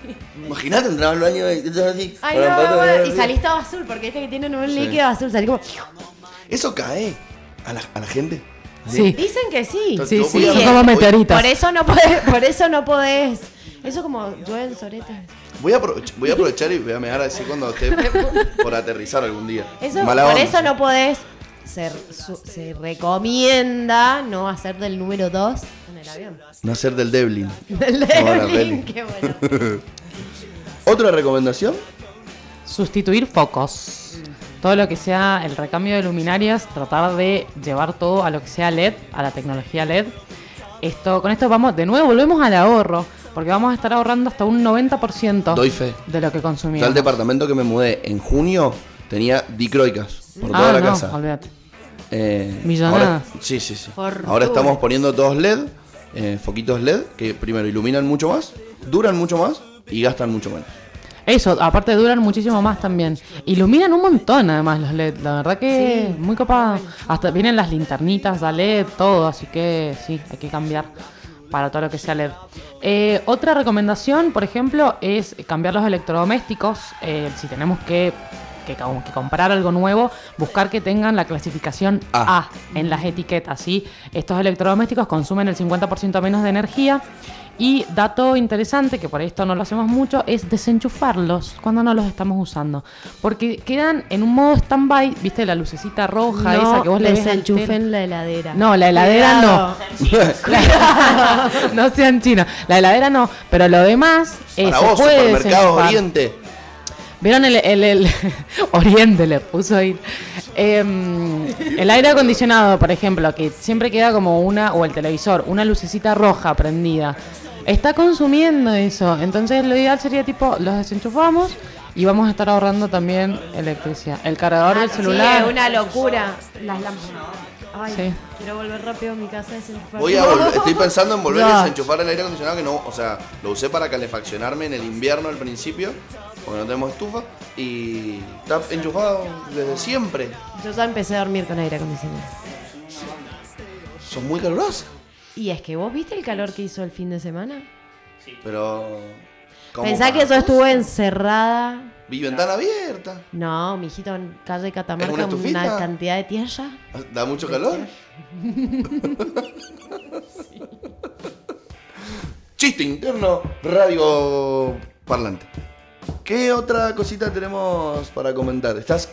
Imagínate entrar al baño y así. Ay, no, poder- bueno, y salís todo azul, porque viste que tienen un líquido azul, salís como. Eso cae a la, a la gente. Sí. Dicen que sí. Entonces, Sí, sí, a- son como meteoritas. Por eso no podés, por eso no podés. Eso como llueven soretes. Voy a, aprovech- voy a aprovechar y voy a mear así cuando esté por aterrizar algún día. Eso, Mala por onda. eso no podés. Se, su- se recomienda no hacer del número 2 en el avión. No hacer del Devlin. Del Devlin, qué bueno. Otra recomendación, Sustituir focos. Todo lo que sea el recambio de luminarias, tratar de llevar todo a lo que sea LED, a la tecnología LED. Esto, con esto vamos, de nuevo volvemos al ahorro, porque vamos a estar ahorrando hasta un 90% doy fe. de lo que Ya consumimos. el departamento que me mudé en junio tenía dicroicas por toda ah, la no, casa. olvídate. Eh, Millonadas. ahora- sí, sí, sí. Fortuna. Ahora estamos poniendo todos LED, eh, foquitos LED, que primero iluminan mucho más, duran mucho más y gastan mucho menos. Eso, aparte duran muchísimo más también. Iluminan un montón además los LED, la verdad que Sí. muy copado. Hasta vienen las linternitas, da LED, todo, así que sí, hay que cambiar. para todo lo que sea LED. Eh, otra recomendación, por ejemplo, es cambiar los electrodomésticos. Eh, si tenemos que, que, que comprar algo nuevo, buscar que tengan la clasificación A. A en las etiquetas. ¿sí? Estos electrodomésticos consumen el 50% menos de energía. Y dato interesante, que por esto no lo hacemos mucho, es desenchufarlos cuando no los estamos usando. Porque quedan en un modo stand-by, ¿viste? La lucecita roja esa No que vos le ves desenchufen la heladera. No, la heladera no. no sean chinos. La heladera no, pero lo demás eh, Para vos, puede Supermercados desenchufar. Oriente. ¿Vieron el, el- el- Oriente le puso ahí? Em, el aire acondicionado, por ejemplo, que siempre queda como una, o el televisor, una lucecita roja prendida. Está consumiendo eso. Entonces lo ideal sería tipo, los desenchufamos y vamos a estar ahorrando también electricidad. El cargador Ah, del sí, celular. es una locura. Las lámparas. Ay, Sí. quiero volver rápido a mi casa a desenchufar. Voy a volver- estoy pensando en volver a desenchufar el aire acondicionado que no, o sea, lo usé para calefaccionarme en el invierno al principio, porque no tenemos estufa, y está enchufado desde siempre. Yo ya empecé a dormir con aire acondicionado. Son muy calurosos, Y es que vos viste el calor que hizo el fin de semana. pero... ¿cómo Pensá que yo estuve encerrada. Vi ventana abierta. No, mijito, en calle Catamarca, una una, cantidad de tierra. Da mucho calor. Chiste interno, radio parlante. ¿Qué otra cosita tenemos para comentar? ¿Estás,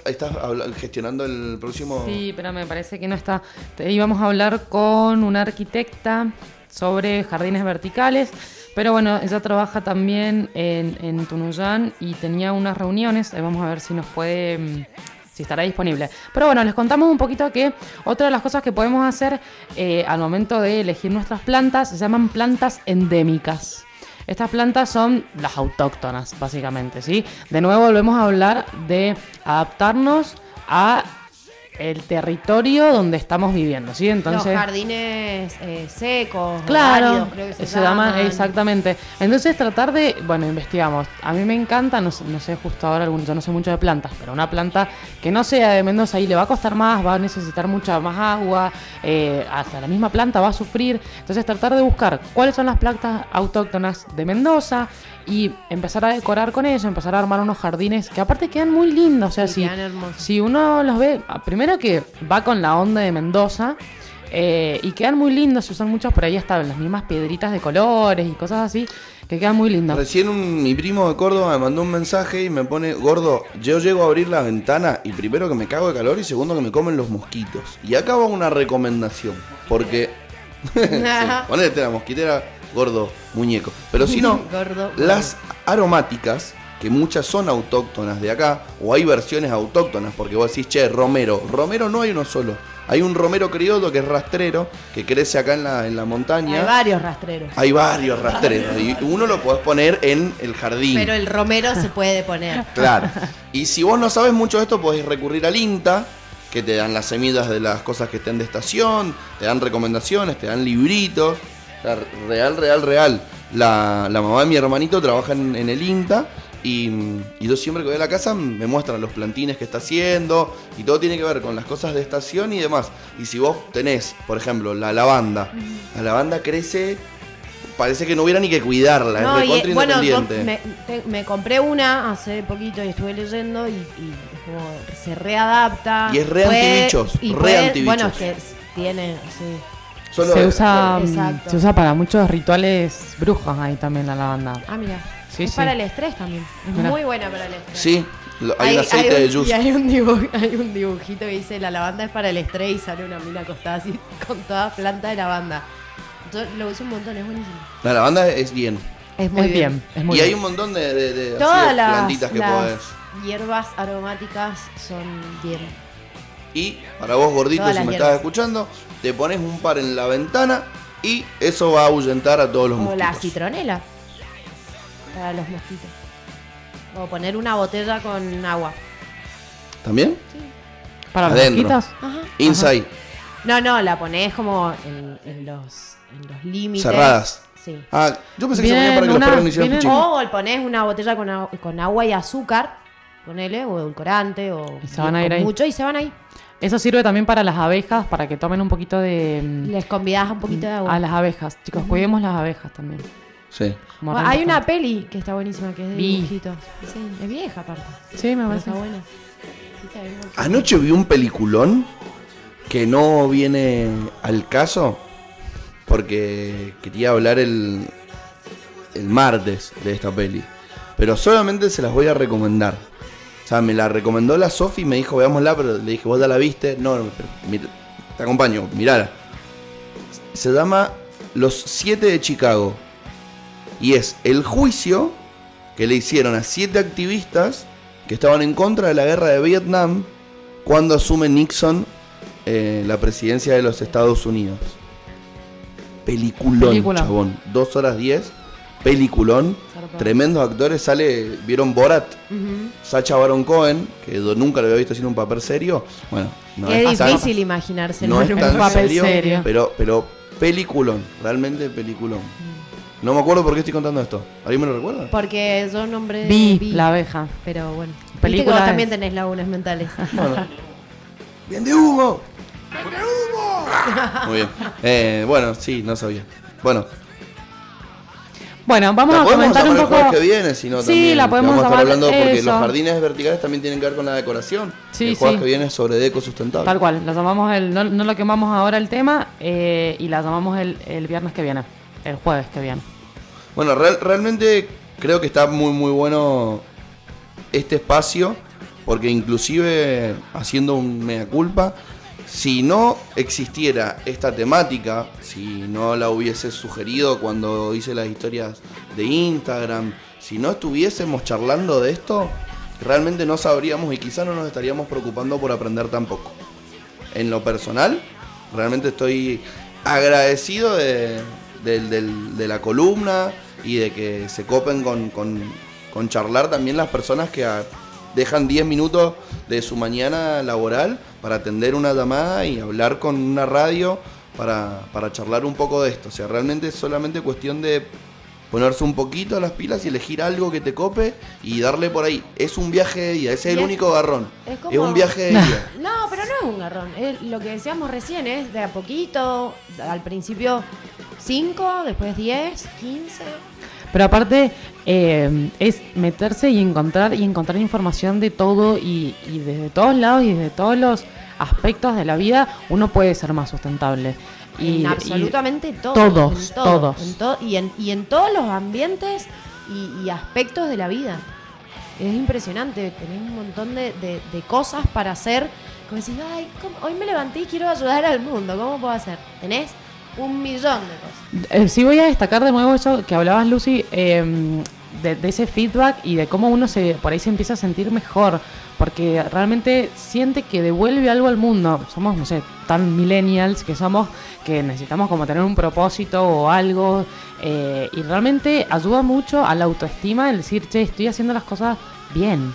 gestionando el próximo...? Sí, pero me parece que no está. Íbamos a hablar con una arquitecta sobre jardines verticales, pero bueno, ella trabaja también en, Tunuyán y tenía unas reuniones. Ahí vamos a ver si nos puede, mm, si estará disponible. Pero bueno, les contamos un poquito que otra de las cosas que podemos hacer eh, al momento de elegir nuestras plantas se llaman plantas endémicas. Estas plantas son las autóctonas, básicamente, ¿sí? De nuevo volvemos a hablar de adaptarnos a el territorio donde estamos viviendo, ¿sí? Entonces, Los jardines eh, secos, Claro, creo que se, se llama llaman. exactamente. Entonces tratar de, bueno, investigamos. A mí me encanta, no, sé- no sé justo ahora, yo no sé mucho de plantas, pero una planta que no sea de Mendoza y le va a costar más, va a necesitar mucha más agua, eh, hasta la misma planta va a sufrir. Entonces tratar de buscar cuáles son las plantas autóctonas de Mendoza y empezar a decorar con eso, empezar a armar unos jardines que aparte quedan muy lindos. O sea, Sí, si, si uno los ve, ah, primero que va con la onda de Mendoza. eh, y quedan muy lindos, se usan muchos por ahí hasta las mismas piedritas de colores y cosas así, que quedan muy lindos. Recién un- mi primo de Córdoba me mandó un mensaje y me pone, gordo, yo llego a abrir la ventana y primero que me cago de calor y segundo que me comen los mosquitos. Y acá va una recomendación, porque... sí, ponete la mosquitera, gordo, muñeco. Pero si no, Gordo, las aromáticas, que muchas son autóctonas de acá, o hay versiones autóctonas, porque vos decís, che, romero. Romero no hay uno solo. Hay un romero criollo que es rastrero, que crece acá en la, en la montaña. Hay varios rastreros. Hay varios rastreros y uno lo podés poner en el jardín. Pero el romero se puede poner. Claro. Y si vos no sabes mucho de esto, podés recurrir al INTA, que te dan las semillas de las cosas que estén de estación, te dan recomendaciones, te dan libritos. Sea, real, real, real. La, la mamá de mi hermanito trabaja en, en el INTA y, y yo siempre que voy a la casa me muestran los plantines que está haciendo y todo tiene que ver con las cosas de estación y demás. Y si vos tenés, por ejemplo, la lavanda, la lavanda crece, parece que no hubiera ni que cuidarla, No, es recontra bueno, independiente. me, te- me compré una hace poquito y estuve leyendo y, y como se readapta. Y es re antibichos, y re puede- antibichos. Bueno, es que tiene, sí. Solo- se usa, mm, Exacto. se usa para muchos rituales brujos ahí también la lavanda. Ah, mira. Sí, es sí. para el estrés también. Es Mira. muy buena para el estrés. Sí, lo- hay, un aceite un- de yuzu. Y hay un, dibuj- hay un dibujito que dice la lavanda es para el estrés y sale una mina acostada así con toda planta de lavanda. Yo lo uso un montón, es buenísimo. La lavanda es bien. Es muy Es bien, es muy y hay un montón de, de- de- Todas de las, plantitas que las podés. hierbas aromáticas son bien. Y para vos, gordito, Todas si me hierbas. estás escuchando, te pones un par en la ventana y eso va a ahuyentar a todos los O la mosquitos. citronela para los mosquitos. O poner una botella con agua. ¿También? Para los Adentro. mosquitos. Ajá. Inside. No, no, la pones como en, en los, en los límites. Cerradas. Sí. Ah, yo pensé que se ponía para que los una- perros no hicieran pichín. O le pones una botella con, agua- con agua y azúcar, ponele, o edulcorante, o Y se van a ir ahí. mucho y se van ahí. Eso sirve también para las abejas, para que tomen un poquito de... mm, Les convidás un poquito de agua. A las abejas. Chicos, cuidemos las abejas también. Sí. Como Bueno, hay una peli que está buenísima, que es de Vi. dibujitos. Sí, es vieja aparte. Sí, me parece. está buena. Anoche vi un peliculón que no viene al caso porque quería hablar el, el martes de esta peli. Pero solamente se las voy a recomendar. O sea, me la recomendó la Sofi y me dijo, veámosla, pero le dije, ¿vos ya la viste? No, no, mira, te acompaño, mirala. Se llama Los Siete de Chicago. Y es el juicio que le hicieron a siete activistas que estaban en contra de la guerra de Vietnam cuando asume Nixon eh, la presidencia de los Estados Unidos. Peliculón, Película. chabón. Dos horas diez. Peliculón. Zarpado. Tremendos actores. Sale, ¿vieron Borat? Sacha Baron Cohen, que nunca lo había visto haciendo un papel serio. Bueno, no es es tan- difícil imaginarse no es en un papel serio, serio. Pero, pero peliculón, realmente peliculón. No me acuerdo por qué estoy contando esto. ¿Alguien me lo recuerda? Porque yo nombré Vi, Vi, la abeja. Pero bueno. Película también tenés lagunas mentales. Bueno. ¡Bien de humo! ¡Bien de humo! Muy bien. Eh, bueno, sí, no sabía. Bueno, Bueno, vamos a comentar un poco. jueves que viene, si no Sí, también. la podemos Vamos a estar hablando porque eso. los jardines verticales también tienen que ver con la decoración. Sí, el jueves sí. que viene es sobre deco sustentable. Tal cual, la llamamos el, no, no lo quemamos ahora el tema eh, y la llamamos el, el viernes que viene, el jueves que viene. Bueno, real- realmente creo que está muy muy bueno este espacio porque inclusive haciendo un mea culpa, si no existiera esta temática, si no la hubiese sugerido cuando hice las historias de Instagram, si no estuviésemos charlando de esto, realmente no sabríamos y quizá no nos estaríamos preocupando por aprender tampoco. En lo personal, realmente estoy agradecido de, la columna y de que se copen con, charlar también las personas que dejan 10 minutos de su mañana laboral para atender una llamada y hablar con una radio para, para charlar un poco de esto. O sea, realmente es solamente cuestión de ponerse un poquito las pilas y elegir algo que te cope y darle por ahí. Es un viaje de día, ese es el único garrón. es como- un viaje de día. No, pero no es un garrón. Es lo que decíamos recién, es de a poquito. Al principio 5, después 10, 15. Pero aparte eh, es meterse y encontrar y encontrar información de todo y, y desde todos lados y desde todos los aspectos de la vida uno puede ser más sustentable. Y, en absolutamente todo. todos, en todo, todos. en to- y, en, y en todos los ambientes y, y aspectos de la vida. Es impresionante, tenés un montón de, de- de cosas para hacer. Como decís, ay, ¿cómo- hoy me levanté y quiero ayudar al mundo, ¿cómo puedo hacer? Tenés un millón de cosas. Eh, sí voy a destacar de nuevo eso que hablabas, Lucy, eh, de, de ese feedback y de cómo uno se por ahí se empieza a sentir mejor, porque realmente siente que devuelve algo al mundo. Somos, no sé, tan millennials que somos que necesitamos como tener un propósito o algo eh, y realmente ayuda mucho a la autoestima el decir, che, estoy haciendo las cosas bien.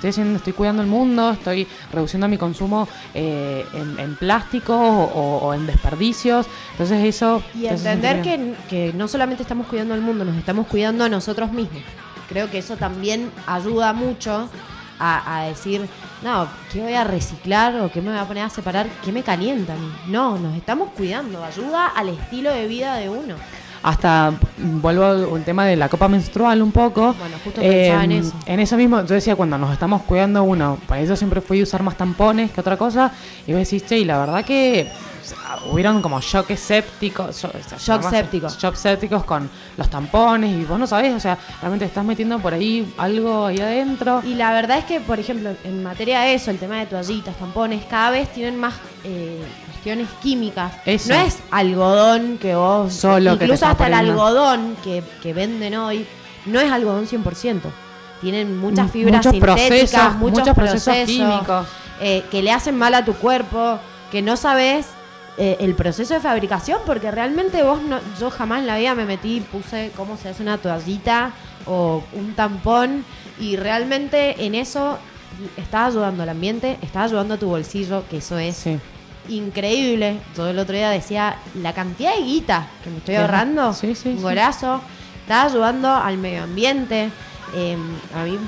Estoy, haciendo, estoy cuidando el mundo, estoy reduciendo mi consumo eh, en, en plásticos o, o en desperdicios. Entonces eso... Y entender que, que no solamente estamos cuidando al mundo, nos estamos cuidando a nosotros mismos. Creo que eso también ayuda mucho a, a decir, no, ¿qué voy a reciclar o qué me voy a poner a separar? ¿Qué me calienta a mí? No, nos estamos cuidando, ayuda al estilo de vida de uno. Hasta vuelvo al tema de la copa menstrual un poco. Bueno, justo pensaba en Eh, eso. En eso mismo, yo decía, cuando nos estamos cuidando uno, para eso siempre fui a usar más tampones que otra cosa. Y vos decís, che, y la verdad que o sea, hubieron como shock sépticos. Shock, Shock sépticos. Shock sépticos con los tampones. Y vos no sabés, o sea, realmente estás metiendo por ahí algo ahí adentro. Y la verdad es que, por ejemplo, en materia de eso, el tema de toallitas, tampones, cada vez tienen más eh, cuestiones químicas. Eso. No es algodón que vos... Solo que te incluso hasta el algodón que, que venden hoy, no es algodón 100%. Tienen muchas fibras muchos sintéticas, procesos, muchos, muchos procesos procesos, químicos. eh, que le hacen mal a tu cuerpo, que no sabes eh, el proceso de fabricación, porque realmente vos no, yo jamás en la vida me metí y puse cómo se hace una toallita o un tampón y realmente en eso estás ayudando al ambiente, estás ayudando a tu bolsillo, que eso es Sí. Increíble. Yo el otro día decía la cantidad de guita que me estoy ahorrando, Sí, sí, un sí. golazo, estás ayudando al medio ambiente. Eh, a mí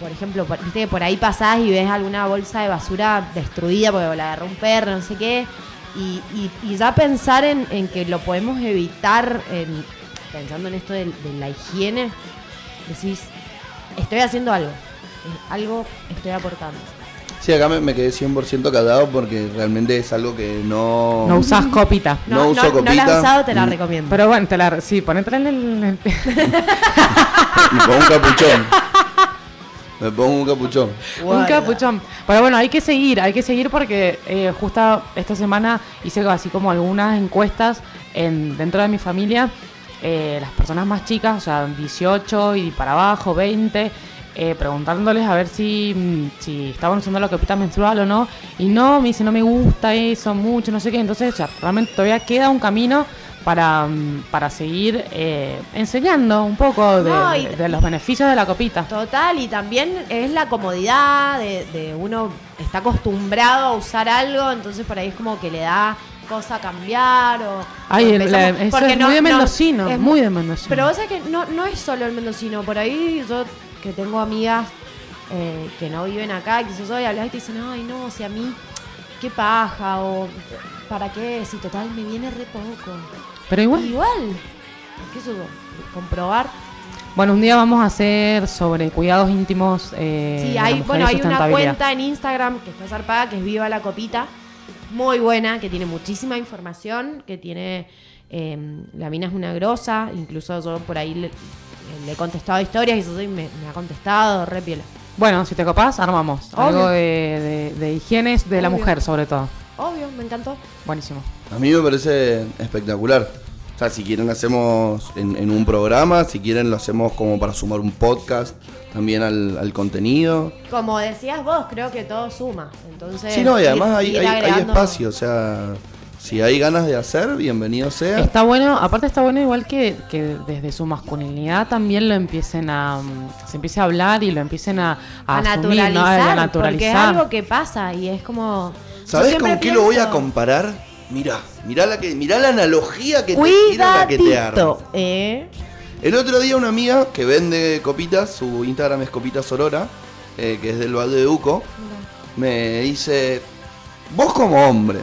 por ejemplo, por- viste que por ahí pasás y ves alguna bolsa de basura destruida porque la agarró un perro, no sé qué. Y, y- y ya pensar en, en que lo podemos evitar, en- pensando en esto de, de la higiene, decís, estoy haciendo algo. Algo estoy aportando. Sí, acá me, me quedé 100% callado porque realmente es algo que no... No usás copita. No No, uso no, no la copita. has usado, te la Mm. recomiendo. Pero bueno, te la, sí, ponetela en el... en el- Y con un capuchón. Me pongo un capuchón. Un capuchón. Pero bueno, hay que seguir, hay que seguir porque eh, justo esta semana hice así como algunas encuestas en, dentro de mi familia. eh, las personas más chicas, o sea, 18 y para abajo, 20, eh, preguntándoles a ver si, mm, si estaban usando la copita menstrual o no. Y no, me dice, no me gusta eso mucho, no sé qué. Entonces, ya, realmente todavía queda un camino para, mm, para seguir eh, enseñando un poco de, No, y- de los beneficios de la copita. Total, y también es la comodidad de, de uno está acostumbrado a usar algo, entonces por ahí es como que le da cosa cambiar o... Ay, o el- empezamos- la- eso porque es muy de mendocino, muy de mendocino. Pero vos sabés que no, no es solo el mendocino, por ahí yo que tengo amigas eh, que no viven acá, que yo y hablas y te dicen, ay no, si a mí, qué paja, o para qué, si total me viene re poco. Pero igual, Igual, qué sé yo, comprobar bueno, un día vamos a hacer sobre cuidados íntimos. Eh, Sí, de la hay, mujer bueno, y hay una cuenta en Instagram que está zarpada, que es Viva la Copita, muy buena, que tiene muchísima información, que tiene, eh, la mina es una grosa, incluso yo por ahí le, le he contestado historias y eso sí, me, me ha contestado, re piola. Bueno, si te copás, armamos. Obvio. Algo de, de, de higienes de la Obvio. mujer, sobre todo. Obvio, me encantó. Buenísimo. A mí me parece espectacular. O sea, si quieren hacemos en, en un programa, si quieren lo hacemos como para sumar un podcast también al, al contenido. Como decías vos, creo que todo suma. Entonces, Sí, no, y ir- además hay, ir hay, espacio, o sea, si hay ganas de hacer, bienvenido sea. Está bueno, aparte está bueno igual que, que desde su masculinidad también lo empiecen a... mm, se empiece a hablar y lo empiecen a, a, A asumir, ¿no? naturalizar, A naturalizar. porque es algo que pasa y es como... yo ¿Sabés siempre con qué lo voy a comparar? Mirá, mirá la, que, mirá la analogía que te tiro, la que te ¿eh? El otro día una amiga que vende copitas, su Instagram es Copitas Aurora, eh, que es del Valle de Uco, me dice, vos como hombre,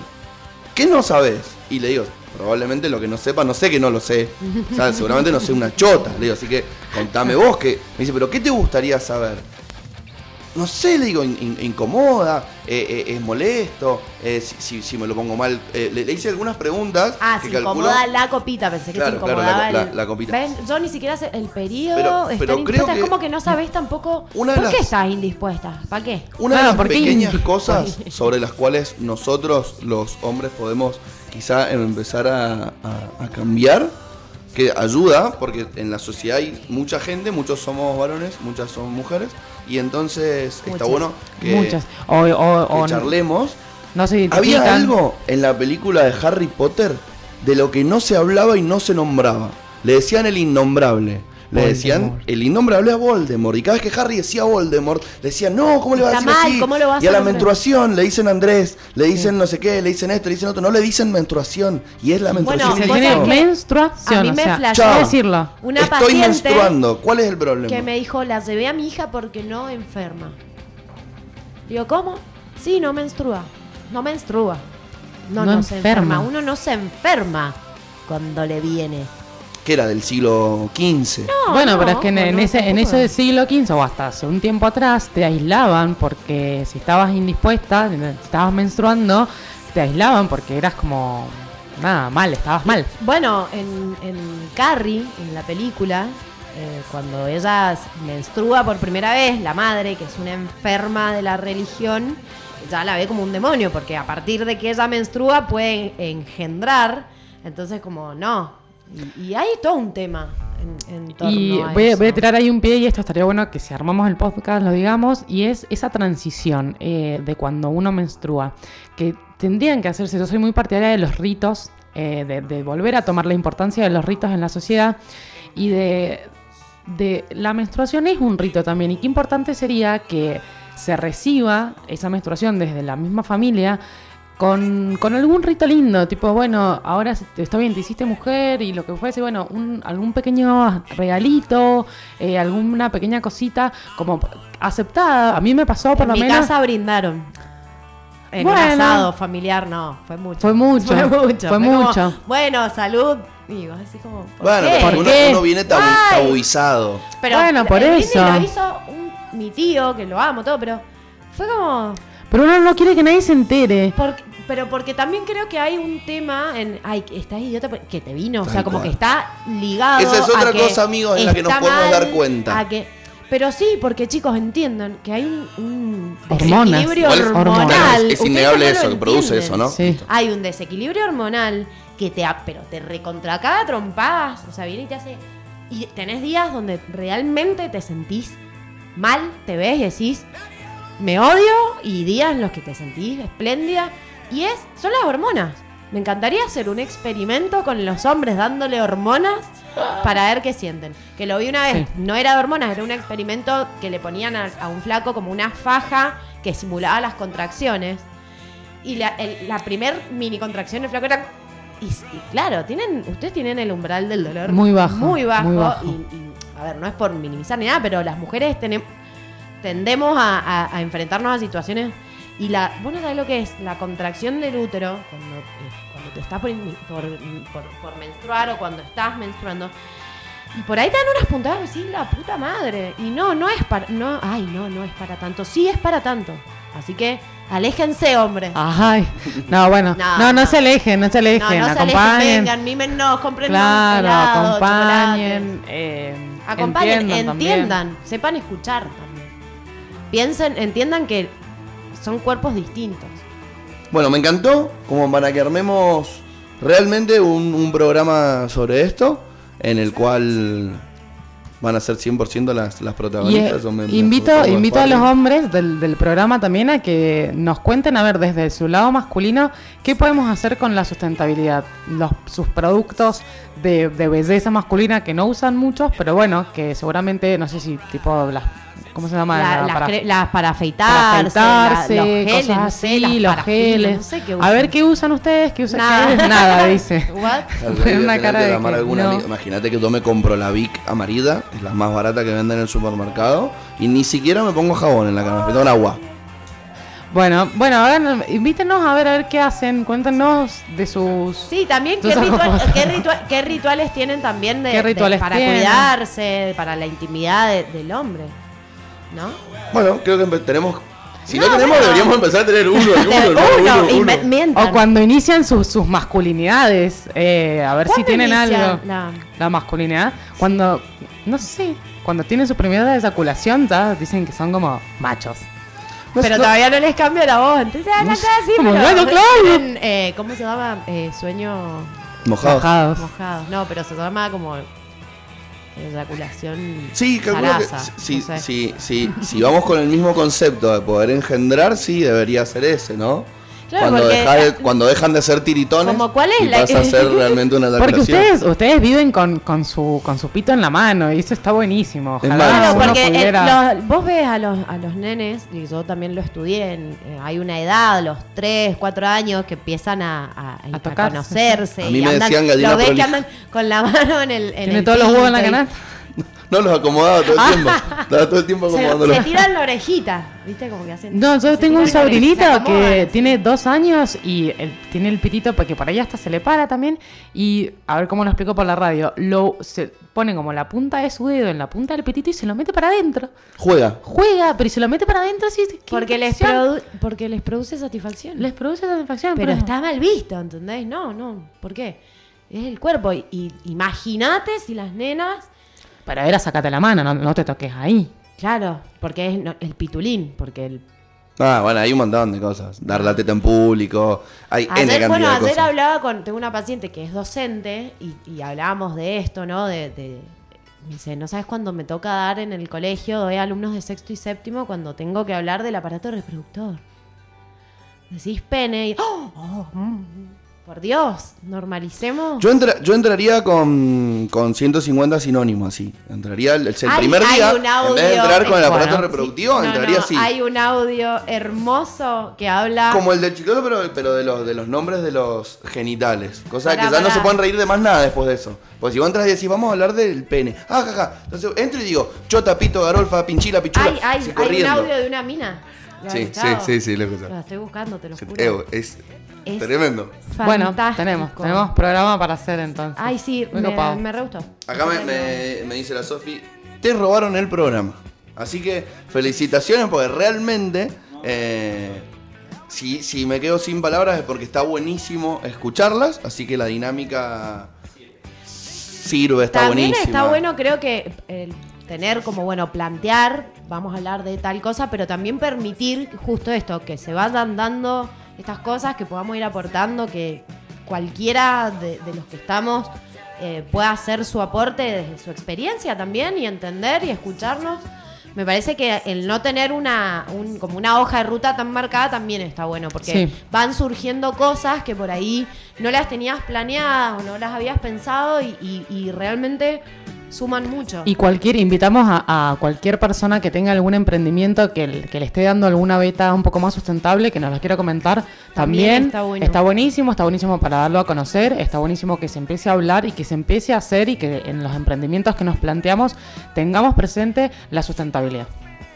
¿qué no sabés? Y le digo, probablemente lo que no sepa, no sé que no lo sé. O sea, seguramente no sé una chota. Le digo, así que contame vos que. Me dice, pero ¿qué te gustaría saber? No sé, le digo, in- in- incomoda, eh, eh, es molesto, eh, si, si- si me lo pongo mal. Eh, le, le hice algunas preguntas Ah, que se calculo- incomoda la copita, pensé que Claro, se claro, incomodaba la- la- el- la copita. ¿Ven? Yo ni siquiera sé el periodo, Pero- pero creo que es como que no sabés tampoco una de por las- qué estás indispuesta, ¿para qué? Una Claro, de las pequeñas cosas sobre las cuales nosotros los hombres podemos quizá empezar a, a- a cambiar, que ayuda, porque en la sociedad hay mucha gente, muchos somos varones, muchas son mujeres, y entonces está bueno que, Muchas. O, o- que o charlemos. no se Había algo en la película de Harry Potter de lo que no se hablaba y no se nombraba. Le decían el innombrable. Le decían el innombrable a Voldemort. Y cada vez que Harry decía Voldemort, le decían, no, ¿cómo le va a decir mal, así? ¿cómo lo vas y a a la nombrar? menstruación le dicen Andrés, le dicen no sé qué, le dicen esto, le dicen otro. No le dicen menstruación. Y es la Bueno, menstruación. Se listo. sabés que menstruación. a mí o me sea, flashó. decirlo. Una Estoy paciente menstruando. ¿Cuál es el problema? que me dijo, la llevé a mi hija porque no enferma. Digo, ¿cómo? Sí, no menstrua. No menstrua. No, No no, se enferma. Uno no se enferma cuando le viene. Que era del siglo XV. No, bueno, no, pero es que en, ese, en tampoco. ese siglo XV o hasta hace un tiempo atrás te aislaban porque si estabas indispuesta, si estabas menstruando, te aislaban porque eras como nada mal, estabas mal. Bueno, en, en Carrie, en la película, eh, cuando ella menstrua por primera vez, la madre, que es una enferma de la religión, ya la ve como un demonio, porque a partir de que ella menstrua puede engendrar, entonces como no. Y, y hay todo un tema en, en torno Y a voy, a- eso. voy a tirar ahí un pie y esto estaría bueno que si armamos el podcast lo digamos, y es esa transición eh, de cuando uno menstrua, que tendrían que hacerse, yo soy muy partidaria de los ritos, eh, de, de volver a tomar la importancia de los ritos en la sociedad y de, de la menstruación es un rito también, y qué importante sería que se reciba esa menstruación desde la misma familia con, con algún rito lindo, tipo, bueno, ahora se- está bien, te hiciste mujer y lo que fuese, bueno, un, algún pequeño regalito, eh, alguna pequeña cosita como aceptada. A mí me pasó por En lo mi menos. casa brindaron. En Bueno. un asado familiar, no, fue mucho. Fue mucho, Fue mucho. fue como, mucho. bueno, salud. Y vos así como. ¿por Bueno, qué? pero ¿Por uno, qué? uno viene tabu- tabuizado. Pero Bueno, por el eso. lo hizo un- mi tío, que lo amo todo, pero fue como. Pero uno no quiere que nadie se entere. Porque, pero porque también creo que hay un tema en. Ay, que estás idiota que te vino. o sea, como cual. que está ligado. Esa es a otra cosa, amigos, en la que nos podemos mal, dar cuenta. a que, pero sí, porque chicos entiendan que hay un, un Hormonas. desequilibrio hormonal. Es- innegable eso, que produce eso, ¿no? Sí. Hay un desequilibrio hormonal que te, pero te recontracaga trompadas. O sea, viene y te hace. Y tenés días donde realmente te sentís mal, te ves y decís, me odio, y días en los que te sentís espléndida. Y es, son las hormonas. Me encantaría hacer un experimento con los hombres dándole hormonas para ver qué sienten. Que lo vi una vez, Sí. no era de hormonas, era un experimento que le ponían a, a un flaco como una faja que simulaba las contracciones. Y la, el- la primer mini contracción del flaco era. Y, y claro, tienen, ustedes tienen el umbral del dolor Muy bajo, Muy bajo. muy bajo. Y, y, a ver, no es por minimizar ni nada, pero las mujeres tenem- tendemos a, a- a enfrentarnos a situaciones. Y la. Vos no sabés lo que es la contracción del útero cuando, eh, cuando te estás por, por, por- por menstruar o cuando estás menstruando. Y por ahí te dan unas puntadas y decís, la puta madre. Y no, no es para. No, ay, no, no es para tanto. Sí es para tanto. Así que aléjense, hombres. Ay, no, bueno, No, no, se alejen, no se alejen, no, no se alejen, acompañen. vengan, compren claro, helado, acompañen. eh. Acompañen, entiendan entiendan, sepan escuchar también. Piensen, entiendan que son cuerpos distintos. Bueno, me encantó como para que armemos realmente un, un programa sobre esto, en el cual van a ser 100% las, las Y, protagonistas. eh, me- me invito, invito a los hombres del, del programa también a que nos cuenten, a ver, desde su lado masculino, qué podemos hacer con la sustentabilidad. Los, sus productos de, de belleza masculina que no usan muchos, pero bueno, que seguramente, no sé si tipo las... ¿Cómo se llama? La- La- las, para- las para para afeitarse, afeitarse, la- los geles, cosas no sé, así, las los geles. no sé qué a ver qué usan ustedes, qué usan Nada. qué- nada, dice. Cara no. Imagínate que yo me compro la Vic amarilla, es la más barata que venden en el supermercado, y ni siquiera me pongo jabón en la cama, me pongo agua. Bueno, bueno, hagan, invítenos a ver a ver qué hacen, cuéntenos de sus Sí, también qué, ritual- qué ritua- qué rituales tienen también de, ¿Qué de- rituales para tienen? cuidarse, para la intimidad de- del hombre. ¿No? Bueno, creo que tenemos. Si no, No, tenemos, bueno. deberíamos empezar a tener uno, uno, De uno, uno, uno, mientan. O cuando inician sus, sus masculinidades, eh, a ver si ¿Cuándo tienen inicia algo. la- La masculinidad, cuando, no sé, cuando tienen su primera desaculación, ya dicen que son como machos. No Pero no- todavía no les cambio la voz. Entonces hablan No sé, así, como, pero bueno, claro. tienen, eh, ¿Cómo se llama? Eh, sueño Mojados. Mojados. mojado. No, pero se llama como eyaculación Sí, calculo que no sé. si vamos con el mismo concepto de poder engendrar, sí, debería ser ese, ¿no? Claro, cuando, porque- deja de- cuando dejan de ser tiritones Como, ¿cuál es y la- pasa a ser realmente una Porque eyaculación. ustedes, ustedes viven con, con su con su pito en la mano y eso está buenísimo. Es Ojalá más, Claro, uno porque eh, pudiera- los- vos ves a los, a los nenes, y yo también lo estudié, en- eh, hay una edad, los 3, 4 años, que empiezan a, a- a tocarse. conocerse. A mí y me andan, decían gallina Lo ves que andan con la mano en el. En Tiene el todos los huevos en la y- canasta. No los acomodaba todo el tiempo. Estaba todo el tiempo Se, acomodándolos. se tiran la orejita, ¿viste? Como que hacen. No, yo se tengo un sobrinito se que tiene dos años y tiene el pitito porque por ahí hasta se le para también. Y a ver cómo lo explico por la radio. Lo se pone como la punta de su dedo en la punta del pitito y se lo mete para adentro. Juega. Juega, pero si se lo mete para adentro, sí. Porque les, porque les produce satisfacción. les produce satisfacción. Pero está mal visto, ¿entendés? No, no. ¿Por qué? Es el cuerpo. Y, y imagínate si las nenas. Para ver, sacate la mano, no, no te toques ahí. Claro, porque es no, el pitulín. Porque el. Ah, bueno, hay un montón de cosas. Dar la teta en público. Hay N Ayer, cantidad bueno, de ayer cosas. hablaba con. Tengo una paciente que es docente y, y hablábamos de esto, ¿no? De, de- me dice, ¿no sabes cuándo me toca dar en el colegio? Doy a alumnos de sexto y séptimo cuando tengo que hablar del aparato reproductor. Decís pene y. ¡Oh! oh, mm, Por Dios, normalicemos. Yo, entra- yo entraría con, con 150 sinónimos, así. Entraría el, el Hay- primer hay día, un en audio, vez de entrar con el aparato reproductivo, No, entraría no, así. Hay un audio hermoso que habla. Como el del chicolo, pero, pero de, los, de los nombres de los genitales. Cosa Pará, que ya no pará. se pueden reír de más nada después de eso. Porque si vos entras y decís, vamos a hablar del pene. Ah, jaja. Entonces entro y digo, chota, pito, garolfa, pinchila, pichula. Hay, hay, así hay un corriendo. audio de una mina. ¿Lo has Sí, escuchado? sí, sí, sí, lo he escuchado. Lo estoy buscando, te lo juro. Eh, Es, Es tremendo. Bueno, fantástico. tenemos, tenemos programa para hacer entonces. Ay, sí, Muy me, copado. me re gustó. Acá me, me- me dice la Sofi, te robaron el programa. Así que felicitaciones porque realmente, eh, si, si me quedo sin palabras es porque está buenísimo escucharlas. Así que la dinámica sirve, está También buenísima. está bueno, creo que el tener como, bueno, plantear, vamos a hablar de tal cosa, pero también permitir justo esto, que se vayan dando estas cosas, que podamos ir aportando, que cualquiera de, de los que estamos eh, pueda hacer su aporte desde su experiencia también y entender y escucharnos. Me parece que el no tener una, un- como una hoja de ruta tan marcada también está bueno, porque Sí. van surgiendo cosas que por ahí no las tenías planeadas o no las habías pensado y, y- y realmente suman mucho. Y cualquier, invitamos a, a cualquier persona que tenga algún emprendimiento que, le- que le esté dando alguna beta un poco más sustentable, que nos lo quiera comentar. También También, está bueno. está buenísimo, está buenísimo para darlo a conocer, está buenísimo que se empiece a hablar y que se empiece a hacer y que en los emprendimientos que nos planteamos tengamos presente la sustentabilidad.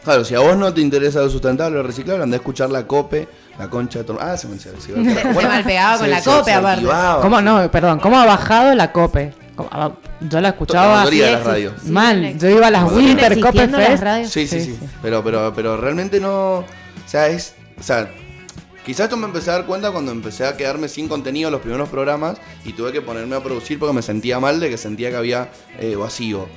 Claro, si a vos no te interesa lo sustentable o lo reciclable, andá a escuchar la COPE, la concha de. Ah, se me se, se, Se malpegaba con la COPE, aparte. ¿Cómo no? Perdón, ¿cómo ha bajado la COPE? ¿Cómo- ah, Yo la escuchaba La mayoría de las Sí, radios. sí, mal. Yo iba a las Winter las Fest. Sí, sí, sí. Pero, pero, pero realmente no. O sea, es. O sea, quizás esto me empecé a dar cuenta cuando empecé a quedarme sin contenido en los primeros programas y tuve que ponerme a producir porque me sentía mal de que sentía que había eh, vacío.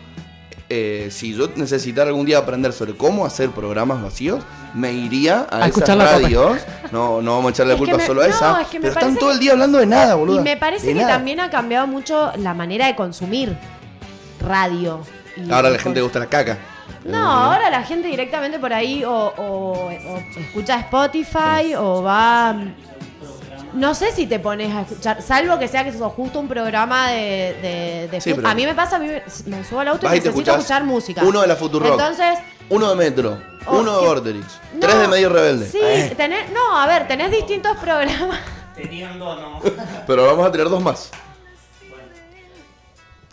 Eh, si yo necesitara algún día aprender sobre cómo hacer programas vacíos, me iría a, A esas escuchar la Cope. radios. No, no vamos a echarle la Es culpa me- solo a no, esa. es que me pero están todo el día hablando de nada, boludo. Y me parece que nada. también ha cambiado mucho la manera de consumir radio. Y- Ahora la y gente le gusta la caca. No, ahora la gente directamente por ahí o, o- o escucha Spotify o va... No sé si te pones a escuchar, salvo que sea que sos justo un programa de... de, de Sí, fut- pero- a mí me pasa, a mí me, subo al auto y necesito escuchar música. uno de la Futurock. Entonces, Uno de Metro, Oh, uno de no, tres de Medio Rebelde. Sí, Eh, tenés, no, a ver, tenés distintos programas. Teniendo no. Pero vamos a tener dos más.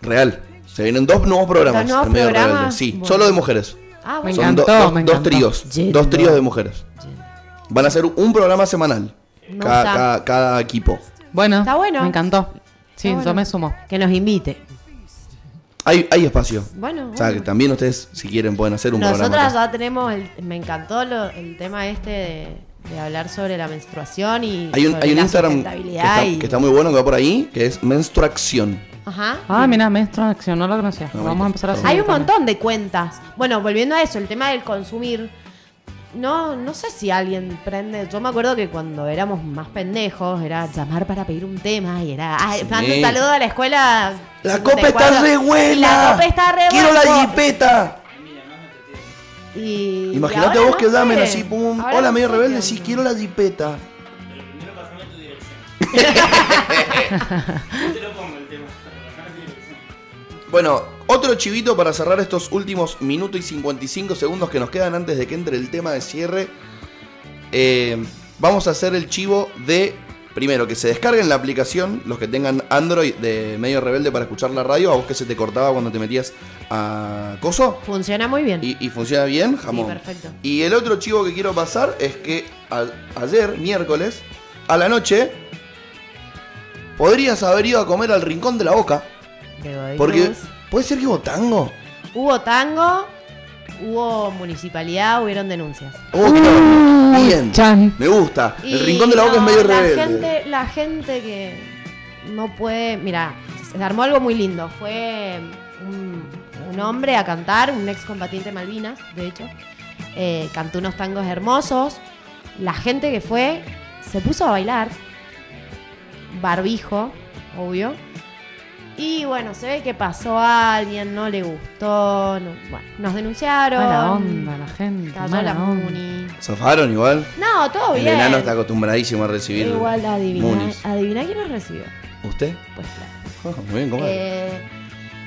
Real. Se vienen dos nuevos programas. ¿Dos nuevos en Medio programas? Rebelde. Sí, Bueno. solo de mujeres. Ah, Me bueno. Son encantó, do- dos, me dos encantó. tríos. Yendo. Dos tríos de mujeres. Van a ser un programa semanal. Me Cada, gusta. cada- cada equipo. Bueno, Está bueno. me encantó. Sí, Está bueno. yo me sumo. Que nos invite. Hay, hay espacio. Bueno, O sea, que bueno. también ustedes, si quieren, pueden hacer un Nosotras programa. acá. ya tenemos, el- me encantó lo- el tema este de, de hablar sobre la menstruación y Hay un, sobre hay un la Instagram que sustentabilidad está, y- que está muy bueno, que va por ahí, que es Menstruación. Ajá. Ah, mira, Maestro Acción, no lo conocía. No, Vamos a empezar a Hay un también. montón de cuentas. Bueno, volviendo a eso, el tema del consumir. No, no sé si alguien prende. Yo me acuerdo que cuando éramos más pendejos era llamar para pedir un tema y era. Ay, Sí. mando un saludo a la escuela. La copa 54. está re buena. La copa está re Quiero la jipeta. Y, Imagínate vos que no llamen sé. así, pum, Ahora hola no medio rebelde, sí, quiero la jipeta. Pero primero pasame tu dirección. Yo te lo pongo el tema. Pasame tu dirección. Bueno, otro chivito para cerrar estos últimos minutos y 55 segundos que nos quedan antes de que entre el tema de cierre. Eh, vamos a hacer el chivo de, primero, que se descarguen la aplicación, los que tengan Android de medio rebelde para escuchar la radio, a vos que se te cortaba cuando te metías a Coso. Funciona muy bien. Y, y funciona bien, sí, jamón. perfecto. Y el otro chivo que quiero pasar es que a- ayer, miércoles, a la noche, podrías haber ido a comer al rincón de la boca. Porque Cruz. Puede ser que hubo tango. Hubo tango, hubo municipalidad, hubieron denuncias. Oh, bien. Chan. Me gusta. El Y rincón de la boca es medio la rebelde. Gente, la gente que no puede. Mira, se armó algo muy lindo. Fue un, un hombre a cantar, un ex combatiente Malvinas, de hecho. Eh, cantó unos tangos hermosos. La gente que fue se puso a bailar. Barbijo, obvio. Y bueno, se ve que pasó a alguien, no le gustó. no- bueno, nos denunciaron. Mala onda la gente. Cayó Mala la onda. Muni. ¿Zafaron igual? No, todo El bien. enano está acostumbradísimo a recibir Igual adivina, Munis. adivina quién nos recibió. ¿Usted? Pues claro. Ah, muy bien, ¿cómo? Eh,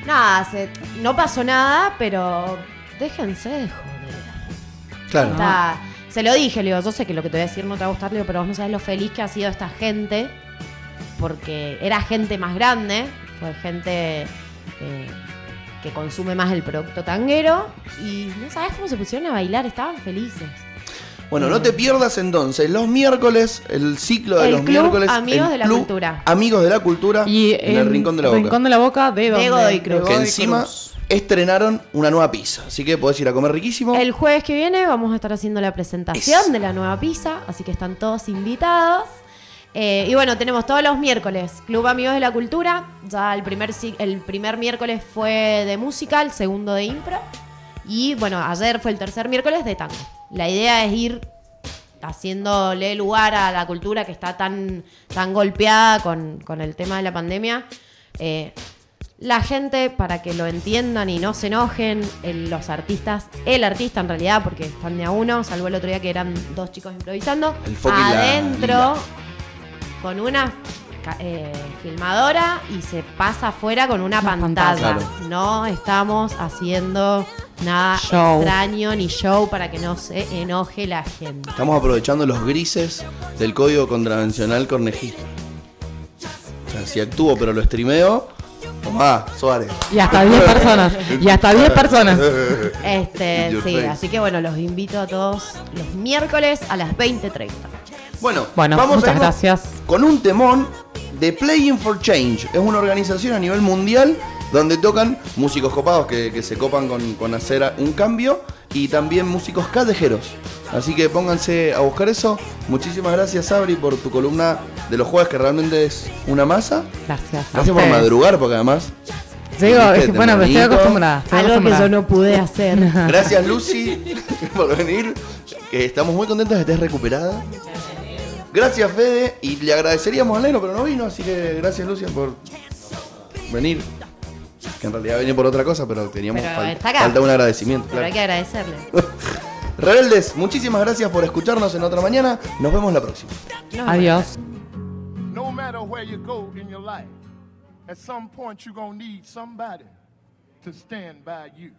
nada, se- no pasó nada, pero déjense de joder. claro. Está- se lo dije, le digo, yo sé que lo que te voy a decir no te va a gustar, le digo, pero vos no sabes lo feliz que ha sido esta gente, porque era gente más grande, fue gente eh, que consume más el producto tanguero, y no sabes cómo se pusieron a bailar, estaban felices. Bueno, no te pierdas entonces los miércoles, el ciclo de El los Club miércoles. Amigos el de la Club Cultura. Amigos de la Cultura Y en el Rincón de la Boca. Rincón de la Boca de, dónde? Godoy Cruz. De que encima Cruz. estrenaron una nueva pizza. Así que podés ir a comer riquísimo. El jueves que viene vamos a estar haciendo la presentación de la nueva pizza, así que están todos invitados. Eh, y bueno, tenemos todos los miércoles Club Amigos de la Cultura. Ya el primer, el primer miércoles fue de música, el segundo de impro. Y bueno, ayer fue el tercer miércoles de tango. La idea es ir haciéndole lugar a la cultura que está tan, tan golpeada con, con el tema de la pandemia. Eh, la gente, para que lo entiendan y no se enojen, el- los artistas, el artista en realidad, porque están de a uno, salvo el otro día que eran dos chicos improvisando, El la adentro. Con una eh, filmadora y se pasa afuera con una Una pantalla. pantalla. No estamos haciendo nada Show. extraño ni show para que no se enoje la gente. Estamos aprovechando los grises del código contravencional cornejista. O sea, si actúo pero lo streameo, tomá, Suárez. Y hasta 10 personas. Y hasta 10 personas. Este, sí, face. así que bueno, los invito a todos los miércoles a las 20.30. Bueno, Bueno, vamos muchas a gracias. con un temón de Playing for Change. Es una organización a nivel mundial donde tocan músicos copados que, que se copan con, con hacer un cambio y también músicos callejeros. Así que pónganse a buscar eso. Muchísimas gracias, Sabri, por tu columna de los jueves, que realmente es una masa. Gracias. a Gracias por madrugar, porque además. Digo, es que, Viste, bueno, me estoy acostumbrada. estoy Algo que yo no pude hacer. Gracias, Lucy, por venir. Estamos muy contentos de que estés recuperada. Gracias, Fede. Y le agradeceríamos al Neno, pero no vino. Así que gracias, Lucia, por venir. Que en realidad venía por otra cosa, pero teníamos Pero fal- está acá. falta un agradecimiento. Pero hay que agradecerle. Rebeldes, muchísimas gracias por escucharnos en otra mañana. Nos vemos la próxima. Adiós. No matter where you go in your life, at some point you're going to need somebody to stand by you.